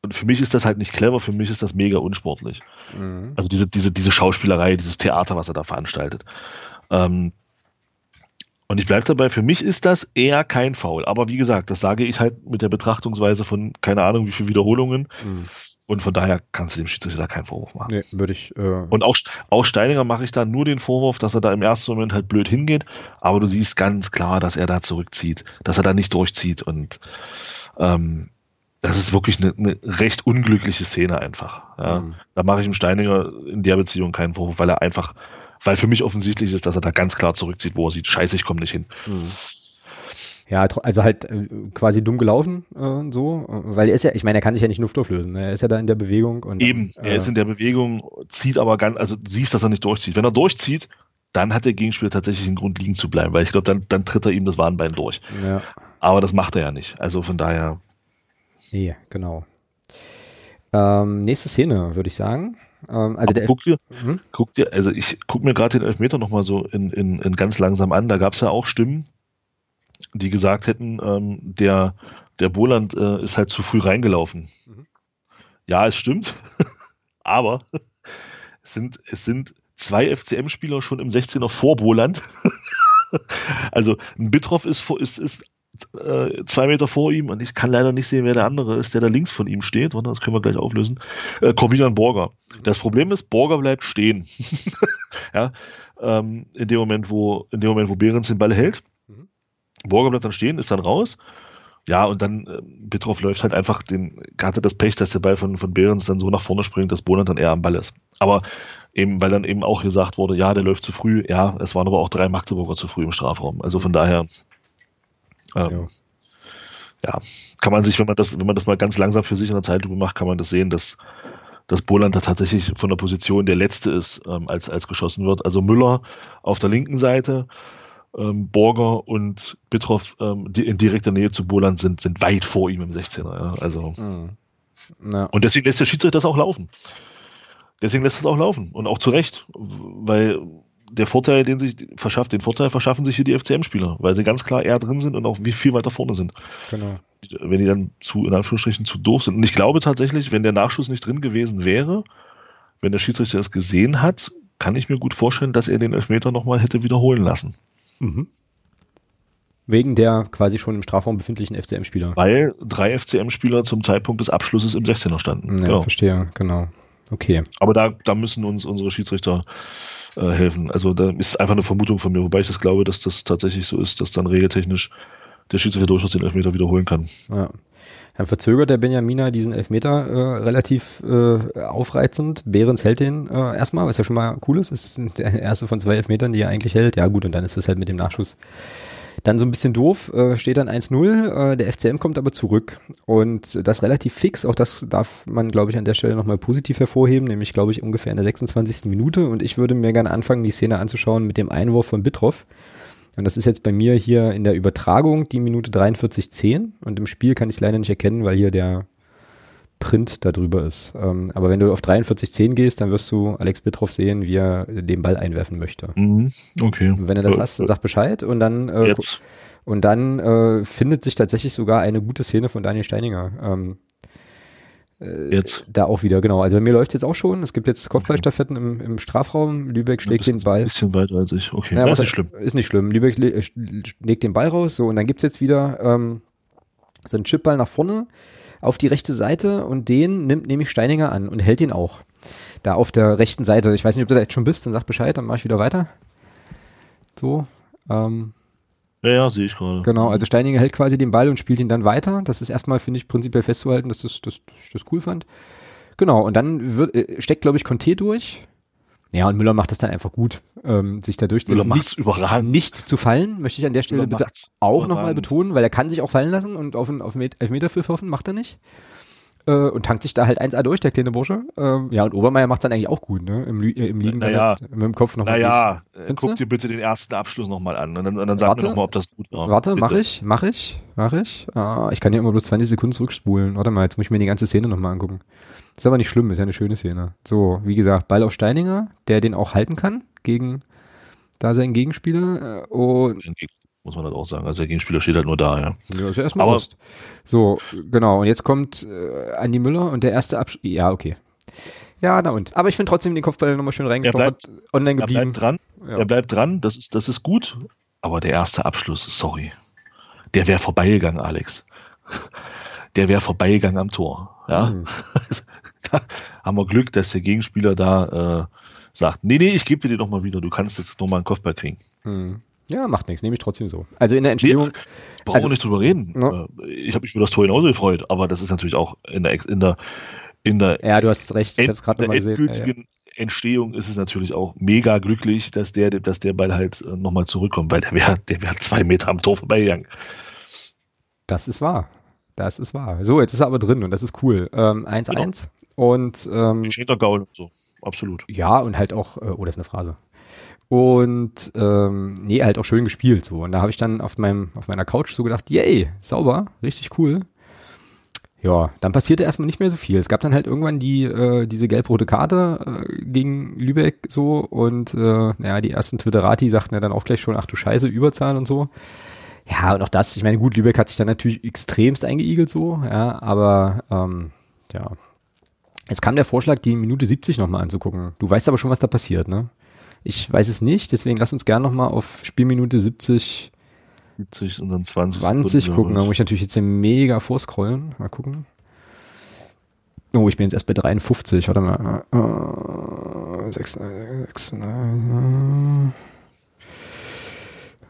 Und für mich ist das halt nicht clever, für mich ist das mega unsportlich. Mhm. Also diese, diese, diese Schauspielerei, dieses Theater, was er da veranstaltet. Ähm, und ich bleibe dabei, für mich ist das eher kein Foul. Aber wie gesagt, das sage ich halt mit der Betrachtungsweise von keine Ahnung wie viele Wiederholungen. Mhm. Und von daher kannst du dem Schiedsrichter da keinen Vorwurf machen. Nee, würde ich. Äh und auch, auch Steininger mache ich da nur den Vorwurf, dass er da im ersten Moment halt blöd hingeht. Aber du siehst ganz klar, dass er da zurückzieht, dass er da nicht durchzieht. Und ähm, das ist wirklich eine, eine recht unglückliche Szene einfach. Ja. Mhm. Da mache ich dem Steininger in der Beziehung keinen Vorwurf, weil er einfach, weil für mich offensichtlich ist, dass er da ganz klar zurückzieht, wo er sieht, scheiße, ich komme nicht hin. Mhm. Ja, also halt äh, quasi dumm gelaufen äh, so, weil er ist ja, ich meine, er kann sich ja nicht Luft auflösen. Ne? Er ist ja da in der Bewegung und eben, er äh, ist in der Bewegung, zieht aber ganz, also siehst, dass er nicht durchzieht. Wenn er durchzieht, dann hat der Gegenspieler tatsächlich einen Grund liegen zu bleiben, weil ich glaube, dann, dann tritt er ihm das Warnbein durch. Ja. Aber das macht er ja nicht. Also von daher. Nee, genau. Ähm, nächste Szene, würde ich sagen. Ähm, also guck dir, hm? guck dir, also ich guck mir gerade den Elfmeter nochmal so in, in, in ganz langsam an. Da gab es ja auch Stimmen, die gesagt hätten, ähm, der, der Boland äh, ist halt zu früh reingelaufen. Mhm. Ja, es stimmt, aber es sind, es sind zwei FCM-Spieler schon im 16er vor Boland. also ein Bitroff ist, ist, ist äh, zwei Meter vor ihm und ich kann leider nicht sehen, wer der andere ist, der da links von ihm steht. Und das können wir gleich auflösen. Äh, Corminan Borger. Mhm. Das Problem ist, Borger bleibt stehen. ja, ähm, in dem Moment, wo, in dem Moment, wo Behrens den Ball hält. Borger bleibt dann stehen, ist dann raus. Ja, und dann äh, Petrov läuft halt einfach den, hatte das Pech, dass der Ball von, von Behrens dann so nach vorne springt, dass Boland dann eher am Ball ist. Aber eben, weil dann eben auch gesagt wurde, ja, der läuft zu früh, ja, es waren aber auch drei Magdeburger zu früh im Strafraum. Also von daher, ähm, ja. ja. kann man sich, wenn man das, wenn man das mal ganz langsam für sich in der Zeitlupe macht, kann man das sehen, dass, dass Boland da tatsächlich von der Position der Letzte ist, ähm, als, als geschossen wird. Also Müller auf der linken Seite, ähm, Borger und Bitroff ähm, die in direkter Nähe zu Boland sind, sind weit vor ihm im 16er. Ja? Also, mhm. Und deswegen lässt der Schiedsrichter das auch laufen. Deswegen lässt das auch laufen. Und auch zu Recht. Weil der Vorteil, den sich verschafft, den Vorteil verschaffen sich hier die FCM-Spieler, weil sie ganz klar eher drin sind und auch wie viel weiter vorne sind. Genau. Wenn die dann zu, in Anführungsstrichen, zu doof sind. Und ich glaube tatsächlich, wenn der Nachschuss nicht drin gewesen wäre, wenn der Schiedsrichter es gesehen hat, kann ich mir gut vorstellen, dass er den Elfmeter nochmal hätte wiederholen lassen. Mhm. Wegen der quasi schon im Strafraum befindlichen FCM-Spieler. Weil drei FCM-Spieler zum Zeitpunkt des Abschlusses im 16er standen. Ja, genau. verstehe, genau. Okay. Aber da, da müssen uns unsere Schiedsrichter äh, helfen. Also da ist einfach eine Vermutung von mir, wobei ich das glaube, dass das tatsächlich so ist, dass dann regeltechnisch der Schiedsrichter durchaus den Elfmeter wiederholen kann. Ja. Dann verzögert der Benjamina diesen Elfmeter äh, relativ äh, aufreizend. Behrens hält den äh, erstmal, was ja schon mal cool ist. Ist der erste von zwei Elfmetern, die er eigentlich hält. Ja gut, und dann ist es halt mit dem Nachschuss Dann so ein bisschen doof, äh, steht dann 1-0, äh, der FCM kommt aber zurück und das relativ fix, auch das darf man, glaube ich, an der Stelle nochmal positiv hervorheben, nämlich, glaube ich, ungefähr in der 26. Minute und ich würde mir gerne anfangen, die Szene anzuschauen mit dem Einwurf von Bitroff. Und das ist jetzt bei mir hier in der Übertragung die Minute 43.10 und im Spiel kann ich es leider nicht erkennen, weil hier der Print da drüber ist. Ähm, aber wenn du auf 43.10 gehst, dann wirst du Alex Bitroff sehen, wie er den Ball einwerfen möchte. Mhm, okay. Und wenn er das äh, hast, dann sag Bescheid und dann äh, jetzt. und dann äh, findet sich tatsächlich sogar eine gute Szene von Daniel Steininger. Ähm, äh, jetzt. Da auch wieder, genau. Also bei mir läuft es jetzt auch schon. Es gibt jetzt Kopfballstaffetten im, im Strafraum. Lübeck schlägt den Ball. Ein bisschen weiter als ich. Okay, naja, ist nicht schlimm. Ist nicht schlimm. Lübeck legt den Ball raus. So, und dann gibt's jetzt wieder ähm, so einen Chipball nach vorne auf die rechte Seite und den nimmt nämlich Steininger an und hält ihn auch. Da auf der rechten Seite. Ich weiß nicht, ob du da jetzt schon bist, dann sag Bescheid, dann mache ich wieder weiter. So. Ähm, ja, ja, sehe ich gerade. Genau, also Steininger hält quasi den Ball und spielt ihn dann weiter. Das ist erstmal, finde ich, prinzipiell festzuhalten, dass das, das, das cool fand. Genau, und dann wird, äh, steckt, glaube ich, Conte durch. Ja, und Müller macht das dann einfach gut, ähm, sich da durchzusetzen. Müller macht's nicht, überragend. Nicht zu fallen, möchte ich an der Stelle Müller bitte auch nochmal betonen, weil er kann sich auch fallen lassen und auf einen, auf einen Elfmeterpfiff hoffen, macht er nicht. Äh, und tankt sich da halt 1A durch, der kleine Bursche. Ähm, ja, und Obermeier macht's dann eigentlich auch gut, ne? Im, äh, im Liegen naja, mit dem Kopf nochmal. Naja, äh, guck dir bitte den ersten Abschluss nochmal an und dann, und dann sag warte, mir nochmal, ob das gut war. Warte, bitte. mach ich, mach ich, mach ich. Ah, ich kann ja immer bloß 20 Sekunden zurückspulen. Warte mal, jetzt muss ich mir die ganze Szene nochmal angucken. Ist aber nicht schlimm, ist ja eine schöne Szene. So, wie gesagt, Ball auf Steininger, der den auch halten kann gegen da seinen Gegenspieler. Äh, und muss man das auch sagen. Also der Gegenspieler steht halt nur da, ja. Ja, ist ja erstmal Aber So, genau. Und jetzt kommt äh, Andi Müller und der erste Abschluss. Ja, okay. Ja, na und. Aber ich finde trotzdem den Kopfball nochmal schön reingestochert, online geblieben. Er bleibt dran. Ja. Er bleibt dran. Das ist, das ist gut. Aber der erste Abschluss, sorry. Der wäre vorbeigegangen, Alex. Der wäre vorbeigegangen am Tor. Ja. Mhm. da haben wir Glück, dass der Gegenspieler da äh, sagt, nee, nee, ich gebe dir doch mal wieder, du kannst jetzt nochmal einen Kopfball kriegen. Mhm. Ja, macht nichts, nehme ich trotzdem so. Also in der Entstehung. Nee, brauchen also, wir nicht drüber reden. No? Äh, ich habe mich über das Tor genauso gefreut, aber das ist natürlich auch in der in der in der Ja, du hast recht, ich habe es gerade nochmal gesehen. Ja, ja. Entstehung ist es natürlich auch mega glücklich, dass der, dass der Ball halt äh, nochmal zurückkommt, weil der wäre der wär zwei Meter am Tor vorbeigegangen. Das ist wahr. Das ist wahr. So, jetzt ist er aber drin und das ist cool. 1-1 ähm, genau. Und ähm, Gaul, so, absolut. Ja, und halt auch, äh, oh, das ist eine Phrase. Und ähm, nee, halt auch schön gespielt so. Und da habe ich dann auf meinem, auf meiner Couch so gedacht, yay, sauber, richtig cool. Ja, dann passierte erstmal nicht mehr so viel. Es gab dann halt irgendwann die, äh, diese gelb-rote Karte äh, gegen Lübeck so und äh, naja, die ersten Twitterati sagten ja dann auch gleich schon, ach du Scheiße, Überzahl und so. Ja, und auch das, ich meine, gut, Lübeck hat sich dann natürlich extremst eingeigelt so, ja, aber ähm, ja. Jetzt kam der Vorschlag, die Minute 70 nochmal anzugucken. Du weißt aber schon, was da passiert, ne? Ich weiß es nicht, deswegen lass uns gerne nochmal auf Spielminute 70, 70 und dann 20, 20 gucken. Da muss ich natürlich jetzt mega vorscrollen. Mal gucken. Oh, ich bin jetzt erst bei 53. Warte mal. Uh, 6, 6, uh,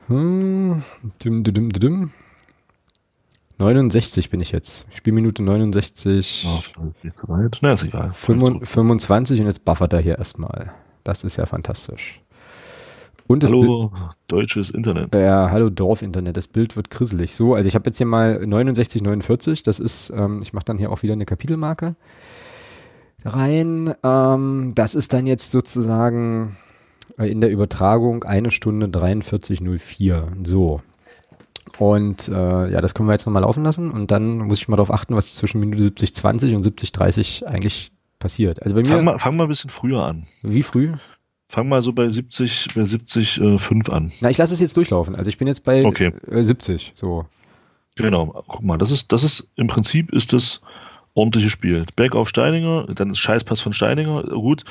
hm, dim, dim, dim, 69 bin ich jetzt. Spielminute 69. Oh, nicht so weit. Na, ist egal. 25 und jetzt buffert er hier erstmal. Das ist ja fantastisch. Und hallo, deutsches Internet. Ja, hallo Dorf-Internet. Das Bild wird grisselig. So, also ich habe jetzt hier mal 6949. Das ist, ähm, ich mache dann hier auch wieder eine Kapitelmarke rein. Ähm, das ist dann jetzt sozusagen äh, in der Übertragung eine Stunde 4304. So. Und äh, ja, das können wir jetzt nochmal laufen lassen und dann muss ich mal darauf achten, was zwischen Minute 70, 20 und 70, 30 eigentlich passiert. Also bei mir. Fang mal, fang mal ein bisschen früher an. Wie früh? Fang mal so bei 70, bei 70, äh, 5 an. Na, ich lasse es jetzt durchlaufen. Also ich bin jetzt bei okay. äh, 70, so. Genau, guck mal, das ist, das ist, im Prinzip ist das ordentliches Spiel. Back auf Steininger, dann ist Scheißpass von Steininger, gut.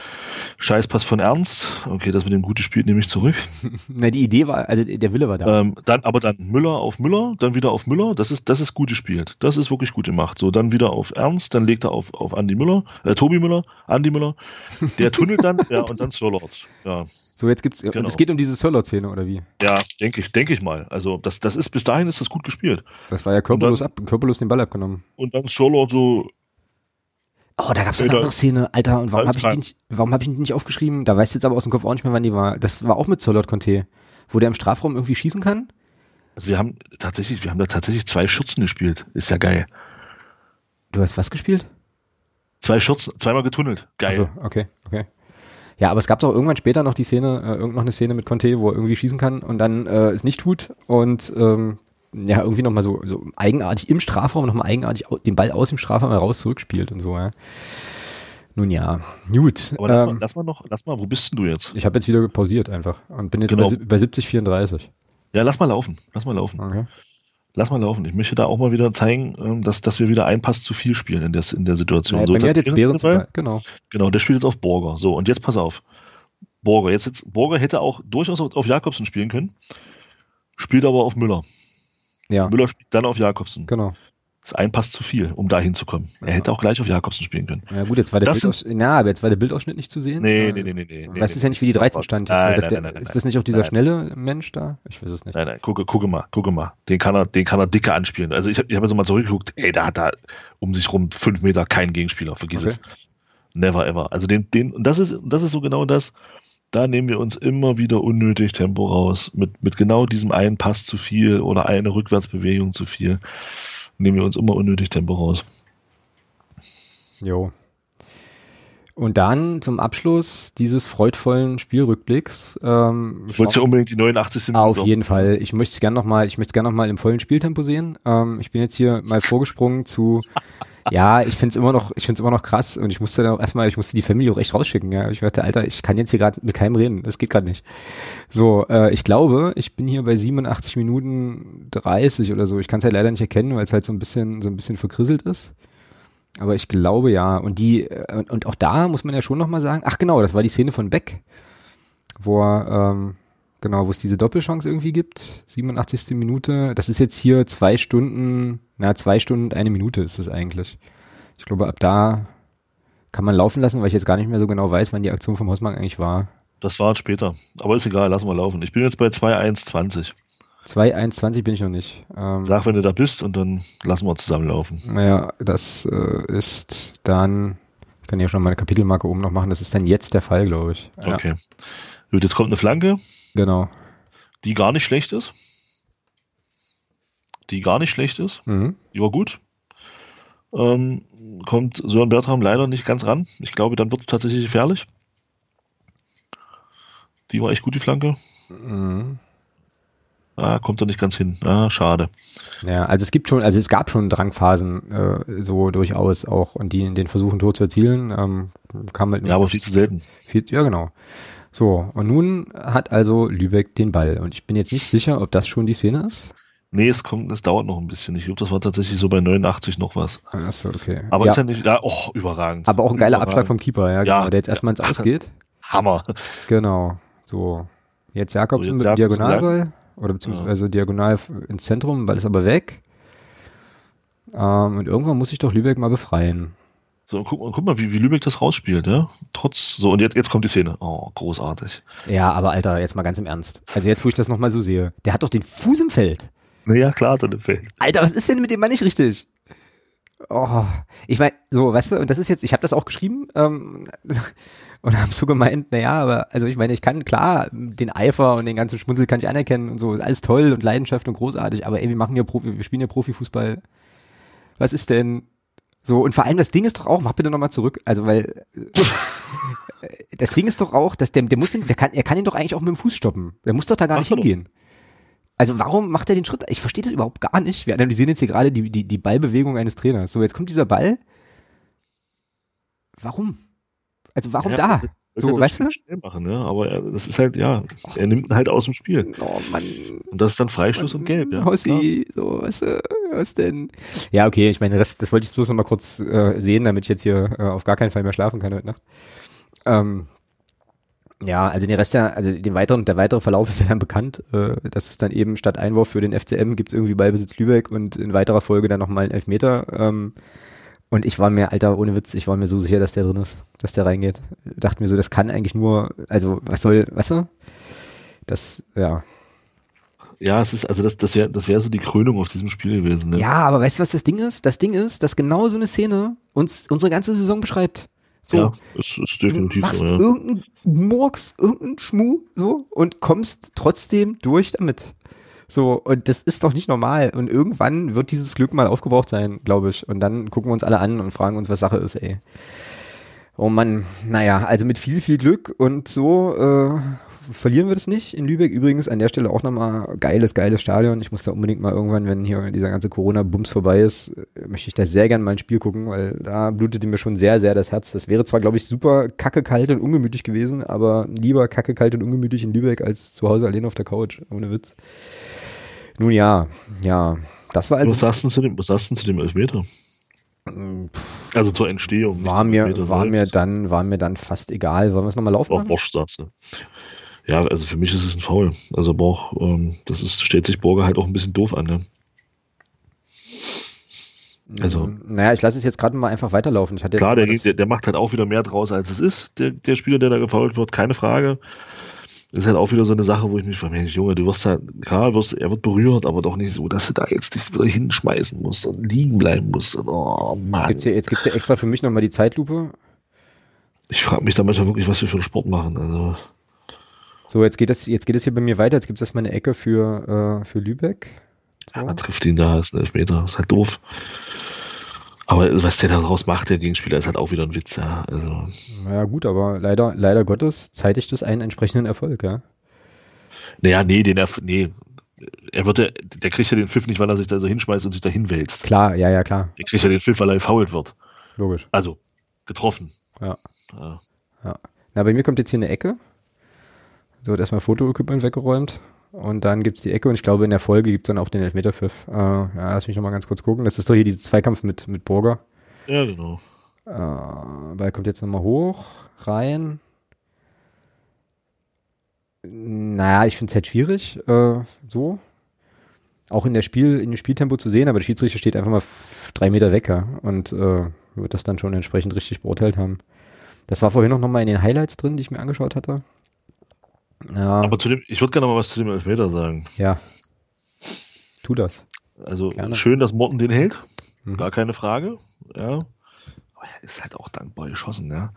Scheißpass von Ernst, okay, das mit dem guten Spiel nehme ich zurück. Na, die Idee war, also der Wille war da. Ähm, dann, aber dann Müller auf Müller, dann wieder auf Müller, das ist, das ist gut gespielt. Das ist wirklich gut gemacht. So, dann wieder auf Ernst, dann legt er auf, auf Andi Müller, äh, Tobi Müller, Andi Müller, der tunnelt dann, ja, und dann Sirlord, ja. So, jetzt gibt's, genau. es geht um diese Sirlord-Szene, oder wie? Ja, denke ich, denke ich mal. Also, das, das ist, bis dahin ist das gut gespielt. Das war ja körperlos, dann, ab, körperlos den Ball abgenommen. Und dann Sirlord so, Oh, da gab's eine andere Szene, Alter. Und warum habe ich, die nicht, warum hab ich die nicht aufgeschrieben? Da weißt du jetzt aber aus dem Kopf auch nicht mehr, wann die war. Das war auch mit Solot Conte, wo der im Strafraum irgendwie schießen kann. Also wir haben tatsächlich, wir haben da tatsächlich zwei Schürzen gespielt. Ist ja geil. Du hast was gespielt? Zwei Schürzen, zweimal getunnelt. Geil. Also, okay, okay. Ja, aber es gab doch irgendwann später noch die Szene, äh, irgend noch eine Szene mit Conte, wo er irgendwie schießen kann und dann äh, es nicht tut und ähm, ja, irgendwie nochmal so, so eigenartig im Strafraum nochmal eigenartig den Ball aus dem Strafraum heraus zurückspielt und so, ja. Nun ja, gut. Aber lass, ähm, mal, lass mal noch, lass mal, wo bist denn du jetzt? Ich habe jetzt wieder pausiert einfach und bin jetzt genau. bei, bei 70, 34. Ja, lass mal laufen. Lass mal laufen. Okay. Lass mal laufen. Ich möchte da auch mal wieder zeigen, ähm, dass, dass wir wieder einen Pass zu viel spielen in der, in der Situation. Ja, so, bei mir hat jetzt Behrens dabei. Genau. Genau, der spielt jetzt auf Borger. So, und jetzt pass auf. Borger. Jetzt, jetzt, Borger hätte auch durchaus auf, auf Jakobsen spielen können, spielt aber auf Müller. Ja. Müller spielt dann auf Jakobsen. Genau. Das ist ein Pass zu viel, um da hinzukommen. Ja. Er hätte auch gleich auf Jakobsen spielen können. Ja gut, jetzt war der, Bildausschnitt, na, aber jetzt war der Bildausschnitt nicht zu sehen. Nee, nee, nee, nee. nee weißt nee, ja nicht, wie die 13 stand. Nein, nein, nein, nein, ist das nicht auch dieser schnelle Mensch da? Ich weiß es nicht. Nein, nein, gucke, gucke mal, gucke mal. Den kann er, den kann er dicke anspielen. Also ich habe ich hab jetzt mal zurückgeguckt, ey, da hat er um sich rum fünf Meter kein Gegenspieler, vergiss okay. es. Never ever. Also den, den, und das ist, das ist so genau das, da nehmen wir uns immer wieder unnötig Tempo raus. Mit, mit genau diesem einen Pass zu viel oder eine Rückwärtsbewegung zu viel nehmen wir uns immer unnötig Tempo raus. Jo. Und dann zum Abschluss dieses freudvollen Spielrückblicks. Ähm, ich wollte ja unbedingt die 89. Minute. Auf jeden Fall. Ich möchte es gerne nochmal, ich möchte es gerne nochmal im vollen Spieltempo sehen. Ähm, ich bin jetzt hier mal vorgesprungen zu ja, ich find's immer noch, ich find's immer noch krass und ich musste dann auch erstmal, ich musste die Familie auch echt rausschicken. Ja, ich dachte, Alter, ich kann jetzt hier gerade mit keinem reden, das geht gerade nicht. So, äh, ich glaube, ich bin hier bei 87 Minuten 30 oder so. Ich kann es halt leider nicht erkennen, weil es halt so ein bisschen, so ein bisschen verkrisselt ist. Aber ich glaube ja. Und die äh, und auch da muss man ja schon noch mal sagen. Ach genau, das war die Szene von Beck, wo er ähm, genau, wo es diese Doppelchance irgendwie gibt. 87. Minute. Das ist jetzt hier zwei Stunden na, zwei Stunden und eine Minute ist es eigentlich. Ich glaube, ab da kann man laufen lassen, weil ich jetzt gar nicht mehr so genau weiß, wann die Aktion vom Hausmann eigentlich war. Das war später. Aber ist egal, lassen wir laufen. Ich bin jetzt bei 2.1.20. 2.1.20 bin ich noch nicht. Ähm, Sag, wenn du da bist und dann lassen wir zusammen laufen. Naja, das äh, ist dann, ich kann ja schon mal eine Kapitelmarke oben noch machen, das ist dann jetzt der Fall, glaube ich. Ja. Okay. Gut, jetzt kommt eine Flanke. Genau. Die gar nicht schlecht ist die gar nicht schlecht ist. Mhm. Die war gut. Ähm, kommt Sören Bertram leider nicht ganz ran. Ich glaube, dann wird es tatsächlich gefährlich. Die war echt gut, die Flanke. Mhm. Ah, kommt er nicht ganz hin. Ah, schade. Ja, also es gibt schon, also es gab schon Drangphasen äh, so durchaus auch und die in den Versuchen Tor zu erzielen, ähm, kam halt Ja, aber viel zu selten. Viel, ja, genau. So, und nun hat also Lübeck den Ball und ich bin jetzt nicht sicher, ob das schon die Szene ist. Nee, es kommt, es dauert noch ein bisschen. Ich glaube, das war tatsächlich so bei 89 noch was. Achso, okay. Aber ja. ist ja nicht, ja, oh, überragend. Aber auch ein geiler überragend. Abschlag vom Keeper, ja, genau, ja. der jetzt erstmal ins Ausgeht. Hammer. Genau. So. Jetzt Jakobsen so, jetzt mit Diagonalball oder beziehungsweise ja. diagonal ins Zentrum, Ball ist aber weg. Ähm, und irgendwann muss sich doch Lübeck mal befreien. So, guck, guck mal, wie, wie Lübeck das rausspielt, ja? Trotz, so, und jetzt, jetzt kommt die Szene. Oh, großartig. Ja, aber Alter, jetzt mal ganz im Ernst. Also jetzt, wo ich das nochmal so sehe, der hat doch den Fuß im Feld. Naja, klar, so eine Feld. Alter, was ist denn mit dem Mann nicht richtig? Oh, ich meine, so, weißt du, und das ist jetzt, ich habe das auch geschrieben ähm, und habe so gemeint, naja, aber, also ich meine, ich kann klar den Eifer und den ganzen Schmunzel kann ich anerkennen und so, alles toll und Leidenschaft und großartig, aber ey, wir machen ja Profi, wir spielen ja Profifußball. Was ist denn so? Und vor allem das Ding ist doch auch, mach bitte nochmal zurück, also weil äh, das Ding ist doch auch, dass der, der muss ihn, der kann, er kann ihn doch eigentlich auch mit dem Fuß stoppen. Der muss doch da gar Ach, nicht hingehen. Also warum macht er den Schritt? Ich verstehe das überhaupt gar nicht. Wir analysieren jetzt hier gerade die, die, die Ballbewegung eines Trainers. So, jetzt kommt dieser Ball. Warum? Also warum ja, da? So, weißt du? Schnell machen, ne? Aber er, das ist halt, ja, Och, er nimmt ihn halt aus dem Spiel. Oh Mann. Und das ist dann Freistoß Mann, und Gelb, ja. Hossi, so, weißt du, was denn? Ja, okay, ich meine, das, das wollte ich bloß noch mal kurz äh, sehen, damit ich jetzt hier äh, auf gar keinen Fall mehr schlafen kann heute Nacht. Ähm, ja, also den Rest der, also den weiteren, der weitere Verlauf ist ja dann bekannt. Äh, das ist dann eben statt Einwurf für den FCM gibt's irgendwie Ballbesitz Lübeck und in weiterer Folge dann nochmal ein Elfmeter. Ähm, und ich war mir, Alter, ohne Witz, ich war mir so sicher, dass der drin ist, dass der reingeht. Dachte mir so, das kann eigentlich nur, also was soll, weißt du? Das, ja. Ja, es ist, also das, das wäre das wäre so die Krönung auf diesem Spiel gewesen. Ne? Ja, aber weißt du, was das Ding ist? Das Ding ist, dass genau so eine Szene uns unsere ganze Saison beschreibt. So, ja, es ist definitiv du machst so, ja. irgendeinen Murks, irgendeinen Schmuh, so, und kommst trotzdem durch damit. So, und das ist doch nicht normal. Und irgendwann wird dieses Glück mal aufgebraucht sein, glaube ich. Und dann gucken wir uns alle an und fragen uns, was Sache ist, ey. Oh Mann, naja, also mit viel, viel Glück und so äh, verlieren wir das nicht in Lübeck. Übrigens an der Stelle auch nochmal geiles, geiles Stadion. Ich muss da unbedingt mal irgendwann, wenn hier dieser ganze Corona-Bums vorbei ist, äh, möchte ich da sehr gern mal ein Spiel gucken, weil da blutete mir schon sehr, sehr das Herz. Das wäre zwar, glaube ich, super kacke kalt und ungemütlich gewesen, aber lieber kacke kalt und ungemütlich in Lübeck als zu Hause allein auf der Couch. Ohne Witz. Nun ja, ja. Das war also. Was sagst du zu dem, was sagst du zu dem Elfmeter? Also zur Entstehung. War mir, war mir dann, war mir dann fast egal. Wollen wir es nochmal laufen? Auch Wurscht, sagst du. Ja, also für mich ist es ein Foul. Also Borg, ähm, das ist, stellt sich Borger halt auch ein bisschen doof an. Ne? Also, naja, ich lasse es jetzt gerade mal einfach weiterlaufen. Klar, der, der, der, macht halt auch wieder mehr draus, als es ist, der, der Spieler, der da gefault wird, keine Frage. Das ist halt auch wieder so eine Sache, wo ich mich frage, Mensch, Junge, du wirst halt, klar, wirst, er wird berührt, aber doch nicht so, dass du da jetzt dich wieder hinschmeißen musst und liegen bleiben musst. Und, oh Mann. Gibt's hier, jetzt gibt es ja extra für mich nochmal die Zeitlupe. Ich frage mich da manchmal wirklich, was wir für einen Sport machen. Also. So, jetzt geht es jetzt geht es hier bei mir weiter. Jetzt gibt es erstmal eine Ecke für, äh, für Lübeck. So. Ja, man trifft ihn da, ist ein Elfmeter, ist halt doof. Aber was der daraus macht, der Gegenspieler, ist halt auch wieder ein Witz, ja. Also. Naja, gut, aber leider, leider Gottes zeitigt das einen entsprechenden Erfolg, ja. Naja, nee, den Erf nee. Er wird ja, der kriegt ja den Pfiff nicht, weil er sich da so hinschmeißt und sich da hinwälzt. Klar, ja, ja, klar. Der kriegt ja den Pfiff, weil er gefault wird. Logisch. Also, getroffen. Ja. ja. ja. Na, bei mir kommt jetzt hier eine Ecke. So, wird erstmal Fotoequipment weggeräumt. Und dann gibt es die Ecke und ich glaube, in der Folge gibt es dann auch den Elfmeterpfiff. Äh, ja, lass mich nochmal ganz kurz gucken. Das ist doch hier dieser Zweikampf mit, mit Burger. Ja, genau. Äh, Ball kommt jetzt nochmal hoch, rein. Naja, ich finde es halt schwierig, äh, so. Auch in der Spiel, in dem Spieltempo zu sehen, aber der Schiedsrichter steht einfach mal drei Meter weg, ja, und äh, wird das dann schon entsprechend richtig beurteilt haben. Das war vorhin noch nochmal in den Highlights drin, die ich mir angeschaut hatte. Ja. Aber zu dem, ich würde gerne mal was zu dem Elfmeter sagen. Ja. Tu das. Also gerne. schön, dass Morten den hält. Mhm. Gar keine Frage. Ja. Aber er ist halt auch dankbar geschossen, ja.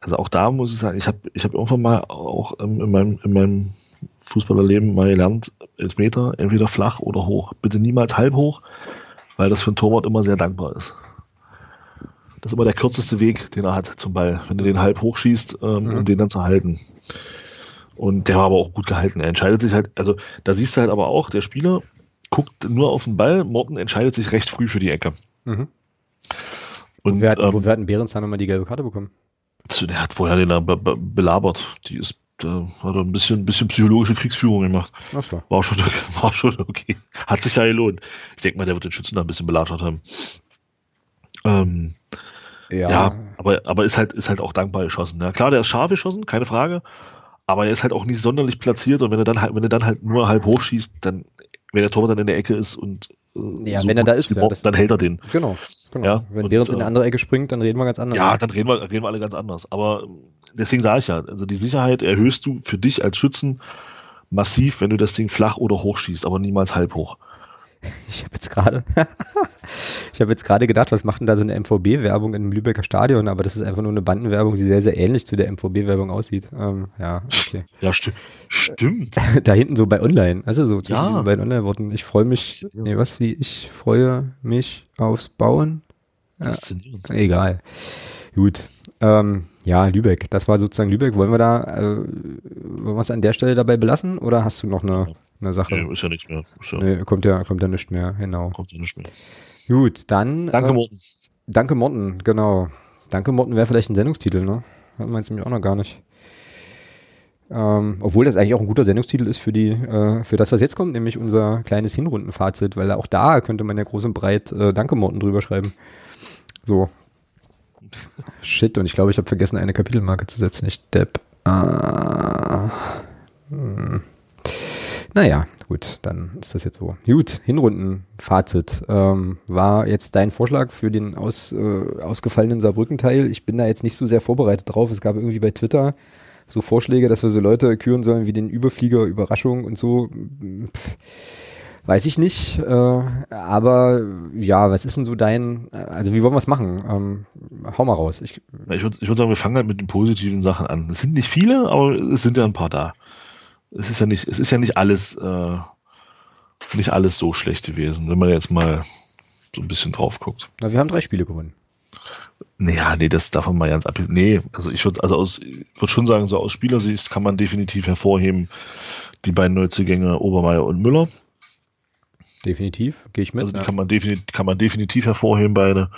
Also auch da muss ich sagen, ich habe ich hab irgendwann mal auch in meinem, in meinem Fußballerleben mal gelernt, Elfmeter, entweder flach oder hoch. Bitte niemals halb hoch, weil das für einen Torwart immer sehr dankbar ist. Das ist immer der kürzeste Weg, den er hat zum Ball, wenn du den halb hochschießt, ähm, mhm. um den dann zu halten. Und der war aber auch gut gehalten. Er entscheidet sich halt, also da siehst du halt aber auch, der Spieler guckt nur auf den Ball, Morten entscheidet sich recht früh für die Ecke. Mhm. Und, wo, hat, ähm, wo hat Behrens dann nochmal die gelbe Karte bekommen? Der hat vorher den da be be belabert. Die ist, da hat er ein bisschen, ein bisschen psychologische Kriegsführung gemacht. Ach so. War schon, war schon okay. Hat sich ja gelohnt. Ich denke mal, der wird den Schützen da ein bisschen belagert haben. Ähm, ja. ja, aber, aber ist halt, ist halt auch dankbar geschossen. Ja, klar, der ist scharf geschossen, keine Frage aber er ist halt auch nicht sonderlich platziert und wenn er dann halt, wenn er dann halt nur halb hoch schießt, dann, wenn der Torwart dann in der Ecke ist und äh, ja, so wenn er da ist, ja, dann hält er den. Genau, genau. Ja, wenn Behrens in eine äh, andere Ecke springt, dann reden wir ganz anders. Ja, dann reden wir, reden wir alle ganz anders. Aber deswegen sage ich ja, also die Sicherheit erhöhst du für dich als Schützen massiv, wenn du das Ding flach oder hoch schießt, aber niemals halb hoch. Ich habe jetzt gerade, ich habe jetzt gerade gedacht, was macht denn da so eine MVB-Werbung im Lübecker Stadion? Aber das ist einfach nur eine Bandenwerbung, die sehr, sehr ähnlich zu der MVB-Werbung aussieht. Ähm, ja, okay. Ja, sti stimmt. da hinten so bei Online, also so zwischen ja. diesen beiden Online-Worten. Ich freue mich, nee, was wie ich freue mich aufs Bauen. Ja, egal. Gut. Ähm, ja, Lübeck. Das war sozusagen Lübeck. Wollen wir da, äh, wollen wir es an der Stelle dabei belassen oder hast du noch eine, eine Sache? Nee, ist ja nichts mehr. Ja nee, kommt ja, kommt ja nichts mehr, genau. Kommt ja nichts mehr. Gut, dann. Danke, äh, Morten. Danke, Morten, genau. Danke, Morten wäre vielleicht ein Sendungstitel, ne? Hat man jetzt nämlich auch noch gar nicht. Ähm, obwohl das eigentlich auch ein guter Sendungstitel ist für die, äh, für das, was jetzt kommt, nämlich unser kleines Hinrundenfazit, weil auch da könnte man ja groß und breit äh, Danke Morten drüber schreiben. So, Shit, und ich glaube, ich habe vergessen, eine Kapitelmarke zu setzen. Ich depp. Ah. Hm. Naja, gut, dann ist das jetzt so. Gut, Hinrundenfazit. Ähm, war jetzt dein Vorschlag für den aus, äh, ausgefallenen Saarbrücken-Teil? Ich bin da jetzt nicht so sehr vorbereitet drauf. Es gab irgendwie bei Twitter so Vorschläge, dass wir so Leute küren sollen wie den Überflieger, Überraschung und so. Pff Weiß ich nicht, äh, aber ja, was ist denn so dein, also wie wollen wir es machen? Ähm, hau mal raus. Ich, ich würde ich würd sagen, wir fangen halt mit den positiven Sachen an. Es sind nicht viele, aber es sind ja ein paar da. Es ist ja nicht, es ist ja nicht alles, äh, nicht alles so schlecht gewesen, wenn man jetzt mal so ein bisschen drauf guckt. Na, wir haben drei Spiele gewonnen. Naja, nee, das darf man mal ganz ab. Nee, also ich würde also aus, würde schon sagen, so aus Spielersicht kann man definitiv hervorheben die beiden Neuzugänge Obermeier und Müller. Definitiv, gehe ich mit. Also die ja. kann man definitiv, kann man definitiv hervorheben, beide.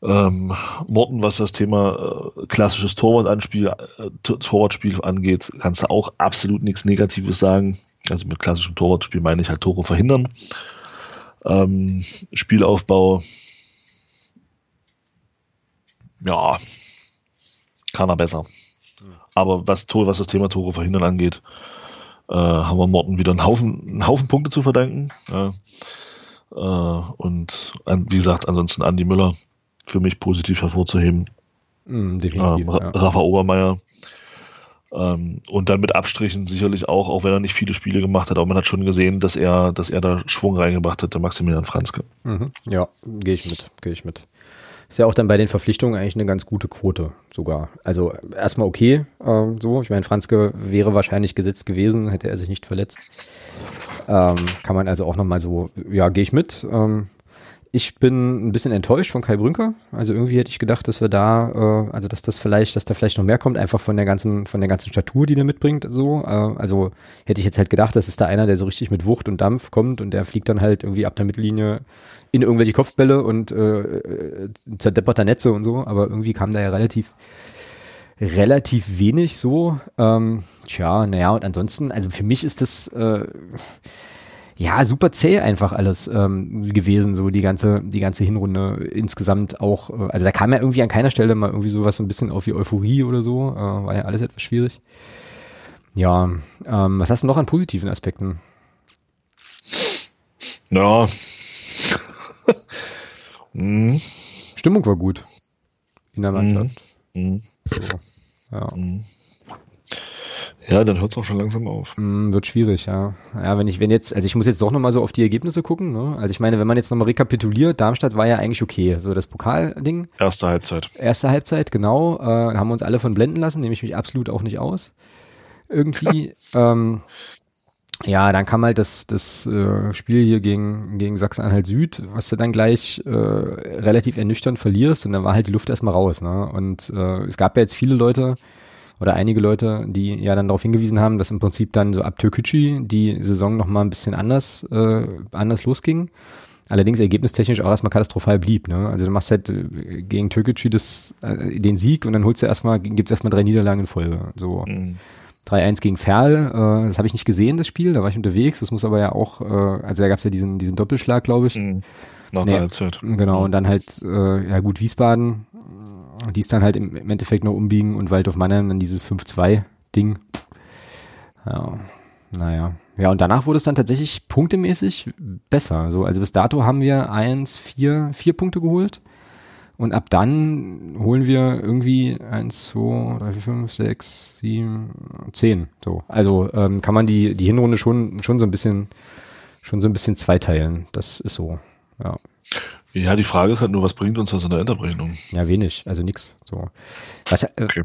Ähm, Morten, was das Thema äh, klassisches Torwartanspiel, äh, Torwartspiel angeht, kannst du auch absolut nichts Negatives sagen. Also mit klassischem Torwartspiel meine ich halt Tore verhindern. Ähm, Spielaufbau, ja, kann er besser. Aber was, was das Thema Tore verhindern angeht, äh, haben wir Morten wieder einen Haufen, einen Haufen Punkte zu verdanken. Ja. Äh, und an, wie gesagt, ansonsten Andi Müller für mich positiv hervorzuheben. Mm, definitiv, äh, ja. Rafa Obermeier. Ähm, und dann mit Abstrichen sicherlich auch, auch wenn er nicht viele Spiele gemacht hat, aber man hat schon gesehen, dass er, dass er da Schwung reingebracht hat, der Maximilian Franzke. Mhm. Ja, gehe ich mit, gehe ich mit. Ist ja auch dann bei den Verpflichtungen eigentlich eine ganz gute Quote sogar. Also erstmal okay, äh, so. Ich meine, Franzke wäre wahrscheinlich gesetzt gewesen, hätte er sich nicht verletzt. Ähm, kann man also auch nochmal so, ja, gehe ich mit. Ähm, ich bin ein bisschen enttäuscht von Kai Brünker. Also irgendwie hätte ich gedacht, dass wir da, äh, also dass das vielleicht, dass da vielleicht noch mehr kommt, einfach von der ganzen, von der ganzen Statur, die der mitbringt. So, äh, also hätte ich jetzt halt gedacht, das ist da einer, der so richtig mit Wucht und Dampf kommt und der fliegt dann halt irgendwie ab der Mittellinie in irgendwelche Kopfbälle und äh, äh zerdepperter Netze und so. Aber irgendwie kam da ja relativ relativ wenig so. Ähm, tja, naja, und ansonsten, also für mich ist das äh, ja, super zäh einfach alles ähm, gewesen, so die ganze, die ganze Hinrunde insgesamt auch. Äh, also da kam ja irgendwie an keiner Stelle mal irgendwie sowas so ein bisschen auf wie Euphorie oder so. Äh, war ja alles etwas schwierig. Ja, ähm, was hast du noch an positiven Aspekten? Ja. hm. Stimmung war gut in der Mannschaft. Hm. So, ja. Ja, dann hört es auch schon langsam auf. Mm, wird schwierig, ja. Ja, wenn ich, wenn jetzt, also ich muss jetzt doch nochmal so auf die Ergebnisse gucken, ne? Also ich meine, wenn man jetzt nochmal rekapituliert, Darmstadt war ja eigentlich okay. So das Pokalding. Erste Halbzeit. Erste Halbzeit, genau. Äh, haben wir uns alle von blenden lassen, nehme ich mich absolut auch nicht aus. Irgendwie. ähm, ja, dann kam halt das, das äh, Spiel hier gegen, gegen Sachsen-Anhalt Süd, was du dann gleich äh, relativ ernüchternd verlierst und dann war halt die Luft erstmal raus. Ne? Und äh, es gab ja jetzt viele Leute, oder einige Leute, die ja dann darauf hingewiesen haben, dass im Prinzip dann so ab Türkücü die Saison nochmal ein bisschen anders, äh, anders losging. Allerdings ergebnistechnisch auch erstmal katastrophal blieb. Ne? Also du machst halt äh, gegen Türkgücü das, äh, den Sieg und dann holst du erstmal, gibt's erstmal drei Niederlagen in Folge. So. Mhm. 3-1 gegen Ferl, äh, das habe ich nicht gesehen, das Spiel, da war ich unterwegs, das muss aber ja auch, äh, also da gab's ja diesen, diesen Doppelschlag, glaube ich. Mhm. Nach nee, der Halbzeit. Genau, und dann halt, äh, ja gut, Wiesbaden die ist dann halt im, Endeffekt noch umbiegen und Waldorf Mannheim dann dieses 5-2-Ding. Ja, naja. Ja, und danach wurde es dann tatsächlich punktemäßig besser. So, also bis dato haben wir eins, vier, vier Punkte geholt. Und ab dann holen wir irgendwie eins, zwei, drei, vier, fünf, sechs, sieben, zehn. So. Also ähm, kann man die, die Hinrunde schon, schon so ein bisschen, schon so ein bisschen zweiteilen. Das ist so. Ja. Ja, die Frage ist halt nur, was bringt uns das in der Endabrechnung? Ja, wenig, also nix. So. Was, äh, okay.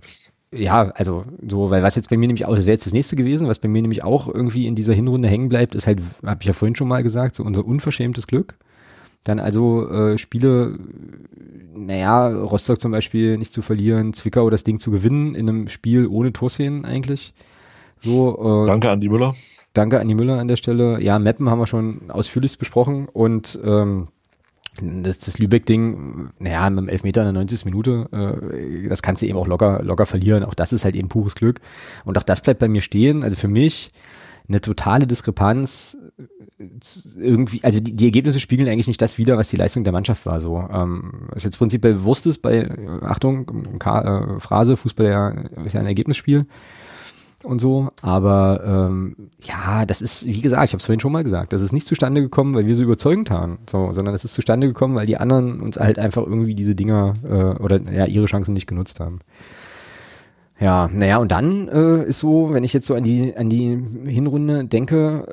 Ja, also so, weil was jetzt bei mir nämlich auch, das wäre jetzt das nächste gewesen, was bei mir nämlich auch irgendwie in dieser Hinrunde hängen bleibt, ist halt, habe ich ja vorhin schon mal gesagt, so unser unverschämtes Glück. Dann also äh, Spiele, naja, Rostock zum Beispiel nicht zu verlieren, Zwickau das Ding zu gewinnen in einem Spiel ohne Torszenen eigentlich. So, äh, Danke an die Müller. Danke an die Müller an der Stelle. Ja, Mappen haben wir schon ausführlichst besprochen und ähm, das, das Lübeck-Ding, naja, mit dem Elfmeter in der 90. Minute, äh, das kannst du eben auch locker, locker verlieren. Auch das ist halt eben pures Glück. Und auch das bleibt bei mir stehen. Also für mich eine totale Diskrepanz äh, irgendwie, also die, die Ergebnisse spiegeln eigentlich nicht das wider, was die Leistung der Mannschaft war. So, ähm, was jetzt prinzipiell bewusst ist bei, Achtung, K, äh, Phrase, Fußball ja, ist ja ein Ergebnisspiel und so. Aber ähm, ja, das ist, wie gesagt, ich habe es vorhin schon mal gesagt, das ist nicht zustande gekommen, weil wir so überzeugend haben, so, sondern es ist zustande gekommen, weil die anderen uns halt einfach irgendwie diese Dinger äh, oder ja ihre Chancen nicht genutzt haben. Ja, naja, und dann äh, ist so, wenn ich jetzt so an die, an die Hinrunde denke,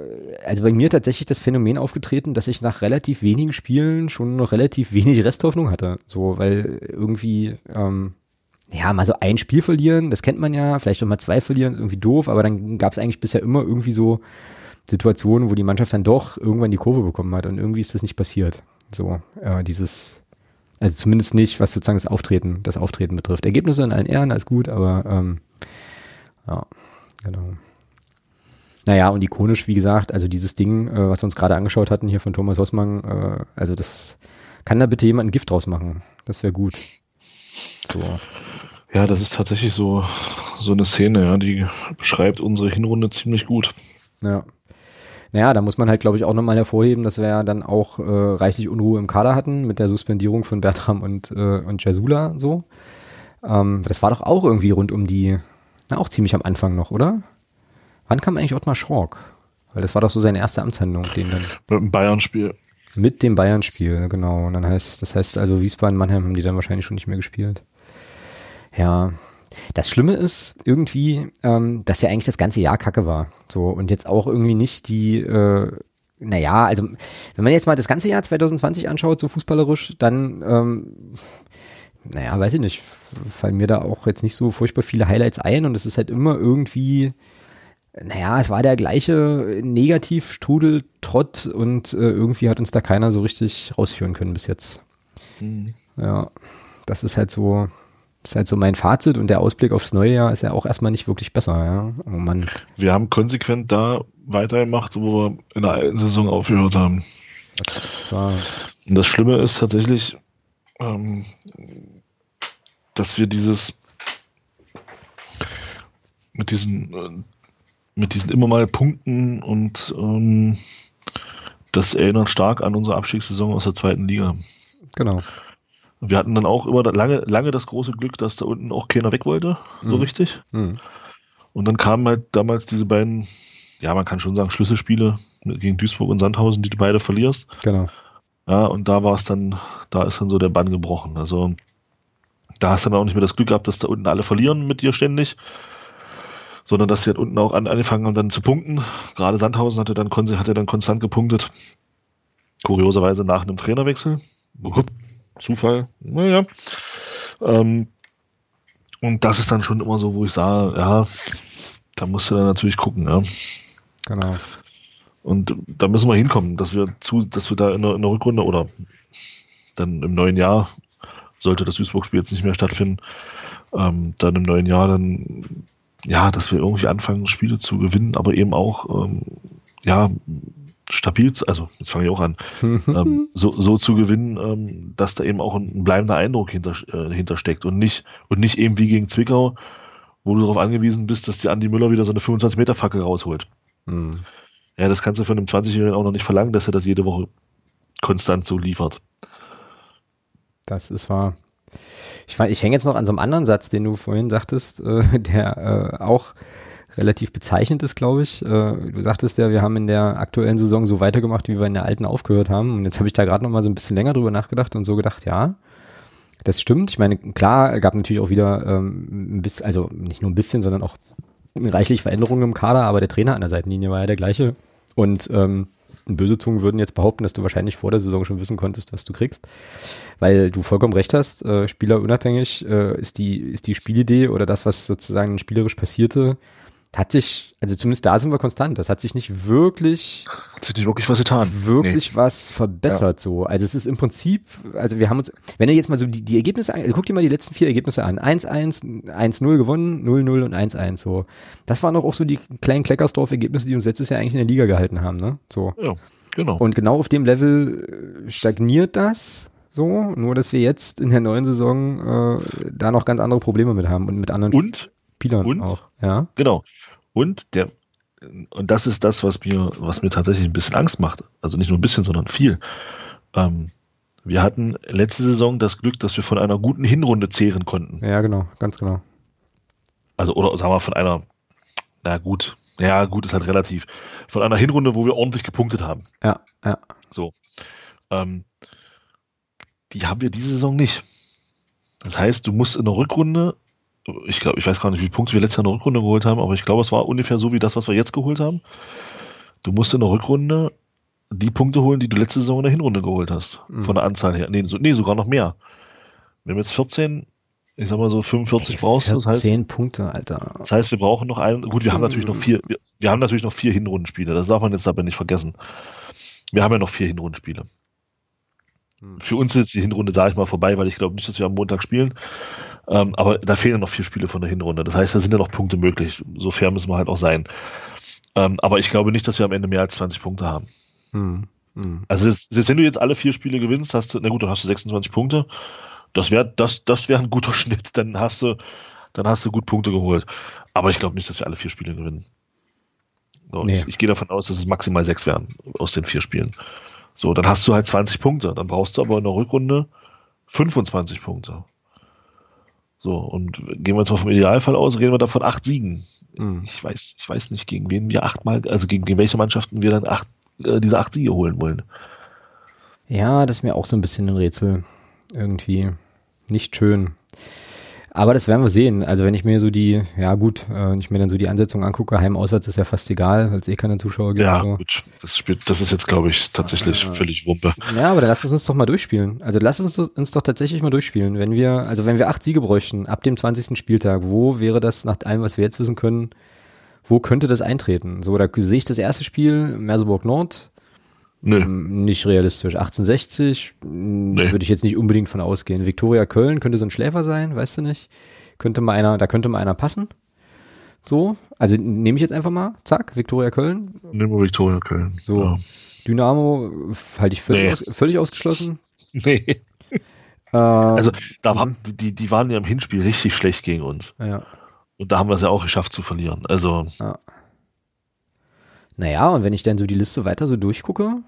äh, also bei mir tatsächlich das Phänomen aufgetreten, dass ich nach relativ wenigen Spielen schon noch relativ wenig Resthoffnung hatte. So, weil irgendwie, ähm, ja, mal so ein Spiel verlieren, das kennt man ja, vielleicht auch mal zwei verlieren, ist irgendwie doof, aber dann gab es eigentlich bisher immer irgendwie so Situationen, wo die Mannschaft dann doch irgendwann die Kurve bekommen hat und irgendwie ist das nicht passiert. So, äh, dieses, also zumindest nicht, was sozusagen das Auftreten, das Auftreten betrifft. Ergebnisse in allen Ehren, alles gut, aber ähm, ja, genau. Naja, und ikonisch, wie gesagt, also dieses Ding, äh, was wir uns gerade angeschaut hatten hier von Thomas Hossmann, äh, also das kann da bitte jemand ein Gift draus machen. Das wäre gut. So. Ja, das ist tatsächlich so, so eine Szene, ja, die beschreibt unsere Hinrunde ziemlich gut. Ja. Naja, da muss man halt, glaube ich, auch nochmal hervorheben, dass wir ja dann auch äh, reichlich Unruhe im Kader hatten mit der Suspendierung von Bertram und, äh, und Jasula so. Ähm, das war doch auch irgendwie rund um die, na auch ziemlich am Anfang noch, oder? Wann kam eigentlich Ottmar Schork? Weil das war doch so seine erste Amtshandlung, den dann. Mit dem Bayern-Spiel. Mit dem Bayern-Spiel, genau. Und dann heißt, das heißt also Wiesbaden, Mannheim haben die dann wahrscheinlich schon nicht mehr gespielt. Ja, das Schlimme ist irgendwie, ähm, dass ja eigentlich das ganze Jahr Kacke war. So und jetzt auch irgendwie nicht die, äh, naja, also wenn man jetzt mal das ganze Jahr 2020 anschaut, so fußballerisch, dann, ähm, naja, weiß ich nicht, fallen mir da auch jetzt nicht so furchtbar viele Highlights ein und es ist halt immer irgendwie, naja, es war der gleiche Negativstrudel, Trott und äh, irgendwie hat uns da keiner so richtig rausführen können bis jetzt. Mhm. Ja, das ist halt so, das ist halt so mein Fazit und der Ausblick aufs neue Jahr ist ja auch erstmal nicht wirklich besser, ja. Oh Mann. Wir haben konsequent da weitergemacht, wo wir in der alten Saison aufgehört haben. Das war und das Schlimme ist tatsächlich, ähm, dass wir dieses mit diesen äh, mit diesen immer mal Punkten und ähm, das erinnert stark an unsere Abstiegssaison aus der zweiten Liga. Genau. Wir hatten dann auch immer lange, lange das große Glück, dass da unten auch keiner weg wollte, so mhm. richtig. Mhm. Und dann kamen halt damals diese beiden, ja, man kann schon sagen, Schlüsselspiele gegen Duisburg und Sandhausen, die du beide verlierst. Genau. Ja, und da war es dann, da ist dann so der Bann gebrochen. Also da hast du dann auch nicht mehr das Glück gehabt, dass da unten alle verlieren mit dir ständig, sondern dass sie halt unten auch an, angefangen haben dann zu punkten. Gerade Sandhausen hatte dann, hatte dann konstant gepunktet. Kurioserweise nach einem Trainerwechsel. Zufall, naja. Ähm, und das ist dann schon immer so, wo ich sage, ja, da musst du dann natürlich gucken, ja. Genau. Und da müssen wir hinkommen, dass wir zu, dass wir da in der, in der Rückrunde oder dann im neuen Jahr, sollte das Duisburg-Spiel jetzt nicht mehr stattfinden, ähm, dann im neuen Jahr dann, ja, dass wir irgendwie anfangen, Spiele zu gewinnen, aber eben auch, ähm, ja, stabil, also jetzt fange ich auch an, ähm, so, so zu gewinnen, ähm, dass da eben auch ein bleibender Eindruck hinter, äh, hintersteckt und nicht, und nicht eben wie gegen Zwickau, wo du darauf angewiesen bist, dass die Andi Müller wieder so eine 25-Meter-Fackel rausholt. Mhm. Ja, das kannst du von einem 20-Jährigen auch noch nicht verlangen, dass er das jede Woche konstant so liefert. Das ist wahr. Ich, ich hänge jetzt noch an so einem anderen Satz, den du vorhin sagtest, äh, der äh, auch relativ bezeichnend ist, glaube ich. Äh, du sagtest ja, wir haben in der aktuellen Saison so weitergemacht, wie wir in der alten aufgehört haben. Und jetzt habe ich da gerade noch mal so ein bisschen länger drüber nachgedacht und so gedacht, ja, das stimmt. Ich meine, klar, gab natürlich auch wieder ähm, ein bisschen, also nicht nur ein bisschen, sondern auch reichlich Veränderungen im Kader, aber der Trainer an der Seitenlinie war ja der gleiche. Und ähm, böse Zungen würden jetzt behaupten, dass du wahrscheinlich vor der Saison schon wissen konntest, was du kriegst. Weil du vollkommen recht hast, äh, spielerunabhängig äh, ist, die, ist die Spielidee oder das, was sozusagen spielerisch passierte, hat sich, also zumindest da sind wir konstant. Das hat sich nicht wirklich, hat sich nicht wirklich was getan. Wirklich nee. was verbessert ja. so. Also es ist im Prinzip, also wir haben uns, wenn ihr jetzt mal so die, die Ergebnisse, also guckt dir mal die letzten vier Ergebnisse an. 1-1, 1-0 gewonnen, 0-0 und 1-1 so. Das waren doch auch so die kleinen Kleckersdorf-Ergebnisse, die uns letztes Jahr eigentlich in der Liga gehalten haben, ne? So. Ja, genau. Und genau auf dem Level äh, stagniert das. So, nur dass wir jetzt in der neuen Saison äh, da noch ganz andere Probleme mit haben und mit anderen und Spielern und, auch. Ja. Genau. Und der, und das ist das, was mir, was mir tatsächlich ein bisschen Angst macht. Also nicht nur ein bisschen, sondern viel. Ähm, wir hatten letzte Saison das Glück, dass wir von einer guten Hinrunde zehren konnten. Ja, genau, ganz genau. Also, oder sagen wir von einer, na gut, ja, gut ist halt relativ. Von einer Hinrunde, wo wir ordentlich gepunktet haben. Ja, ja. So. Ähm, die haben wir diese Saison nicht. Das heißt, du musst in der Rückrunde ich glaube, ich weiß gar nicht, wie viele Punkte wir letztes Jahr in der Rückrunde geholt haben, aber ich glaube, es war ungefähr so wie das, was wir jetzt geholt haben. Du musst in der Rückrunde die Punkte holen, die du letzte Saison in der Hinrunde geholt hast. Mhm. Von der Anzahl her. Nee, so, nee, sogar noch mehr. Wir haben jetzt 14, ich sag mal so 45 brauchst du. Das heißt, 10 Punkte, Alter. Das heißt, wir brauchen noch einen. Gut, wir haben natürlich noch vier, wir, wir haben natürlich noch vier Hinrundenspiele. Das darf man jetzt aber nicht vergessen. Wir haben ja noch vier Hinrundenspiele. Hm. Für uns ist jetzt die Hinrunde, sage ich mal, vorbei, weil ich glaube nicht, dass wir am Montag spielen. Ähm, aber da fehlen noch vier Spiele von der Hinrunde. Das heißt, da sind ja noch Punkte möglich. So fair müssen wir halt auch sein. Ähm, aber ich glaube nicht, dass wir am Ende mehr als 20 Punkte haben. Hm. Hm. Also, selbst wenn du jetzt alle vier Spiele gewinnst, hast du, na gut, dann hast du 26 Punkte. Das wäre das, das wäre ein guter Schnitt, dann hast du, dann hast du gut Punkte geholt. Aber ich glaube nicht, dass wir alle vier Spiele gewinnen. So, nee. Ich, ich gehe davon aus, dass es maximal sechs werden aus den vier Spielen. So, dann hast du halt 20 Punkte. Dann brauchst du aber in der Rückrunde 25 Punkte. So, und gehen wir jetzt mal vom Idealfall aus, reden wir davon acht Siegen. Mhm. Ich weiß, ich weiß nicht, gegen wen wir achtmal, also gegen, gegen welche Mannschaften wir dann acht, äh, diese acht Siege holen wollen. Ja, das ist mir auch so ein bisschen ein Rätsel. Irgendwie nicht schön. Aber das werden wir sehen. Also wenn ich mir so die, ja gut, äh, wenn ich mir dann so die Ansetzung angucke, Heim-Auswärts ist ja fast egal, weil es eh keine Zuschauer gibt. Ja, so. gut. Das, spielt, das ist jetzt, glaube ich, tatsächlich ah, völlig Wumpe. Ja, aber dann lass es uns doch mal durchspielen. Also lass uns uns doch tatsächlich mal durchspielen. Wenn wir, also wenn wir acht Siege bräuchten, ab dem 20. Spieltag, wo wäre das nach allem, was wir jetzt wissen können, wo könnte das eintreten? So, da sehe ich das erste Spiel, Merseburg Nord, Nö. Ähm, nicht realistisch. 1860 nee. würde ich jetzt nicht unbedingt von ausgehen. Viktoria Köln könnte so ein Schläfer sein, weißt du nicht? Könnte mal einer, da könnte mal einer passen. So, also nehme ich jetzt einfach mal, zack, Viktoria Köln. Nehmen wir Viktoria Köln. So. Ja. Dynamo halte ich völlig, nee. aus, völlig ausgeschlossen. nee. Äh, also da haben, mhm. die, die waren ja im Hinspiel richtig schlecht gegen uns. Ja. Und da haben wir es ja auch geschafft zu verlieren. Also. Ja. Naja, und wenn ich dann so die Liste weiter so durchgucke,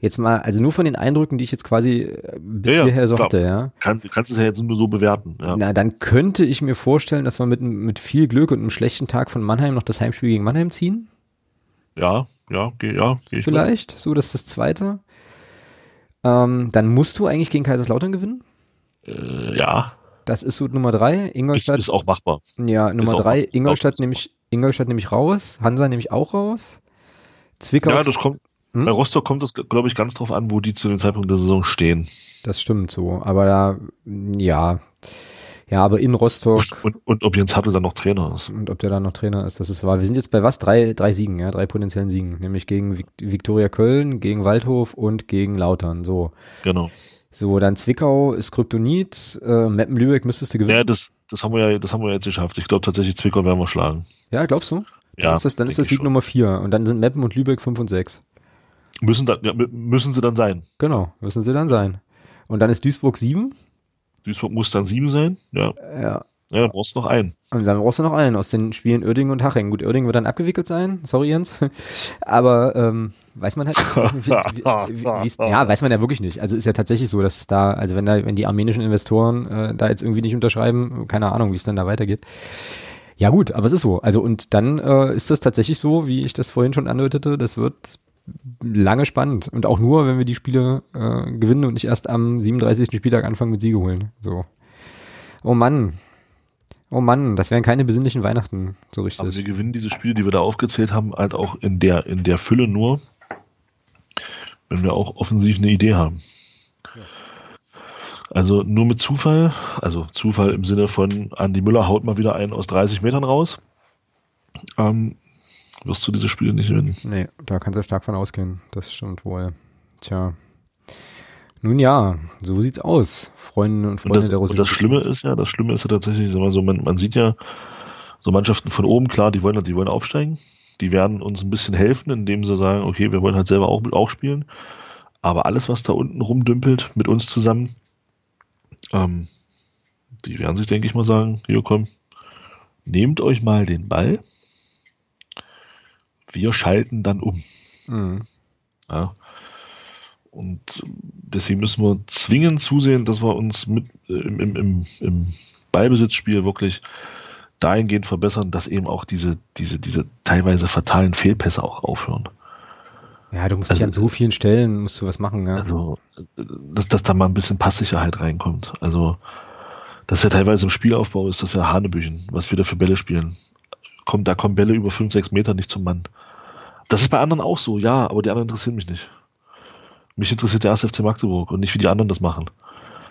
Jetzt mal, also nur von den Eindrücken, die ich jetzt quasi äh, bis ja, hierher so klar. hatte, ja. Kann, kannst es ja jetzt nur so bewerten, ja. Na, dann könnte ich mir vorstellen, dass wir mit, mit viel Glück und einem schlechten Tag von Mannheim noch das Heimspiel gegen Mannheim ziehen. Ja, ja, geh, ja, geh ich Vielleicht, mit. so, das ist das zweite. Ähm, dann musst du eigentlich gegen Kaiserslautern gewinnen. Äh, ja. Das ist so Nummer drei. Ingolstadt. Ist, ist auch machbar. Ja, Nummer drei. Ingolstadt nehme ich, Ingolstadt nehme ich raus. Hansa nehme ich auch raus. Zwickau. Ja, das kommt, hm? Bei Rostock kommt es, glaube ich, ganz drauf an, wo die zu dem Zeitpunkt der Saison stehen. Das stimmt so. Aber da, ja. Ja, aber in Rostock. Und, und, und ob Jens Hattel dann noch Trainer ist. Und ob der dann noch Trainer ist, das ist wahr. Wir sind jetzt bei was? Drei, drei Siegen, ja, drei potenziellen Siegen. Nämlich gegen Viktoria Köln, gegen Waldhof und gegen Lautern. So. Genau. So, dann Zwickau ist Kryptonit, äh, Meppen Lübeck müsstest du gewinnen. Ja, das, das haben wir ja, das haben wir jetzt geschafft. Ich glaube tatsächlich, Zwickau werden wir schlagen. Ja, glaubst du? Ja. Dann ist das, dann ist das Sieg Nummer vier. Und dann sind Meppen und Lübeck fünf und sechs. Müssen, dann, ja, müssen sie dann sein. Genau, müssen sie dann sein. Und dann ist Duisburg 7. Duisburg muss dann 7 sein, ja. Ja. Ja, dann brauchst du noch einen. Und dann brauchst du noch einen aus den Spielen Oerding und Haching. Gut, Oerding wird dann abgewickelt sein, sorry Jens. Aber ähm, weiß man halt, wie, wie, wie, ja, weiß man ja wirklich nicht. Also ist ja tatsächlich so, dass es da, also wenn da, wenn die armenischen Investoren äh, da jetzt irgendwie nicht unterschreiben, keine Ahnung, wie es dann da weitergeht. Ja gut, aber es ist so. Also und dann äh, ist das tatsächlich so, wie ich das vorhin schon andeutete, das wird lange spannend. Und auch nur, wenn wir die Spiele äh, gewinnen und nicht erst am 37. Spieltag anfangen mit Siege holen. So. Oh Mann. Oh Mann, das wären keine besinnlichen Weihnachten, so richtig. Aber wir gewinnen diese Spiele, die wir da aufgezählt haben, halt auch in der, in der Fülle nur, wenn wir auch offensiv eine Idee haben. Ja. Also nur mit Zufall, also Zufall im Sinne von Andy Müller haut mal wieder einen aus 30 Metern raus. Ähm, wirst du diese Spiele nicht gewinnen. Nee, da kannst du stark von ausgehen. Das stimmt wohl. Tja. Nun ja, so sieht's aus, Freunde und Freunde und das, der Russischen. Und das Schlimme ist ja, das Schlimme ist ja tatsächlich, sag mal so, man, man sieht ja so Mannschaften von oben, klar, die wollen, die wollen aufsteigen. Die werden uns ein bisschen helfen, indem sie sagen, okay, wir wollen halt selber auch, auch spielen. Aber alles, was da unten rumdümpelt mit uns zusammen, ähm, die werden sich, denke ich mal, sagen, hier komm, nehmt euch mal den Ball, wir schalten dann um. Mhm. Ja. Und deswegen müssen wir zwingend zusehen, dass wir uns mit, äh, im, im, im Ballbesitzspiel wirklich dahingehend verbessern, dass eben auch diese, diese, diese teilweise fatalen Fehlpässe auch aufhören. Ja, du musst also, dich an so vielen Stellen musst du was machen, ja. Also, dass, dass da mal ein bisschen Passsicherheit reinkommt. Also, dass ja teilweise im Spielaufbau ist, das ja Hanebüchen, was wir da für Bälle spielen kommt, da kommen Bälle über 5, 6 Meter nicht zum Mann. Das ist bei anderen auch so, ja, aber die anderen interessieren mich nicht. Mich interessiert der 1. FC Magdeburg und nicht, wie die anderen das machen.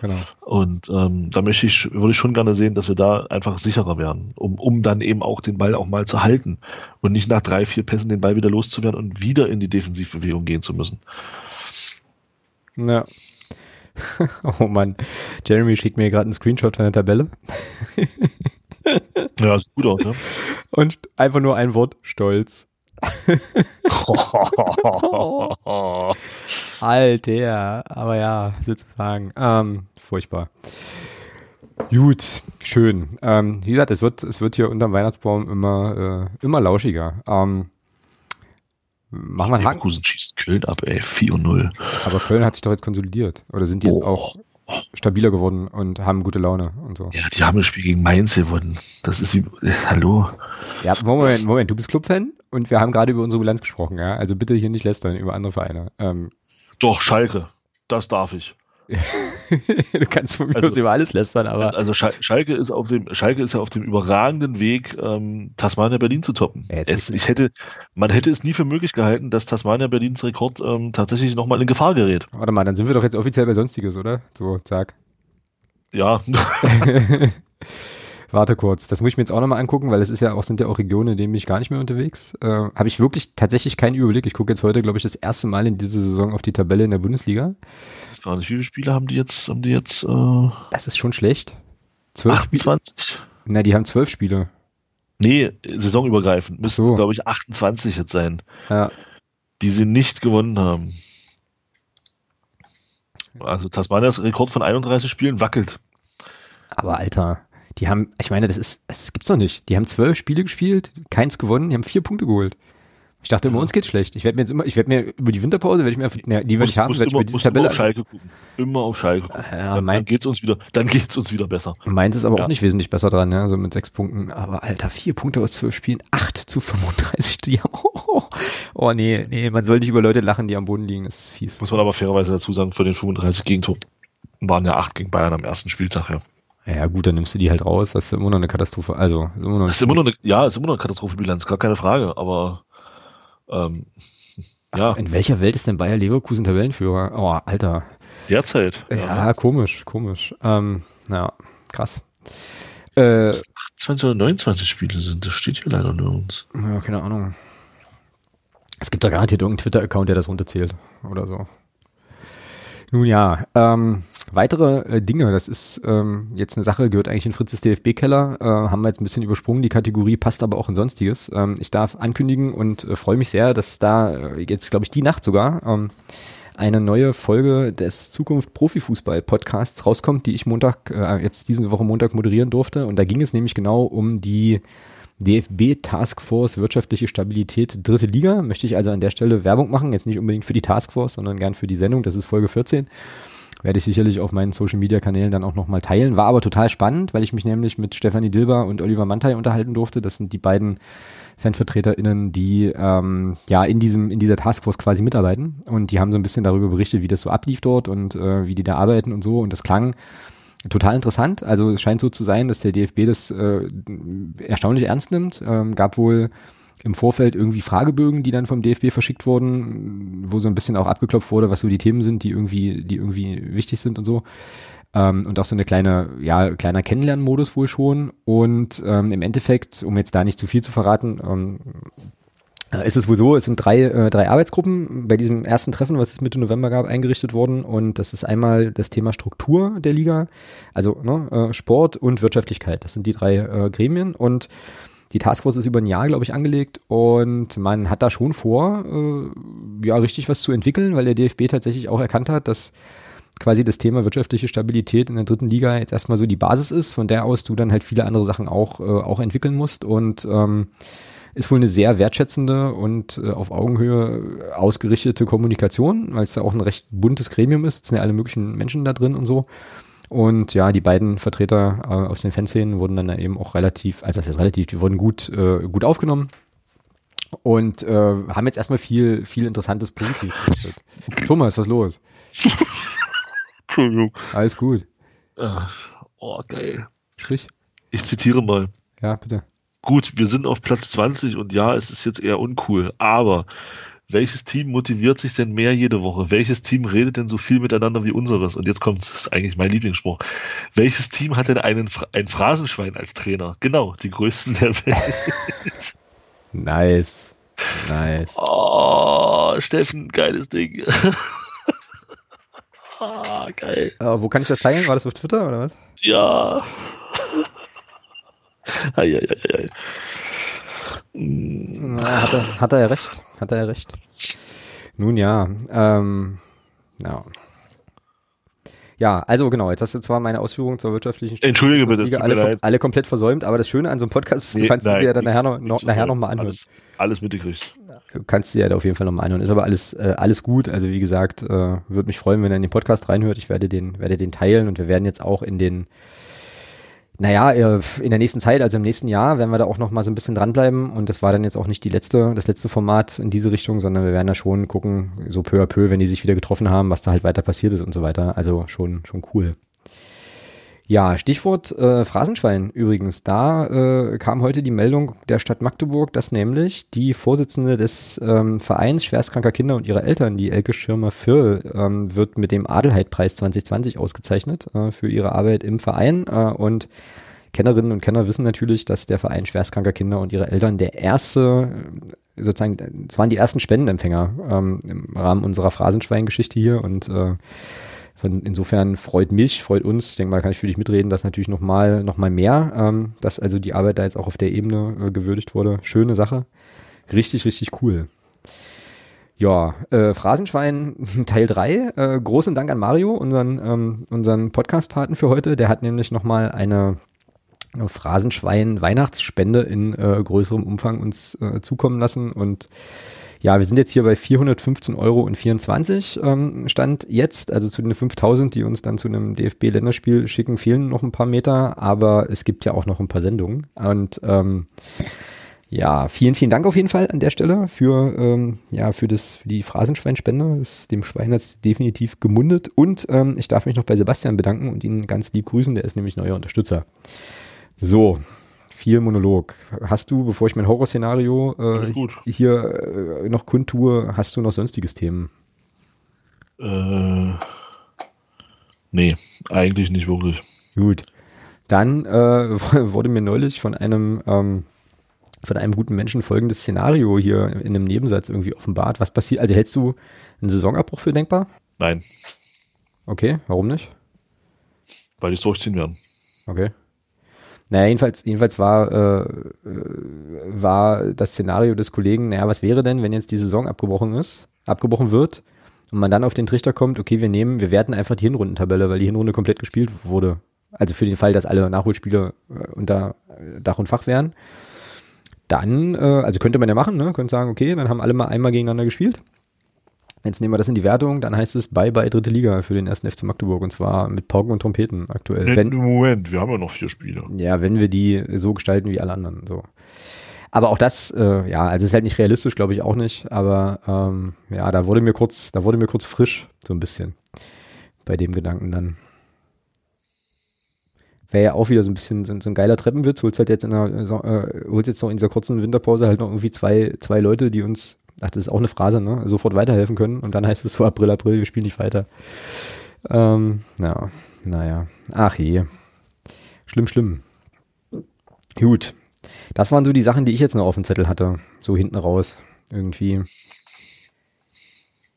Genau. Und ähm, da möchte ich, würde ich schon gerne sehen, dass wir da einfach sicherer werden, um, um dann eben auch den Ball auch mal zu halten und nicht nach drei, vier Pässen den Ball wieder loszuwerden und wieder in die Defensivbewegung gehen zu müssen. Ja. Oh Mann. Jeremy schickt mir gerade einen Screenshot von der Tabelle. ja, sieht gut aus, ne? Und einfach nur ein Wort, stolz. Alter, aber ja, sozusagen. Ähm, furchtbar. Gut, schön. Ähm, wie gesagt, es wird, es wird hier unterm Weihnachtsbaum immer, äh, immer lauschiger. Ähm, machen wir einen Haken. Leverkusen schießt Köln ab, ey, 4 und 0. Aber Köln hat sich doch jetzt konsolidiert. Oder sind die jetzt Oh. auch stabiler geworden und haben gute Laune und so? Ja, die haben das Spiel gegen Mainz gewonnen. Das ist wie, äh, hallo? Ja, Moment, Moment, du bist Clubfan und wir haben gerade über unsere Bilanz gesprochen, ja? Also bitte hier nicht lästern über andere Vereine. Ähm, Doch, Schalke. Das darf ich. du kannst von mir Also- aus über alles lästern, aber Also Schal Schalke ist auf dem Schalke ist ja auf dem überragenden Weg, ähm, Tasmania Berlin zu toppen. Ja, es, ich hätte, man hätte es nie für möglich gehalten, dass Tasmania Berlins Rekord ähm, tatsächlich nochmal in Gefahr gerät. warte mal, dann sind wir doch jetzt offiziell bei Sonstiges, oder? So, zack. Ja, Warte kurz, das muss ich mir jetzt auch nochmal angucken, weil es ist ja auch, sind ja auch Regionen, in denen bin ich gar nicht mehr unterwegs. Äh, Habe ich wirklich tatsächlich keinen Überblick. Ich gucke jetzt heute, glaube ich, das erste Mal in dieser Saison auf die Tabelle in der Bundesliga. Weiß gar nicht, wie viele Spiele haben die jetzt? Haben die jetzt äh, Das ist schon schlecht. Zwölf Spiele? 28? Na, die haben zwölf Spiele. Nee, saisonübergreifend. Müssten so. es, glaube ich, 28 jetzt sein, Ja, die sie nicht gewonnen haben. Also Tasmanias Rekord von 31 Spielen wackelt. aber Alter, die haben, ich meine, das ist, das gibt's doch nicht. Die haben zwölf Spiele gespielt, keins gewonnen, die haben vier Punkte geholt. Ich dachte immer, Ja. uns geht's schlecht. Ich werde mir jetzt immer, ich werde mir über die Winterpause, werde ich mir, einfach- na, die werde ich haben, werde ich mir diese musst immer Tabelle. auf Schalke gucken. Immer auf Schalke gucken. Ja, dann, mein- dann geht's uns wieder, dann geht's uns wieder besser. Mainz ist aber Ja. auch nicht wesentlich besser dran, ja, so mit sechs Punkten. Aber Alter, vier Punkte aus zwölf Spielen, acht zu 35. Die haben, oh, oh, nee, nee, man soll nicht über Leute lachen, die am Boden liegen, das ist fies. Muss man aber fairerweise dazu sagen, für den 35 Gegentor waren ja acht gegen Bayern am ersten Spieltag, ja. Ja, gut, dann nimmst du die halt raus, das ist immer noch eine Katastrophe. Also, ist immer noch Das ist immer noch eine, ja, ist immer noch eine Katastrophenbilanz, gar keine Frage, aber ähm, ja, In welcher Welt ist denn Bayer Leverkusen Tabellenführer? Oh, Alter. derzeit. Ja, komisch, komisch. Ähm, ja, krass. Äh, 28 oder 29 Spiele sind, das steht hier leider nirgends. ja, keine Ahnung. Es gibt da garantiert irgendeinen Twitter-Account, der das runterzählt oder so. Nun ja, ähm, weitere äh, Dinge, das ist ähm, jetzt eine Sache, gehört eigentlich in Fritzes DFB-Keller, äh, haben wir jetzt ein bisschen übersprungen, die Kategorie passt aber auch in Sonstiges. Ähm, ich darf ankündigen und äh, freue mich sehr, dass da äh, jetzt, glaube ich, die Nacht sogar ähm, eine neue Folge des Zukunft Profifußball Podcasts rauskommt, die ich Montag, äh, jetzt diese Woche Montag moderieren durfte. Und da ging es nämlich genau um die DFB Taskforce wirtschaftliche Stabilität dritte Liga. Möchte ich also an der Stelle Werbung machen, jetzt nicht unbedingt für die Taskforce, sondern gern für die Sendung. Das ist Folge 14. Werde ich sicherlich auf meinen Social Media Kanälen dann auch nochmal teilen. War aber total spannend, weil ich mich nämlich mit Stefanie Dilber und Oliver Mantei unterhalten durfte. Das sind die beiden FanvertreterInnen, die ähm, ja in diesem, in dieser Taskforce quasi mitarbeiten. Und die haben so ein bisschen darüber berichtet, wie das so ablief dort und äh, wie die da arbeiten und so. Und das klang total interessant. Also es scheint so zu sein, dass der DFB das äh, erstaunlich ernst nimmt. Ähm, gab wohl im Vorfeld irgendwie Fragebögen, die dann vom DFB verschickt wurden, wo so ein bisschen auch abgeklopft wurde, was so die Themen sind, die irgendwie, die irgendwie wichtig sind und so. Ähm, und auch so eine kleine, ja, kleiner Kennenlernmodus wohl schon. Und ähm, im Endeffekt, um jetzt da nicht zu viel zu verraten, ähm, äh, ist es wohl so, es sind drei, äh, drei Arbeitsgruppen bei diesem ersten Treffen, was es Mitte November gab, eingerichtet worden. Und das ist einmal das Thema Struktur der Liga, also ne, äh, Sport und Wirtschaftlichkeit. Das sind die drei äh, Gremien. Und die Taskforce ist über ein Jahr, glaube ich, angelegt und man hat da schon vor, äh, ja, richtig was zu entwickeln, weil der DFB tatsächlich auch erkannt hat, dass quasi das Thema wirtschaftliche Stabilität in der dritten Liga jetzt erstmal so die Basis ist, von der aus du dann halt viele andere Sachen auch, äh, auch entwickeln musst und ähm, ist wohl eine sehr wertschätzende und äh, auf Augenhöhe ausgerichtete Kommunikation, weil es ja auch ein recht buntes Gremium ist, es sind ja alle möglichen Menschen da drin und so. Und ja, die beiden Vertreter äh, aus den Fanszenen wurden dann eben auch relativ, also das ist relativ, die wurden gut, äh, gut aufgenommen und äh, haben jetzt erstmal viel, viel Interessantes Positives berichtet. Thomas, was los? Entschuldigung. Alles gut. Äh, oh, geil. Sprich. Ich zitiere mal. Ja, bitte. Gut, wir sind auf Platz 20 und ja, es ist jetzt eher uncool, aber welches Team motiviert sich denn mehr jede Woche? Welches Team redet denn so viel miteinander wie unseres? Und jetzt kommt, das ist eigentlich mein Lieblingsspruch. Welches Team hat denn einen, ein Phrasenschwein als Trainer? Genau, die größten der Welt. nice. Nice. Oh, Steffen, geiles Ding. ah, geil. Uh, wo kann ich das teilen? War das auf Twitter oder was? Ja. ei, ei, ei, ei. Na, hat, er, hat er ja recht. Hat er ja recht. Nun ja, ähm, ja. Ja, also genau, jetzt hast du zwar meine Ausführungen zur wirtschaftlichen Entschuldige bitte, alle, alle komplett versäumt, aber das Schöne an so einem Podcast ist, du kannst nein, sie ja dann nachher noch, noch, nachher noch mal anhören. Alles, alles mitgekriegt. Du kannst sie ja auf jeden Fall noch mal anhören. Ist aber alles, äh, alles gut. Also wie gesagt, äh, würde mich freuen, wenn er in den Podcast reinhört. Ich werde den, werde den teilen und wir werden jetzt auch in den naja, äh, in der nächsten Zeit, also im nächsten Jahr, werden wir da auch noch mal so ein bisschen dranbleiben. Und das war dann jetzt auch nicht die letzte, das letzte Format in diese Richtung, sondern wir werden da schon gucken, so peu à peu, wenn die sich wieder getroffen haben, was da halt weiter passiert ist und so weiter. Also schon, schon cool. Ja, Stichwort äh, Phrasenschwein übrigens. Da äh, kam heute die Meldung der Stadt Magdeburg, dass nämlich die Vorsitzende des ähm, Vereins schwerstkranker Kinder und ihre Eltern, die Elke Schirmer-Föhrl, ähm, wird mit dem Adelheidpreis 2020 ausgezeichnet äh, für ihre Arbeit im Verein. Äh, und Kennerinnen und Kenner wissen natürlich, dass der Verein schwerstkranker Kinder und ihre Eltern der erste, äh, sozusagen, es waren die ersten Spendenempfänger ähm, im Rahmen unserer Phrasenschwein-Geschichte hier und äh, von, insofern freut mich, freut uns, ich denke mal, kann ich für dich mitreden, dass natürlich nochmal noch mal mehr, ähm, dass also die Arbeit da jetzt auch auf der Ebene äh, gewürdigt wurde. Schöne Sache. Richtig, richtig cool. Ja, äh, Phrasenschwein Teil 3. Äh, großen Dank an Mario, unseren, ähm, unseren Podcast-Paten für heute. Der hat nämlich nochmal eine Phrasenschwein Weihnachtsspende in äh, größerem Umfang uns äh, zukommen lassen und ja, wir sind jetzt hier bei 415 Euro und 24 ähm, Stand jetzt. Also zu den 5000, die uns dann zu einem DFB-Länderspiel schicken, fehlen noch ein paar Meter, aber es gibt ja auch noch ein paar Sendungen. Und ähm, ja, vielen, vielen Dank auf jeden Fall an der Stelle für, ähm, ja, für, das, für die Phrasenschweinspende. Das, dem Schwein hat definitiv gemundet. Und ähm, ich darf mich noch bei Sebastian bedanken und ihn ganz lieb grüßen. Der ist nämlich neuer Unterstützer. So, viel Monolog. Hast du, bevor ich mein Horrorszenario äh, hier äh, noch kundtue, hast du noch sonstiges Themen? Äh, nee, eigentlich nicht wirklich. Gut. Dann äh, wurde mir neulich von einem ähm, von einem guten Menschen folgendes Szenario hier in einem Nebensatz irgendwie offenbart. Was passiert? Also hältst du einen Saisonabbruch für denkbar? Nein. Okay, warum nicht? Weil die es durchziehen werden. Okay. Naja, jedenfalls, jedenfalls war, äh, war das Szenario des Kollegen, naja, was wäre denn, wenn jetzt die Saison abgebrochen ist, abgebrochen wird und man dann auf den Trichter kommt, okay, wir nehmen, wir werten einfach die Hinrundentabelle, weil die Hinrunde komplett gespielt wurde. Also für den Fall, dass alle Nachholspiele äh, unter Dach und Fach wären. Dann, äh, also könnte man ja machen, ne? Könnte sagen, okay, dann haben alle mal einmal gegeneinander gespielt. Jetzt nehmen wir das in die Wertung, dann heißt es Bye-bye dritte Liga für den ersten FC Magdeburg und zwar mit Pauken und Trompeten aktuell. Wenn, Moment, wir haben ja noch vier Spiele. Ja, wenn wir die so gestalten wie alle anderen. So. Aber auch das, äh, ja, also ist halt nicht realistisch, glaube ich auch nicht. Aber ähm, ja, da wurde mir kurz, da wurde mir kurz frisch, so ein bisschen bei dem Gedanken dann. Wäre ja auch wieder so ein bisschen so, so ein geiler Treppenwitz. Holst halt jetzt in der, äh, holst jetzt noch in dieser kurzen Winterpause halt noch irgendwie zwei, zwei Leute, die uns ach, das ist auch eine Phrase, ne? Sofort weiterhelfen können und dann heißt es so April, April, wir spielen nicht weiter. Ähm, ja, naja. Ach je. Schlimm, schlimm. Gut. Das waren so die Sachen, die ich jetzt noch auf dem Zettel hatte. So hinten raus. Irgendwie.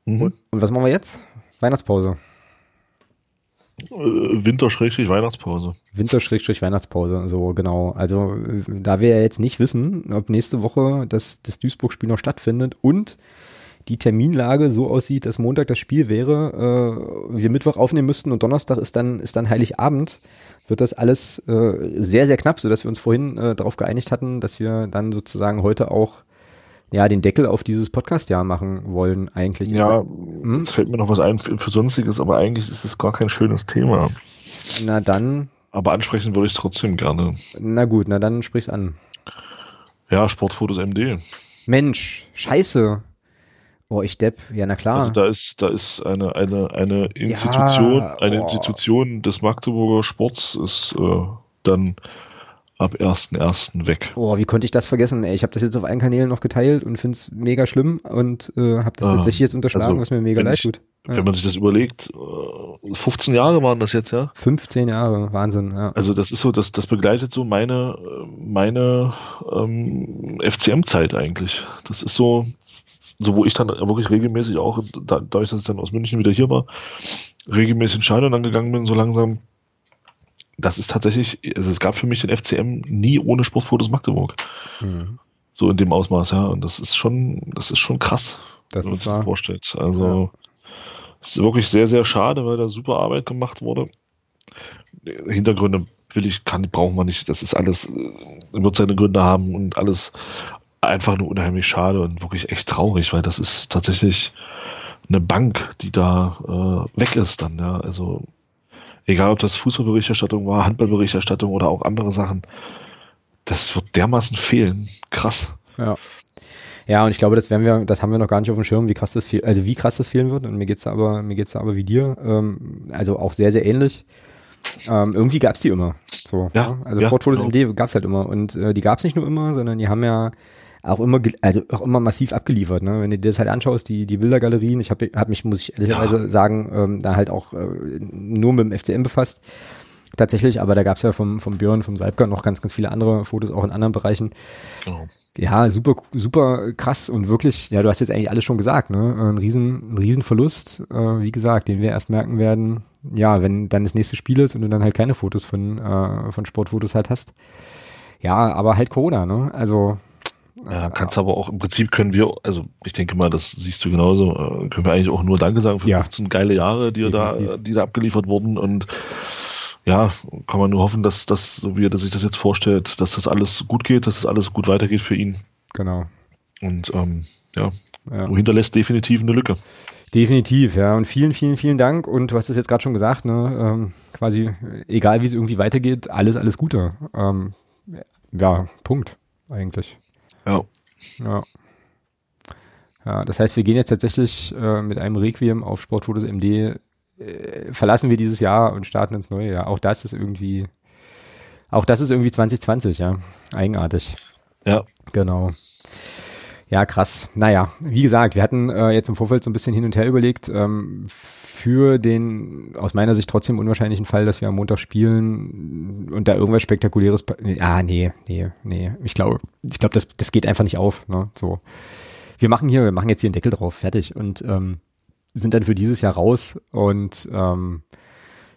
Mhm. Und, und was machen wir jetzt? Weihnachtspause. Äh, Winter-Weihnachtspause. Winter-Weihnachtspause, so genau. Also da wir ja jetzt nicht wissen, ob nächste Woche das, das Duisburg-Spiel noch stattfindet und die Terminlage so aussieht, dass Montag das Spiel wäre, äh, wir Mittwoch aufnehmen müssten und Donnerstag ist dann, ist dann Heiligabend, wird das alles äh, sehr, sehr knapp, so dass wir uns vorhin äh, darauf geeinigt hatten, dass wir dann sozusagen heute auch ja, den Deckel auf dieses Podcast-Jahr machen wollen, eigentlich. Ja, hm? es fällt mir noch was ein für, für Sonstiges, aber eigentlich ist es gar kein schönes Thema. Na dann. Aber ansprechen würde ich es trotzdem gerne. Na gut, na dann sprich's an. Ja, Sportfotos MD. Mensch, scheiße. Oh, ich depp, ja, na klar. Also da ist, da ist eine, eine, eine Institution, ja, eine oh. Institution des Magdeburger Sports ist äh, dann ab 1.1. weg. Oh, wie konnte ich das vergessen? Ey, ich habe das jetzt auf allen Kanälen noch geteilt und finde es mega schlimm und äh, habe das tatsächlich jetzt unterschlagen, also, was mir mega leid tut. Ja. Wenn man sich das überlegt, 15 äh, Jahre waren das jetzt, ja? 15 Jahre, Wahnsinn, ja. Also das ist so, das, das begleitet so meine, meine ähm, FCM-Zeit eigentlich. Das ist so, so wo ich dann wirklich regelmäßig auch, dadurch, dass ich dann aus München wieder hier war, regelmäßig in Scheidung angegangen bin, so langsam das ist tatsächlich, also es gab für mich den FCM nie ohne Sportfotos Magdeburg. Mhm. So in dem Ausmaß, ja. Und das ist schon, das ist schon krass, das wenn man sich das vorstellt. Also es ist wirklich sehr, sehr schade, weil da super Arbeit gemacht wurde. Hintergründe will ich, kann, brauchen wir nicht. Das ist alles, äh, wird seine Gründe haben und alles einfach nur unheimlich schade und wirklich echt traurig, weil das ist tatsächlich eine Bank, die da äh, weg ist dann, ja. Also egal ob das Fußballberichterstattung war, Handballberichterstattung oder auch andere Sachen, das wird dermaßen fehlen. Krass. Ja. Ja, und ich glaube, das werden wir, das haben wir noch gar nicht auf dem Schirm, wie krass das fehlen, also wie krass das fehlen wird. Und mir geht's aber, mir geht's aber wie dir, ähm, also auch sehr, sehr ähnlich. Ähm, irgendwie gab's die immer. So. Ja, ne? Also ja, Sportfotos genau. MD gab's halt immer. Und äh, die gab's nicht nur immer, sondern die haben ja auch immer, also auch immer massiv abgeliefert. Ne? Wenn du dir das halt anschaust, die, die Bildergalerien, ich habe hab mich, muss ich ehrlicherweise ja. sagen, ähm, da halt auch äh, nur mit dem FCM befasst. Tatsächlich, aber da gab es ja vom, vom Björn, vom Salbka noch ganz, ganz viele andere Fotos, auch in anderen Bereichen. Genau. Ja, super, super krass und wirklich, ja, du hast jetzt eigentlich alles schon gesagt, ne? Ein riesen, ein riesen Verlust, äh, wie gesagt, den wir erst merken werden, ja, wenn dann das nächste Spiel ist und du dann halt keine Fotos von, äh, von Sportfotos halt hast. Ja, aber halt Corona, ne? Also ja, kannst aber auch im Prinzip können wir, also ich denke mal, das siehst du genauso, äh, können wir eigentlich auch nur Danke sagen für ja. 15 geile Jahre, die da, die da abgeliefert wurden und ja, kann man nur hoffen, dass das, so wie er sich das jetzt vorstellt, dass das alles gut geht, dass das alles gut weitergeht für ihn. Genau. Und ähm, ja, ja. du hinterlässt definitiv eine Lücke. Definitiv, ja. Und vielen, vielen, vielen Dank. Und du hast es jetzt gerade schon gesagt, ne, ähm, quasi, egal wie es irgendwie weitergeht, alles, alles Gute. Ähm, ja, Punkt, eigentlich. Ja. Ja. Ja, das heißt, wir gehen jetzt tatsächlich äh, mit einem Requiem auf Sportfotos MD, äh, verlassen wir dieses Jahr und starten ins neue Jahr. Auch das ist irgendwie, auch das ist irgendwie 2020, ja. Eigenartig. Ja. Genau. Ja, krass. Naja, wie gesagt, wir hatten äh, jetzt im Vorfeld so ein bisschen hin und her überlegt, ähm, für den aus meiner Sicht trotzdem unwahrscheinlichen Fall, dass wir am Montag spielen und da irgendwas Spektakuläres. Ah, nee, nee, nee. Ich glaube, ich glaube, das, das geht einfach nicht auf. Ne? So, wir machen hier, wir machen jetzt hier einen Deckel drauf, fertig und ähm, sind dann für dieses Jahr raus und ähm,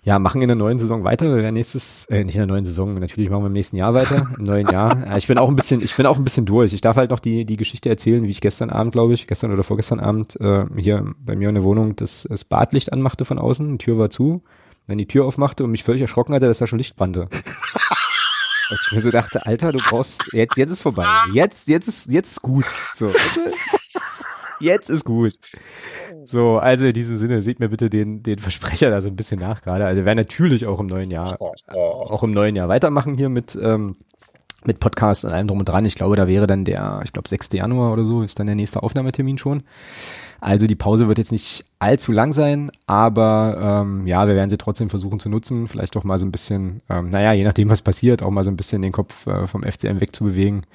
ja, machen in der neuen Saison weiter. Wir werden nächstes, äh, nicht in der neuen Saison, natürlich machen wir im nächsten Jahr weiter, im neuen Jahr. Ja, ich bin auch ein bisschen, ich bin auch ein bisschen durch. Ich darf halt noch die, die Geschichte erzählen, wie ich gestern Abend, glaube ich, gestern oder vorgestern Abend, äh, hier bei mir in der Wohnung das, das Badlicht anmachte von außen, die Tür war zu, dann die Tür aufmachte und mich völlig erschrocken hatte, dass da schon Licht brannte. Und ich mir so dachte, Alter, du brauchst, jetzt, jetzt ist vorbei. Jetzt, jetzt ist, jetzt ist gut. So, jetzt ist gut. So, also in diesem Sinne, seht mir bitte den, den Versprecher da so ein bisschen nach gerade. Also wir werden natürlich auch im neuen Jahr, auch im neuen Jahr weitermachen hier mit, ähm, mit Podcast und allem drum und dran. Ich glaube, da wäre dann der, ich glaube, 6. Januar oder so ist dann der nächste Aufnahmetermin schon. Also die Pause wird jetzt nicht allzu lang sein, aber ähm, ja, wir werden sie trotzdem versuchen zu nutzen. Vielleicht auch mal so ein bisschen, ähm, naja, je nachdem, was passiert, auch mal so ein bisschen den Kopf äh, vom FCM wegzubewegen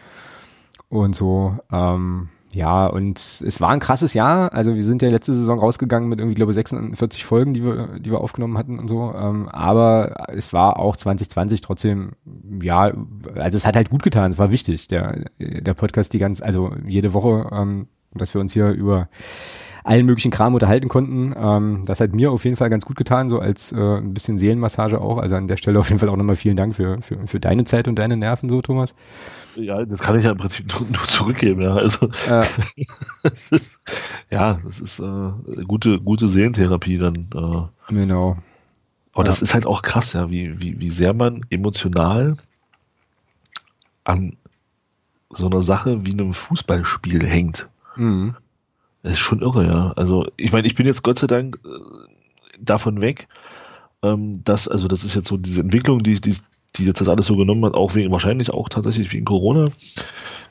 und so. Ähm, ja, und es war ein krasses Jahr. Also wir sind ja letzte Saison rausgegangen mit irgendwie, glaube ich, 46 Folgen, die wir, die wir aufgenommen hatten und so. Ähm, aber es war auch 2020 trotzdem, ja, also es hat halt gut getan, es war wichtig, der, der Podcast die ganz, also jede Woche, ähm, dass wir uns hier über allen möglichen Kram unterhalten konnten. Ähm, das hat mir auf jeden Fall ganz gut getan, so als äh, ein bisschen Seelenmassage auch. Also an der Stelle auf jeden Fall auch nochmal vielen Dank für, für, für deine Zeit und deine Nerven so, Thomas. Ja, das kann ich ja im Prinzip nur, nur zurückgeben, ja. Also ja, das ist, ja, das ist äh, gute, gute Seelentherapie dann. Äh. Genau. Aber ja. das ist halt auch krass, ja, wie, wie, wie sehr man emotional an so einer Sache wie einem Fußballspiel hängt. Mhm. Das ist schon irre, ja. Also, ich meine, ich bin jetzt Gott sei Dank äh, davon weg, ähm, dass, also das ist jetzt so diese Entwicklung, die, die, die jetzt das alles so genommen hat, auch wegen, wahrscheinlich auch tatsächlich wegen Corona.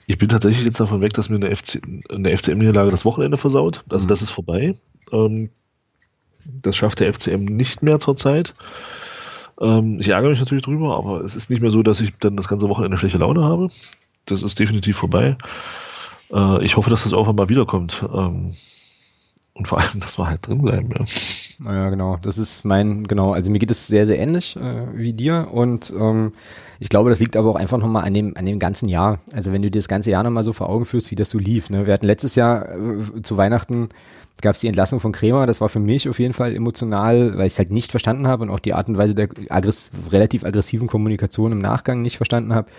Ich bin tatsächlich jetzt davon weg, dass mir eine, FC, eine FCM-Niederlage das Wochenende versaut. Also mhm. das ist vorbei. Ähm, das schafft der FCM nicht mehr zurzeit. Ähm, ich ärgere mich natürlich drüber, aber es ist nicht mehr so, dass ich dann das ganze Wochenende schlechte Laune habe. Das ist definitiv vorbei. Äh, ich hoffe, dass das irgendwann mal wiederkommt. Ähm, und vor allem, dass wir halt drin bleiben. Ja. Ja, genau. Das ist mein, genau. Also mir geht es sehr, sehr ähnlich äh, wie dir und ähm, ich glaube, das liegt aber auch einfach nochmal an dem, an dem ganzen Jahr. Also wenn du dir das ganze Jahr nochmal so vor Augen führst, wie das so lief. Ne? Wir hatten letztes Jahr äh, zu Weihnachten gab es die Entlassung von Kremer. Das war für mich auf jeden Fall emotional, weil ich es halt nicht verstanden habe und auch die Art und Weise der aggress relativ aggressiven Kommunikation im Nachgang nicht verstanden habe.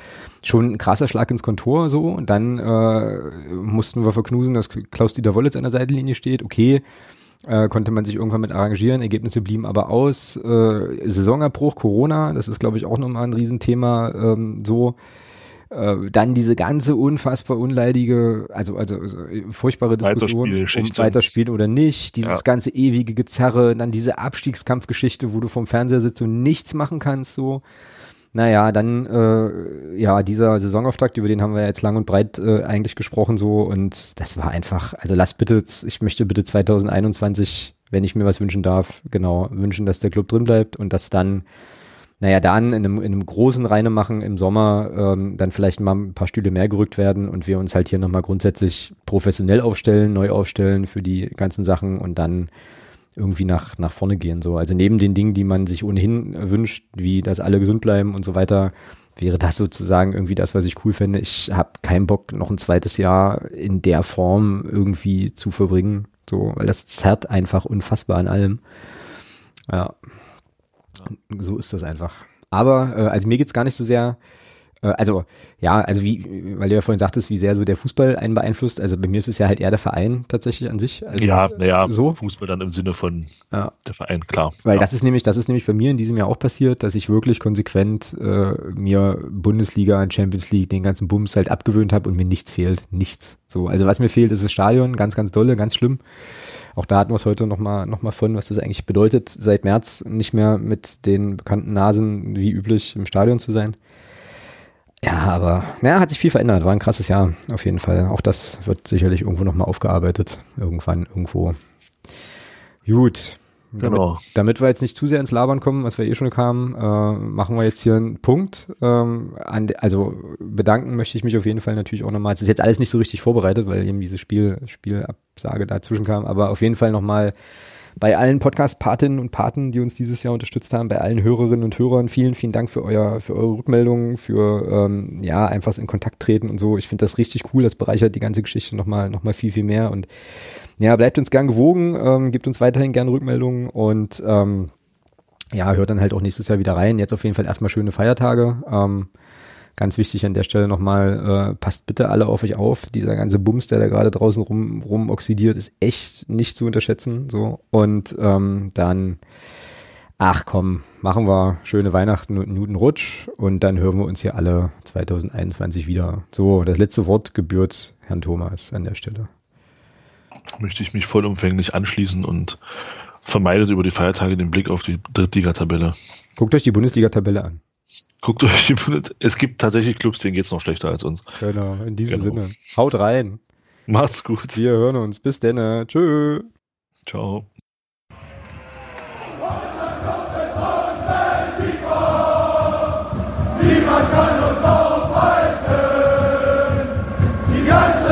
Schon ein krasser Schlag ins Kontor so. Und dann äh, mussten wir verknusen, dass Klaus-Dieter Wollitz an der Seitenlinie steht. Okay, äh, konnte man sich irgendwann mit arrangieren, Ergebnisse blieben aber aus. Äh, Saisonabbruch, Corona, das ist, glaube ich, auch nochmal ein Riesenthema. Ähm, so äh, dann diese ganze unfassbar unleidige, also, also, also furchtbare Diskussion um weiterspielen oder nicht, dieses ja. ganze ewige Gezerre, dann diese Abstiegskampfgeschichte, wo du vom Fernseher sitzt und nichts machen kannst, so. Naja, dann, äh, ja, dieser Saisonauftakt, über den haben wir jetzt lang und breit äh, eigentlich gesprochen so. Und das war einfach, also lass bitte, ich möchte bitte 2021, wenn ich mir was wünschen darf, genau, wünschen, dass der Club drin bleibt und dass dann, naja, dann in einem, in einem großen Reinemachen im Sommer ähm, dann vielleicht mal ein paar Stühle mehr gerückt werden und wir uns halt hier nochmal grundsätzlich professionell aufstellen, neu aufstellen für die ganzen Sachen und dann irgendwie nach, nach vorne gehen. So. Also neben den Dingen, die man sich ohnehin wünscht, wie dass alle gesund bleiben und so weiter, wäre das sozusagen irgendwie das, was ich cool fände. Ich habe keinen Bock, noch ein zweites Jahr in der Form irgendwie zu verbringen. So, weil das zerrt einfach unfassbar an allem. Ja. So ist das einfach. Aber, äh, also mir geht's gar nicht so sehr also ja, also wie, weil du ja vorhin sagtest, wie sehr so der Fußball einen beeinflusst. Also bei mir ist es ja halt eher der Verein tatsächlich an sich. ja, naja, so. Fußball dann im Sinne von ja. der Verein, klar. Weil ja. das ist nämlich, das ist nämlich bei mir in diesem Jahr auch passiert, dass ich wirklich konsequent äh, mir Bundesliga und Champions League, den ganzen Bums halt abgewöhnt habe und mir nichts fehlt. Nichts. So, also was mir fehlt, ist das Stadion, ganz, ganz dolle, ganz schlimm. Auch da hatten wir es heute nochmal noch mal von, was das eigentlich bedeutet, seit März nicht mehr mit den bekannten Nasen wie üblich im Stadion zu sein. Ja, aber naja, hat sich viel verändert. War ein krasses Jahr auf jeden Fall. Auch das wird sicherlich irgendwo nochmal aufgearbeitet. Irgendwann, irgendwo. Gut. Genau. Damit, damit, wir jetzt nicht zu sehr ins Labern kommen, was wir eh schon kamen, äh, machen wir jetzt hier einen Punkt. Ähm, an also bedanken möchte ich mich auf jeden Fall natürlich auch nochmal. Es ist jetzt alles nicht so richtig vorbereitet, weil eben diese Spiel, Spielabsage dazwischen kam, aber auf jeden Fall nochmal bei allen Podcast-Patinnen und Paten, die uns dieses Jahr unterstützt haben, bei allen Hörerinnen und Hörern, vielen, vielen Dank für euer, für eure Rückmeldungen, für ähm, ja, einfach in Kontakt treten und so. Ich finde das richtig cool, das bereichert die ganze Geschichte nochmal noch mal viel, viel mehr. Und ja, bleibt uns gern gewogen, ähm, gibt uns weiterhin gerne Rückmeldungen und ähm, ja, hört dann halt auch nächstes Jahr wieder rein. Jetzt auf jeden Fall erstmal schöne Feiertage. Ähm, Ganz wichtig an der Stelle nochmal, äh, passt bitte alle auf euch auf. Dieser ganze Bums, der da gerade draußen rum, rum oxidiert, ist echt nicht zu unterschätzen. So. Und ähm, dann, ach komm, machen wir schöne Weihnachten und einen guten Rutsch und dann hören wir uns hier alle 2021 wieder. So, das letzte Wort gebührt Herrn Thomas an der Stelle. Möchte ich mich vollumfänglich anschließen und vermeidet über die Feiertage den Blick auf die Drittligatabelle. Guckt euch die Bundesliga-Tabelle an. Guckt euch die Bundesliga. Es gibt tatsächlich Clubs, denen geht es noch schlechter als uns. Genau, in diesem genau. Sinne. Haut rein. Macht's gut. Wir hören uns. Bis denn. Tschö. Ciao. Niemand kann uns aufhalten. Die ganze